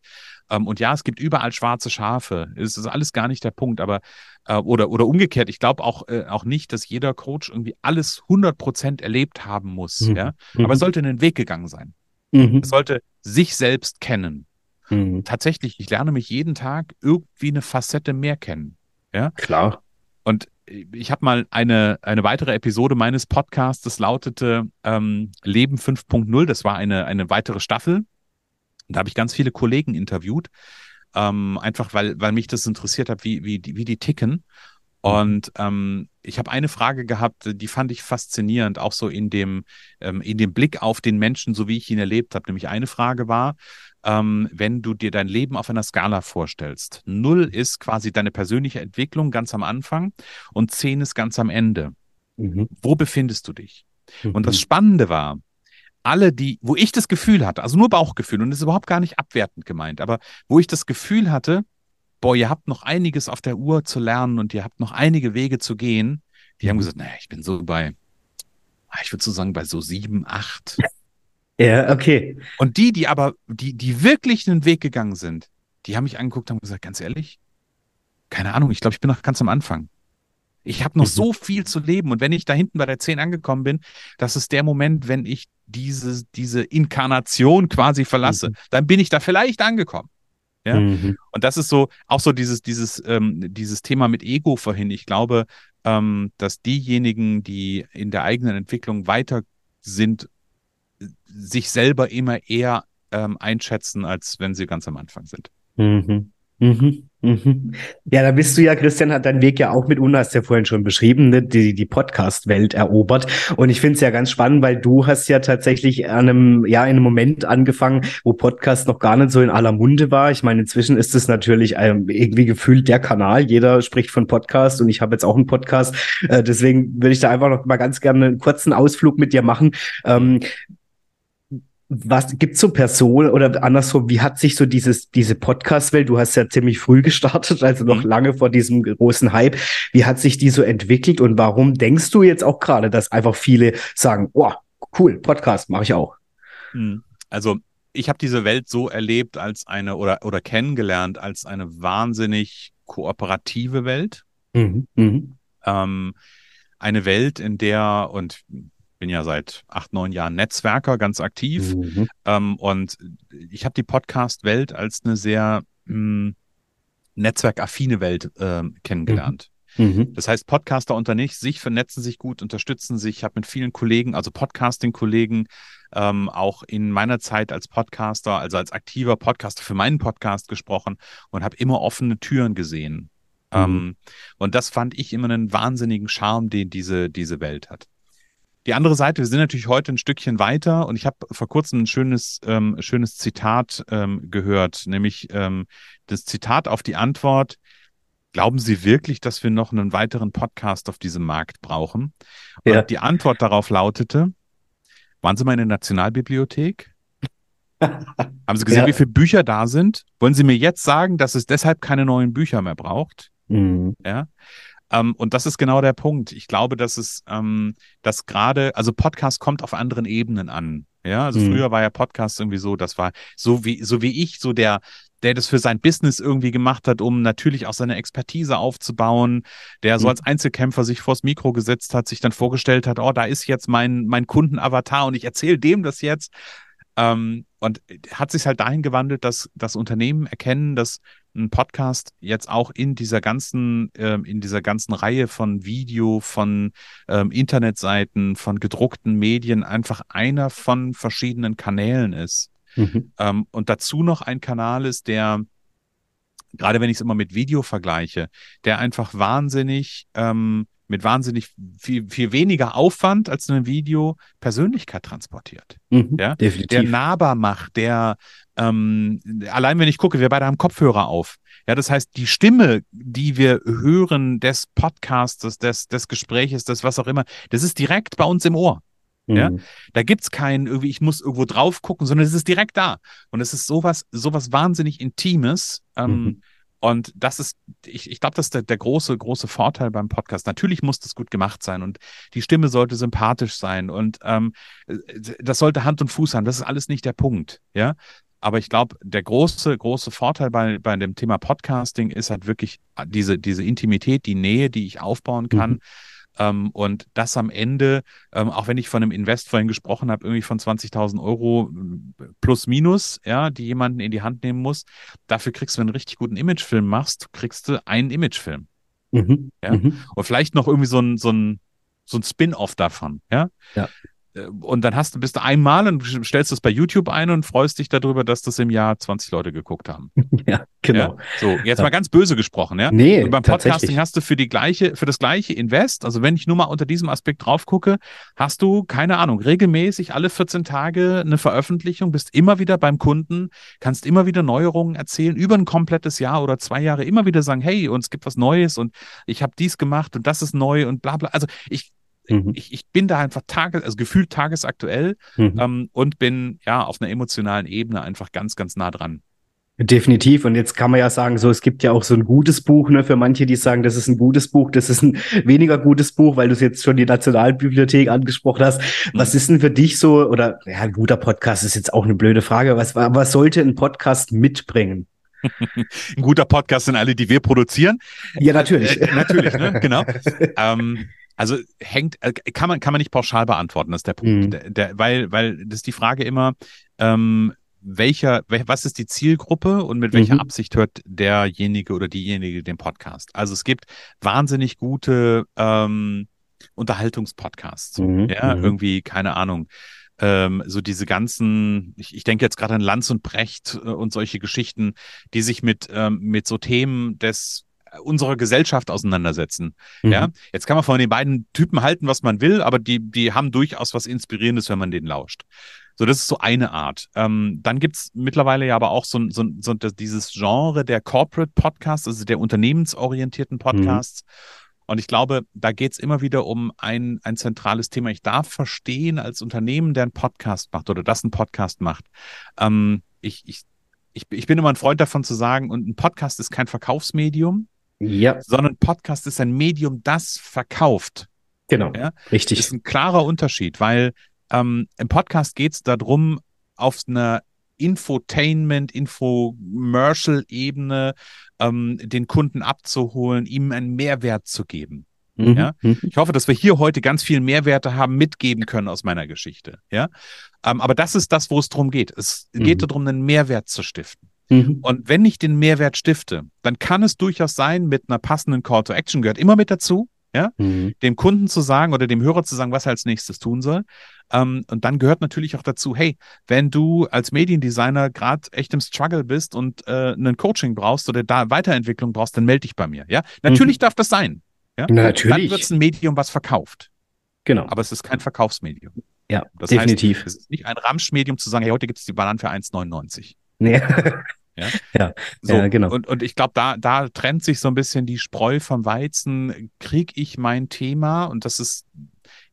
ähm, und ja, es gibt überall schwarze Schafe. Es ist alles gar nicht der Punkt, aber äh, oder, oder umgekehrt, ich glaube auch, äh, auch nicht, dass jeder Coach irgendwie alles 100 Prozent erlebt haben muss. Mhm. Ja? Aber es mhm. sollte einen Weg gegangen sein. Mhm. Es sollte sich selbst kennen. Mhm. Tatsächlich, ich lerne mich jeden Tag irgendwie eine Facette mehr kennen. Ja? Klar. Und ich habe mal eine, eine weitere Episode meines Podcasts, das lautete ähm, Leben 5.0. Das war eine, eine weitere Staffel. Da habe ich ganz viele Kollegen interviewt, ähm, einfach weil, weil mich das interessiert hat, wie, wie, die, wie die ticken. Mhm. Und ähm, ich habe eine Frage gehabt, die fand ich faszinierend, auch so in dem, ähm, in dem Blick auf den Menschen, so wie ich ihn erlebt habe. Nämlich eine Frage war, ähm, wenn du dir dein Leben auf einer Skala vorstellst. Null ist quasi deine persönliche Entwicklung ganz am Anfang und zehn ist ganz am Ende. Mhm. Wo befindest du dich? Mhm. Und das mhm. Spannende war, alle, die, wo ich das Gefühl hatte, also nur Bauchgefühl und das ist überhaupt gar nicht abwertend gemeint, aber wo ich das Gefühl hatte, boah, ihr habt noch einiges auf der Uhr zu lernen und ihr habt noch einige Wege zu gehen, die haben gesagt, naja, ich bin so bei, ah, ich würde so sagen, bei so sieben, acht. Ja, okay. Und die, die aber, die, die wirklich einen Weg gegangen sind, die haben mich angeguckt und gesagt, ganz ehrlich, keine Ahnung, ich glaube, ich bin noch ganz am Anfang. Ich habe noch mhm. so viel zu leben. Und wenn ich da hinten bei der 10 angekommen bin, das ist der Moment, wenn ich diese, diese Inkarnation quasi verlasse, mhm. dann bin ich da vielleicht angekommen. Ja? Mhm. Und das ist so, auch so dieses, dieses, ähm, dieses Thema mit Ego vorhin. Ich glaube, ähm, dass diejenigen, die in der eigenen Entwicklung weiter sind, sich selber immer eher ähm, einschätzen, als wenn sie ganz am Anfang sind. Mhm. Mhm, mhm. Ja, da bist du ja, Christian, hat deinen Weg ja auch mit UNA, hast ja vorhin schon beschrieben, ne, die, die Podcast-Welt erobert. Und ich finde es ja ganz spannend, weil du hast ja tatsächlich an einem, ja, in einem Moment angefangen, wo Podcast noch gar nicht so in aller Munde war. Ich meine, inzwischen ist es natürlich ähm, irgendwie gefühlt der Kanal. Jeder spricht von Podcast und ich habe jetzt auch einen Podcast. Äh, deswegen würde ich da einfach noch mal ganz gerne einen kurzen Ausflug mit dir machen. Ähm, was gibt's so Personen oder andersrum, wie hat sich so dieses, diese Podcast-Welt, du hast ja ziemlich früh gestartet, also noch mhm. lange vor diesem großen Hype, wie hat sich die so entwickelt und warum denkst du jetzt auch gerade, dass einfach viele sagen, oh, cool, Podcast mache ich auch? Mhm. Also ich habe diese Welt so erlebt als eine oder, oder kennengelernt als eine wahnsinnig kooperative Welt. Mhm. Mhm. Ähm, eine Welt, in der, und bin ja seit acht, neun Jahren Netzwerker, ganz aktiv. Mhm. Ähm, und ich habe die Podcast-Welt als eine sehr mh, hm, netzwerkaffine Welt äh, kennengelernt. Mhm. Mhm. Das heißt, Podcaster unter nicht, sich vernetzen sich gut, unterstützen sich. Ich habe mit vielen Kollegen, also Podcasting-Kollegen, ähm, auch in meiner Zeit als Podcaster, also als aktiver Podcaster für meinen Podcast gesprochen und habe immer offene Türen gesehen. Mhm. Ähm, und das fand ich immer einen wahnsinnigen Charme, den diese, diese Welt hat. Die andere Seite, wir sind natürlich heute ein Stückchen weiter und ich habe vor kurzem ein schönes, ähm, schönes Zitat ähm, gehört, nämlich ähm, das Zitat auf die Antwort, glauben Sie wirklich, dass wir noch einen weiteren Podcast auf diesem Markt brauchen? Und ja. die Antwort darauf lautete, waren Sie mal in der Nationalbibliothek? Haben Sie gesehen, ja. wie viele Bücher da sind? Wollen Sie mir jetzt sagen, dass es deshalb keine neuen Bücher mehr braucht? Mhm. Ja. Ähm, und das ist genau der Punkt. Ich glaube, dass es, ähm, dass gerade, also Podcast kommt auf anderen Ebenen an. Ja, also mhm. früher war ja Podcast irgendwie so, das war so wie, so wie ich, so der, der das für sein Business irgendwie gemacht hat, um natürlich auch seine Expertise aufzubauen, der so mhm. als Einzelkämpfer sich vors Mikro gesetzt hat, sich dann vorgestellt hat, oh, da ist jetzt mein, mein Kundenavatar und ich erzähle dem das jetzt. Ähm, und hat sich halt dahin gewandelt, dass das Unternehmen erkennen, dass ein Podcast jetzt auch in dieser ganzen, ähm, in dieser ganzen Reihe von Video, von ähm, Internetseiten, von gedruckten Medien einfach einer von verschiedenen Kanälen ist. Mhm. Ähm, und dazu noch ein Kanal ist, der, gerade wenn ich es immer mit Video vergleiche, der einfach wahnsinnig ähm, mit wahnsinnig viel, viel weniger Aufwand als ein Video Persönlichkeit transportiert. Mhm, ja? Definitiv. Der nahbar macht, der ähm, allein wenn ich gucke, wir beide haben Kopfhörer auf. Ja, das heißt, die Stimme, die wir hören des Podcasts, des, des Gespräches, des was auch immer, das ist direkt bei uns im Ohr. Mhm. Ja, da gibt's keinen irgendwie, ich muss irgendwo drauf gucken, sondern es ist direkt da. Und es ist sowas, sowas wahnsinnig Intimes. Ähm, mhm und das ist, ich, ich glaube, das ist der, der, große, große Vorteil beim Podcast. Natürlich muss das gut gemacht sein und die Stimme sollte sympathisch sein und ähm, das sollte Hand und Fuß haben. Das ist alles nicht der Punkt, ja. Aber ich glaube, der große, große Vorteil bei, bei dem Thema Podcasting ist halt wirklich diese, diese Intimität, die Nähe, die ich aufbauen kann. Mhm ähm, und das am Ende, ähm, auch wenn ich von einem Invest vorhin gesprochen habe, irgendwie von 20.000 Euro äh, plus minus, ja, die jemanden in die Hand nehmen muss, dafür kriegst du, wenn du einen richtig guten Imagefilm machst, kriegst du einen Imagefilm. Mhm. Ja? Mhm. Und vielleicht noch irgendwie so ein, so ein, so ein Spin-off davon, ja. ja. Und dann hast du, bist du einmal und stellst das bei YouTube ein und freust dich darüber, dass das im Jahr 20 Leute geguckt haben. Ja, genau. Ja, so, jetzt mal ganz böse gesprochen, ja. Nee, und beim Podcasting hast du für die gleiche, für das gleiche Invest, also wenn ich nur mal unter diesem Aspekt drauf gucke, hast du, keine Ahnung, regelmäßig alle 14 Tage eine Veröffentlichung, bist immer wieder beim Kunden, kannst immer wieder Neuerungen erzählen, über ein komplettes Jahr oder zwei Jahre immer wieder sagen, hey, uns gibt was Neues und ich habe dies gemacht und das ist neu und bla bla. Also ich, Mhm. Ich, ich bin da einfach tages, also gefühlt tagesaktuell mhm. ähm, und bin ja auf einer emotionalen Ebene einfach ganz, ganz nah dran. Definitiv. Und jetzt kann man ja sagen, so, es gibt ja auch so ein gutes Buch, ne, für manche, die sagen, das ist ein gutes Buch, das ist ein weniger gutes Buch, weil du es jetzt schon die Nationalbibliothek angesprochen hast. Mhm. Was ist denn für dich so, oder, ja, ein guter Podcast ist jetzt auch eine blöde Frage. Was, was sollte ein Podcast mitbringen? Ein guter Podcast sind alle, die wir produzieren. Ja, natürlich. Äh, natürlich, ne? genau. ähm, also hängt, äh, kann man, kann man nicht pauschal beantworten, das ist der Punkt. Mhm. Der, der, weil, weil das ist die Frage immer, ähm, welcher, was ist die Zielgruppe und mit welcher mhm. Absicht hört derjenige oder diejenige den Podcast? Also es gibt wahnsinnig gute ähm, Unterhaltungspodcasts. Mhm. Ja, mhm. irgendwie, keine Ahnung. Ähm, so diese ganzen, ich, ich denke jetzt gerade an Lanz und Brecht äh, und solche Geschichten, die sich mit, ähm, mit so Themen des unserer Gesellschaft auseinandersetzen. Mhm. Ja, jetzt kann man von den beiden Typen halten, was man will, aber die, die haben durchaus was Inspirierendes, wenn man denen lauscht. So, das ist so eine Art. Ähm, dann gibt's mittlerweile ja aber auch so, so, so dieses Genre der Corporate Podcasts, also der unternehmensorientierten Podcasts. Mhm. Und ich glaube, da geht's immer wieder um ein, ein zentrales Thema. Ich darf verstehen, als Unternehmen, der einen Podcast macht oder das einen Podcast macht. Ähm, ich, ich, ich, ich bin immer ein Freund davon zu sagen, und ein Podcast ist kein Verkaufsmedium. Ja. Sondern Podcast ist ein Medium, das verkauft. Genau. Ja? Richtig. Das ist ein klarer Unterschied, weil ähm, im Podcast geht es darum, auf einer Infotainment, Infomercial-Ebene ähm, den Kunden abzuholen, ihm einen Mehrwert zu geben. Mhm. Ja? Mhm. Ich hoffe, dass wir hier heute ganz viel Mehrwerte haben mitgeben können aus meiner Geschichte. Ja? Ähm, aber das ist das, wo es darum geht. Es mhm. geht darum, einen Mehrwert zu stiften. Mhm. Und wenn ich den Mehrwert stifte, dann kann es durchaus sein, mit einer passenden Call to Action gehört immer mit dazu, ja, mhm. dem Kunden zu sagen oder dem Hörer zu sagen, was er als nächstes tun soll. Ähm, und dann gehört natürlich auch dazu, hey, wenn du als Mediendesigner gerade echt im Struggle bist und äh, ein Coaching brauchst oder da Weiterentwicklung brauchst, dann melde dich bei mir. Ja, natürlich mhm. darf das sein. Ja? Natürlich. Dann wird es ein Medium, was verkauft. Genau. Aber es ist kein Verkaufsmedium. Ja, das definitiv. Heißt, es ist nicht ein Ramschmedium zu sagen, hey, heute gibt es die Bananen für 1,99. Nee. Ja, ja, so, ja genau. Und, und ich glaube, da, da trennt sich so ein bisschen die Spreu vom Weizen. Kriege ich mein Thema? Und das ist,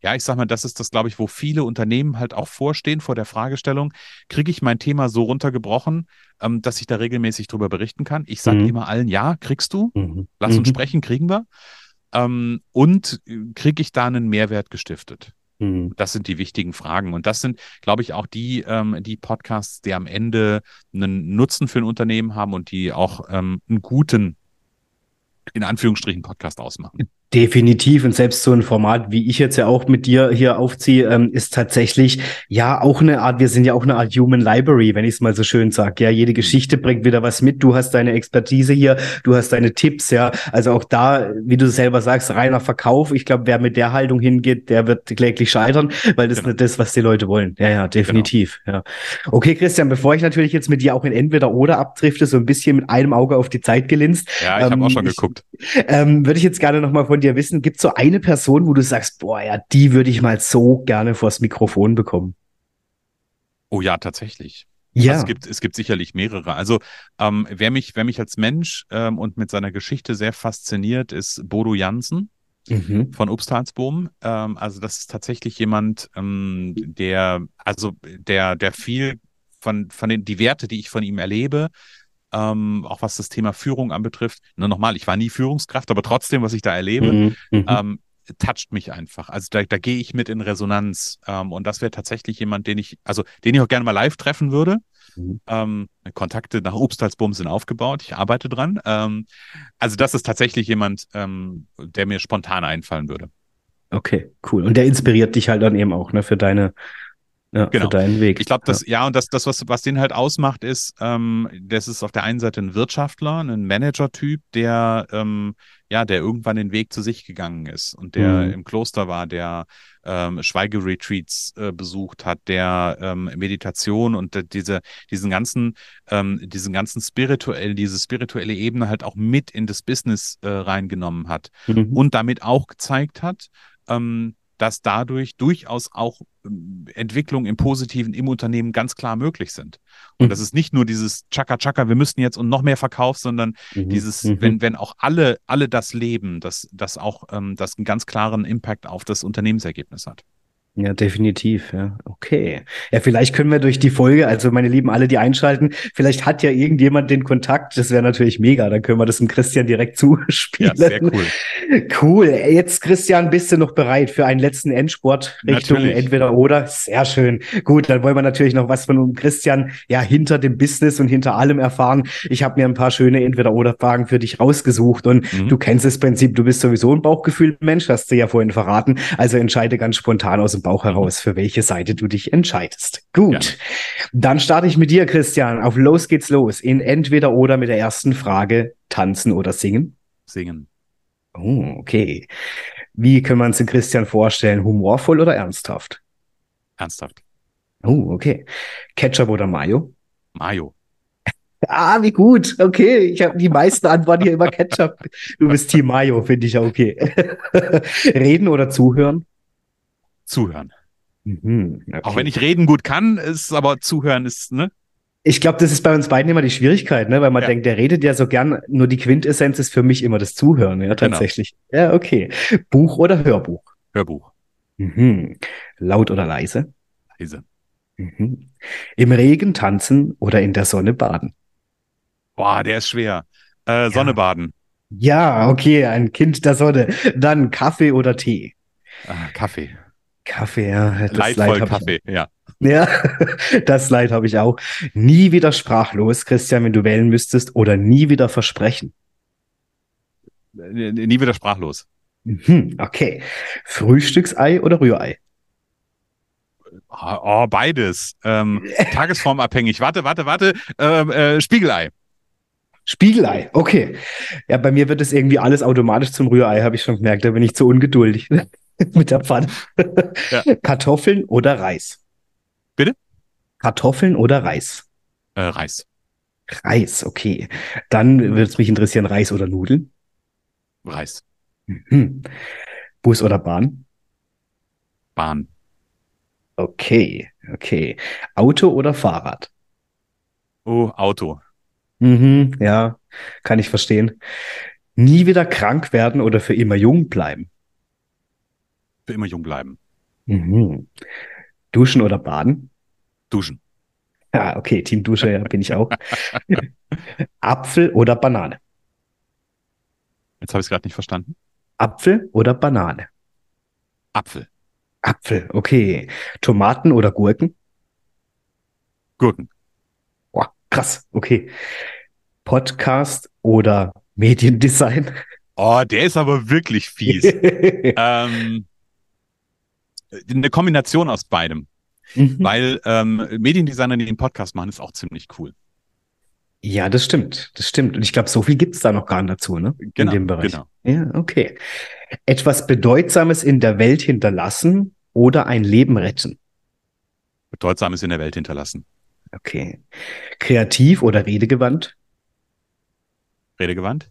ja, ich sag mal, das ist das, glaube ich, wo viele Unternehmen halt auch vorstehen vor der Fragestellung, kriege ich mein Thema so runtergebrochen, ähm, dass ich da regelmäßig drüber berichten kann? Ich sage mhm. immer allen, ja, kriegst du. Mhm. Lass uns mhm. sprechen, kriegen wir. Ähm, und äh, kriege ich da einen Mehrwert gestiftet? Mhm. Das sind die wichtigen Fragen. Und das sind, glaube ich, auch die, ähm, die Podcasts, die am Ende einen Nutzen für ein Unternehmen haben und die auch ähm, einen guten, in Anführungsstrichen, Podcast ausmachen. Definitiv. Und selbst so ein Format, wie ich jetzt ja auch mit dir hier aufziehe, ähm, ist tatsächlich ja auch eine Art, wir sind ja auch eine Art Human Library, wenn ich es mal so schön sage. Ja, jede Geschichte bringt wieder was mit. Du hast deine Expertise hier, du hast deine Tipps, ja. Also auch da, wie du selber sagst, reiner Verkauf. Ich glaube, wer mit der Haltung hingeht, der wird kläglich scheitern, weil das genau. nicht das, was die Leute wollen. Ja, ja, definitiv. Genau. Ja. Okay, Christian, bevor ich natürlich jetzt mit dir auch in entweder oder abdrifte, so ein bisschen mit einem Auge auf die Zeit gelinst. Ja, ich ähm, habe auch schon geguckt. Ähm, Würde ich jetzt gerne nochmal von dir wissen, gibt es so eine Person, wo du sagst, boah, ja, die würde ich mal so gerne vors Mikrofon bekommen? Oh ja, tatsächlich. Ja. Also es, gibt, es gibt sicherlich mehrere. Also ähm, wer, mich, wer mich als Mensch ähm, und mit seiner Geschichte sehr fasziniert, ist Bodo Jansen. Mhm. von Obstalsboom. Ähm, also das ist tatsächlich jemand, ähm, der, also der, der viel von, von den, die Werte, die ich von ihm erlebe, ähm, auch was das Thema Führung anbetrifft. Nur nochmal, ich war nie Führungskraft, aber trotzdem, was ich da erlebe, mhm. mhm. ähm, toucht mich einfach. Also da, da gehe ich mit in Resonanz. Ähm, und das wäre tatsächlich jemand, den ich, also den ich auch gerne mal live treffen würde. Mhm. Ähm, Kontakte nach Obstalsbum sind aufgebaut. Ich arbeite dran. Ähm, also das ist tatsächlich jemand, ähm, der mir spontan einfallen würde. Okay, cool. Und der inspiriert dich halt dann eben auch ne, für deine ja, genau. für deinen Weg. Ich glaube, das, ja. ja, und das, das was, was den halt ausmacht, ist, ähm, das ist auf der einen Seite ein Wirtschaftler, ein Manager-Typ, der, ähm, ja, der irgendwann den Weg zu sich gegangen ist und der mhm. im Kloster war, der ähm, Schweigeretreats äh, besucht hat, der ähm, Meditation und äh, diese, diesen ganzen, ähm, diesen ganzen spirituell, diese spirituelle Ebene halt auch mit in das Business äh, reingenommen hat mhm. und damit auch gezeigt hat, ähm, dass dadurch durchaus auch ähm, Entwicklungen im Positiven im Unternehmen ganz klar möglich sind. Und mhm. das ist nicht nur dieses Chaka Chaka, wir müssen jetzt und noch mehr Verkauf, sondern mhm. dieses, mhm. wenn, wenn auch alle, alle das leben, dass das auch ähm, das einen ganz klaren Impact auf das Unternehmensergebnis hat. Ja, definitiv. Ja, okay. Ja, vielleicht können wir durch die Folge, also meine Lieben, alle, die einschalten, vielleicht hat ja irgendjemand den Kontakt. Das wäre natürlich mega. Dann können wir das dem Christian direkt zuspielen. Ja, sehr cool. Cool. Jetzt, Christian, bist du noch bereit für einen letzten Endsport Richtung natürlich. entweder oder? Sehr schön. Gut, dann wollen wir natürlich noch was von Christian ja hinter dem Business und hinter allem erfahren. Ich habe mir ein paar schöne entweder oder Fragen für dich rausgesucht und mhm. du kennst das Prinzip. Du bist sowieso ein Bauchgefühl-Mensch, hast du ja vorhin verraten. Also entscheide ganz spontan aus dem Bauch heraus, für welche Seite du dich entscheidest. Gut. Ja. Dann starte ich mit dir, Christian. Auf los geht's los. In entweder oder mit der ersten Frage. Tanzen oder singen? Singen. Oh, okay. Wie kann man es Christian vorstellen? Humorvoll oder ernsthaft? Ernsthaft. Oh, okay. Ketchup oder Mayo? Mayo. Ah, wie gut. Okay, ich habe die meisten Antworten hier immer Ketchup. Du bist Team Mayo, finde ich ja okay. Reden oder zuhören? Zuhören. Mhm, okay. Auch wenn ich reden gut kann, ist aber zuhören ist, ne? Ich glaube, das ist bei uns beiden immer die Schwierigkeit, ne? weil man ja. denkt, der redet ja so gern, nur die Quintessenz ist für mich immer das Zuhören, ja, genau. tatsächlich. Genau. Ja, okay. Buch oder Hörbuch? Hörbuch. Mhm. Laut oder leise? Leise. Mhm. Im Regen tanzen oder in der Sonne baden? Boah, der ist schwer. Äh, Sonne ja. baden. Ja, okay, ein Kind der Sonne. Dann Kaffee oder Tee? Ah, Kaffee. Kaffee, ja. Das Leidvoll Leid Kaffee, ich, ja. Ja, das Leid habe ich auch. Nie wieder sprachlos, Christian, wenn du wählen müsstest, oder nie wieder versprechen. Nie wieder sprachlos. Mhm, okay. Frühstücksei oder Rührei? Oh, oh beides. Ähm, tagesformabhängig. Warte, warte, warte. Ähm, äh, Spiegelei. Spiegelei, okay. Ja, bei mir wird es irgendwie alles automatisch zum Rührei, habe ich schon gemerkt. Da bin ich zu ungeduldig mit der Pfanne. Ja. Kartoffeln oder Reis? Bitte? Kartoffeln oder Reis? Äh, Reis. Reis, okay. Dann würde es mich interessieren, Reis oder Nudeln? Reis. Mhm. Bus oder Bahn? Bahn. Okay, okay. Auto oder Fahrrad? Oh, Auto. Mhm, ja, kann ich verstehen. Nie wieder krank werden oder für immer jung bleiben? Für immer jung bleiben. Mhm. Duschen oder baden? Duschen. Ja, okay, Team Dusche ja, bin ich auch. Apfel oder Banane? Jetzt habe ich es gerade nicht verstanden. Apfel oder Banane? Apfel. Apfel, okay. Tomaten oder Gurken? Gurken. Boah, krass, okay. Podcast oder Mediendesign? Oh, der ist aber wirklich fies. ähm, eine Kombination aus beidem. Mhm. Weil ähm, Mediendesigner, die den Podcast machen, ist auch ziemlich cool. Ja, das stimmt. Das stimmt. Und ich glaube, so viel gibt es da noch gar nicht dazu, ne? Genau, in dem Bereich. Genau. Ja, okay. Etwas Bedeutsames in der Welt hinterlassen oder ein Leben retten? Bedeutsames in der Welt hinterlassen. Okay. Kreativ oder redegewandt? Redegewandt.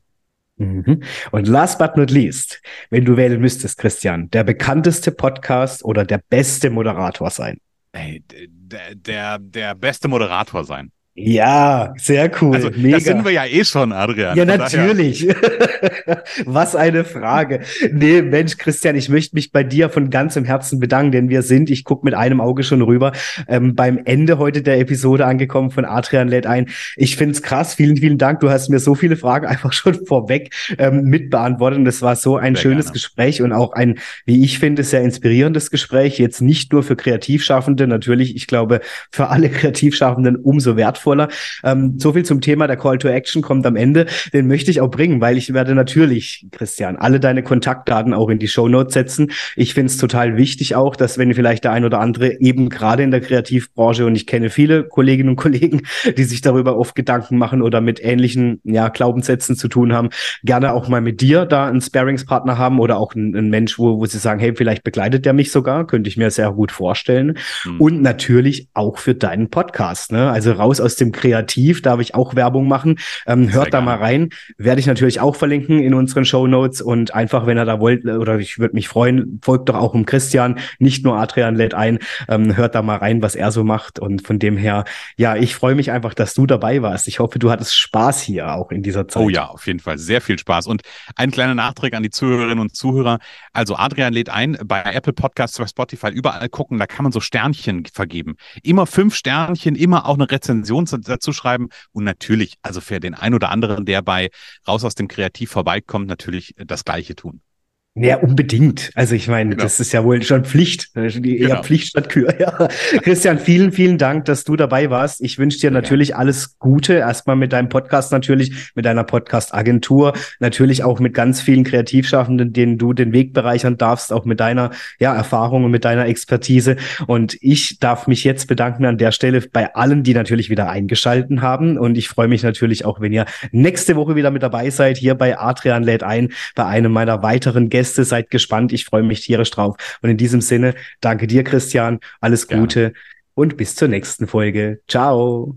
Mhm. Und last but not least, wenn du wählen müsstest, Christian, der bekannteste Podcast oder der beste Moderator sein? Ey, der, der, der beste Moderator sein. Ja, sehr cool. Also, Mega. das sind wir ja eh schon, Adrian. Ja, natürlich. Was eine Frage. Nee, Mensch, Christian, ich möchte mich bei dir von ganzem Herzen bedanken, denn wir sind, ich gucke mit einem Auge schon rüber, ähm, beim Ende heute der Episode angekommen von Adrian lädt ein. Ich find's krass. Vielen, vielen Dank. Du hast mir so viele Fragen einfach schon vorweg ähm, mitbeantwortet. Und es war so ein sehr schönes gerne. Gespräch und auch ein, wie ich finde, sehr inspirierendes Gespräch. Jetzt nicht nur für Kreativschaffende, natürlich, ich glaube, für alle Kreativschaffenden umso wertvoller wertvoller. Ähm, so viel zum Thema. Der Call to Action kommt am Ende. Den möchte ich auch bringen, weil ich werde natürlich, Christian, alle deine Kontaktdaten auch in die Show Notes setzen. Ich finde es total wichtig auch, dass wenn vielleicht der ein oder andere eben gerade in der Kreativbranche und ich kenne viele Kolleginnen und Kollegen, die sich darüber oft Gedanken machen oder mit ähnlichen ja, Glaubenssätzen zu tun haben, gerne auch mal mit dir da einen Sparingspartner haben oder auch einen, einen Mensch, wo, wo sie sagen, hey, vielleicht begleitet der mich sogar, könnte ich mir sehr gut vorstellen. Mhm. Und natürlich auch für deinen Podcast. Ne? Also raus aus aus dem Kreativ, darf ich auch Werbung machen. Ähm, hört da mal rein. Werde ich natürlich auch verlinken in unseren Show Notes und einfach, wenn ihr da wollt, oder ich würde mich freuen, folgt doch auch um Christian, nicht nur Adrian lädt ein, ähm, hört da mal rein, was er so macht und von dem her, ja, ich freue mich einfach, dass du dabei warst. Ich hoffe, du hattest Spaß hier auch in dieser Zeit. Oh ja, auf jeden Fall, sehr viel Spaß und ein kleiner Nachtrag an die Zuhörerinnen und Zuhörer. Also Adrian lädt ein, bei Apple Podcasts, bei Spotify, überall gucken, da kann man so Sternchen vergeben. Immer fünf Sternchen, immer auch eine Rezension Rezension dazu schreiben und natürlich, also für den ein oder anderen, der bei Raus aus dem Kreativ vorbeikommt, natürlich das Gleiche tun. Ja, unbedingt. Also ich meine, genau. das ist ja wohl schon Pflicht. Eher genau. Pflicht statt Kür. Ja. Christian, vielen, vielen Dank, dass du dabei warst. Ich wünsche dir natürlich alles Gute. Erstmal mit deinem Podcast natürlich, mit deiner Podcast-Agentur, natürlich auch mit ganz vielen Kreativschaffenden, denen du den Weg bereichern darfst, auch mit deiner ja, Erfahrung und mit deiner Expertise. Und ich darf mich jetzt bedanken an der Stelle bei allen, die natürlich wieder eingeschalten haben. Und ich freue mich natürlich auch, wenn ihr nächste Woche wieder mit dabei seid, hier bei Adrian lädt ein, bei einem meiner weiteren Gäste Gäste. Seid gespannt. Ich freue mich tierisch drauf. Und in diesem Sinne, danke dir, Christian. Alles Gute ja. und bis zur nächsten Folge. Ciao.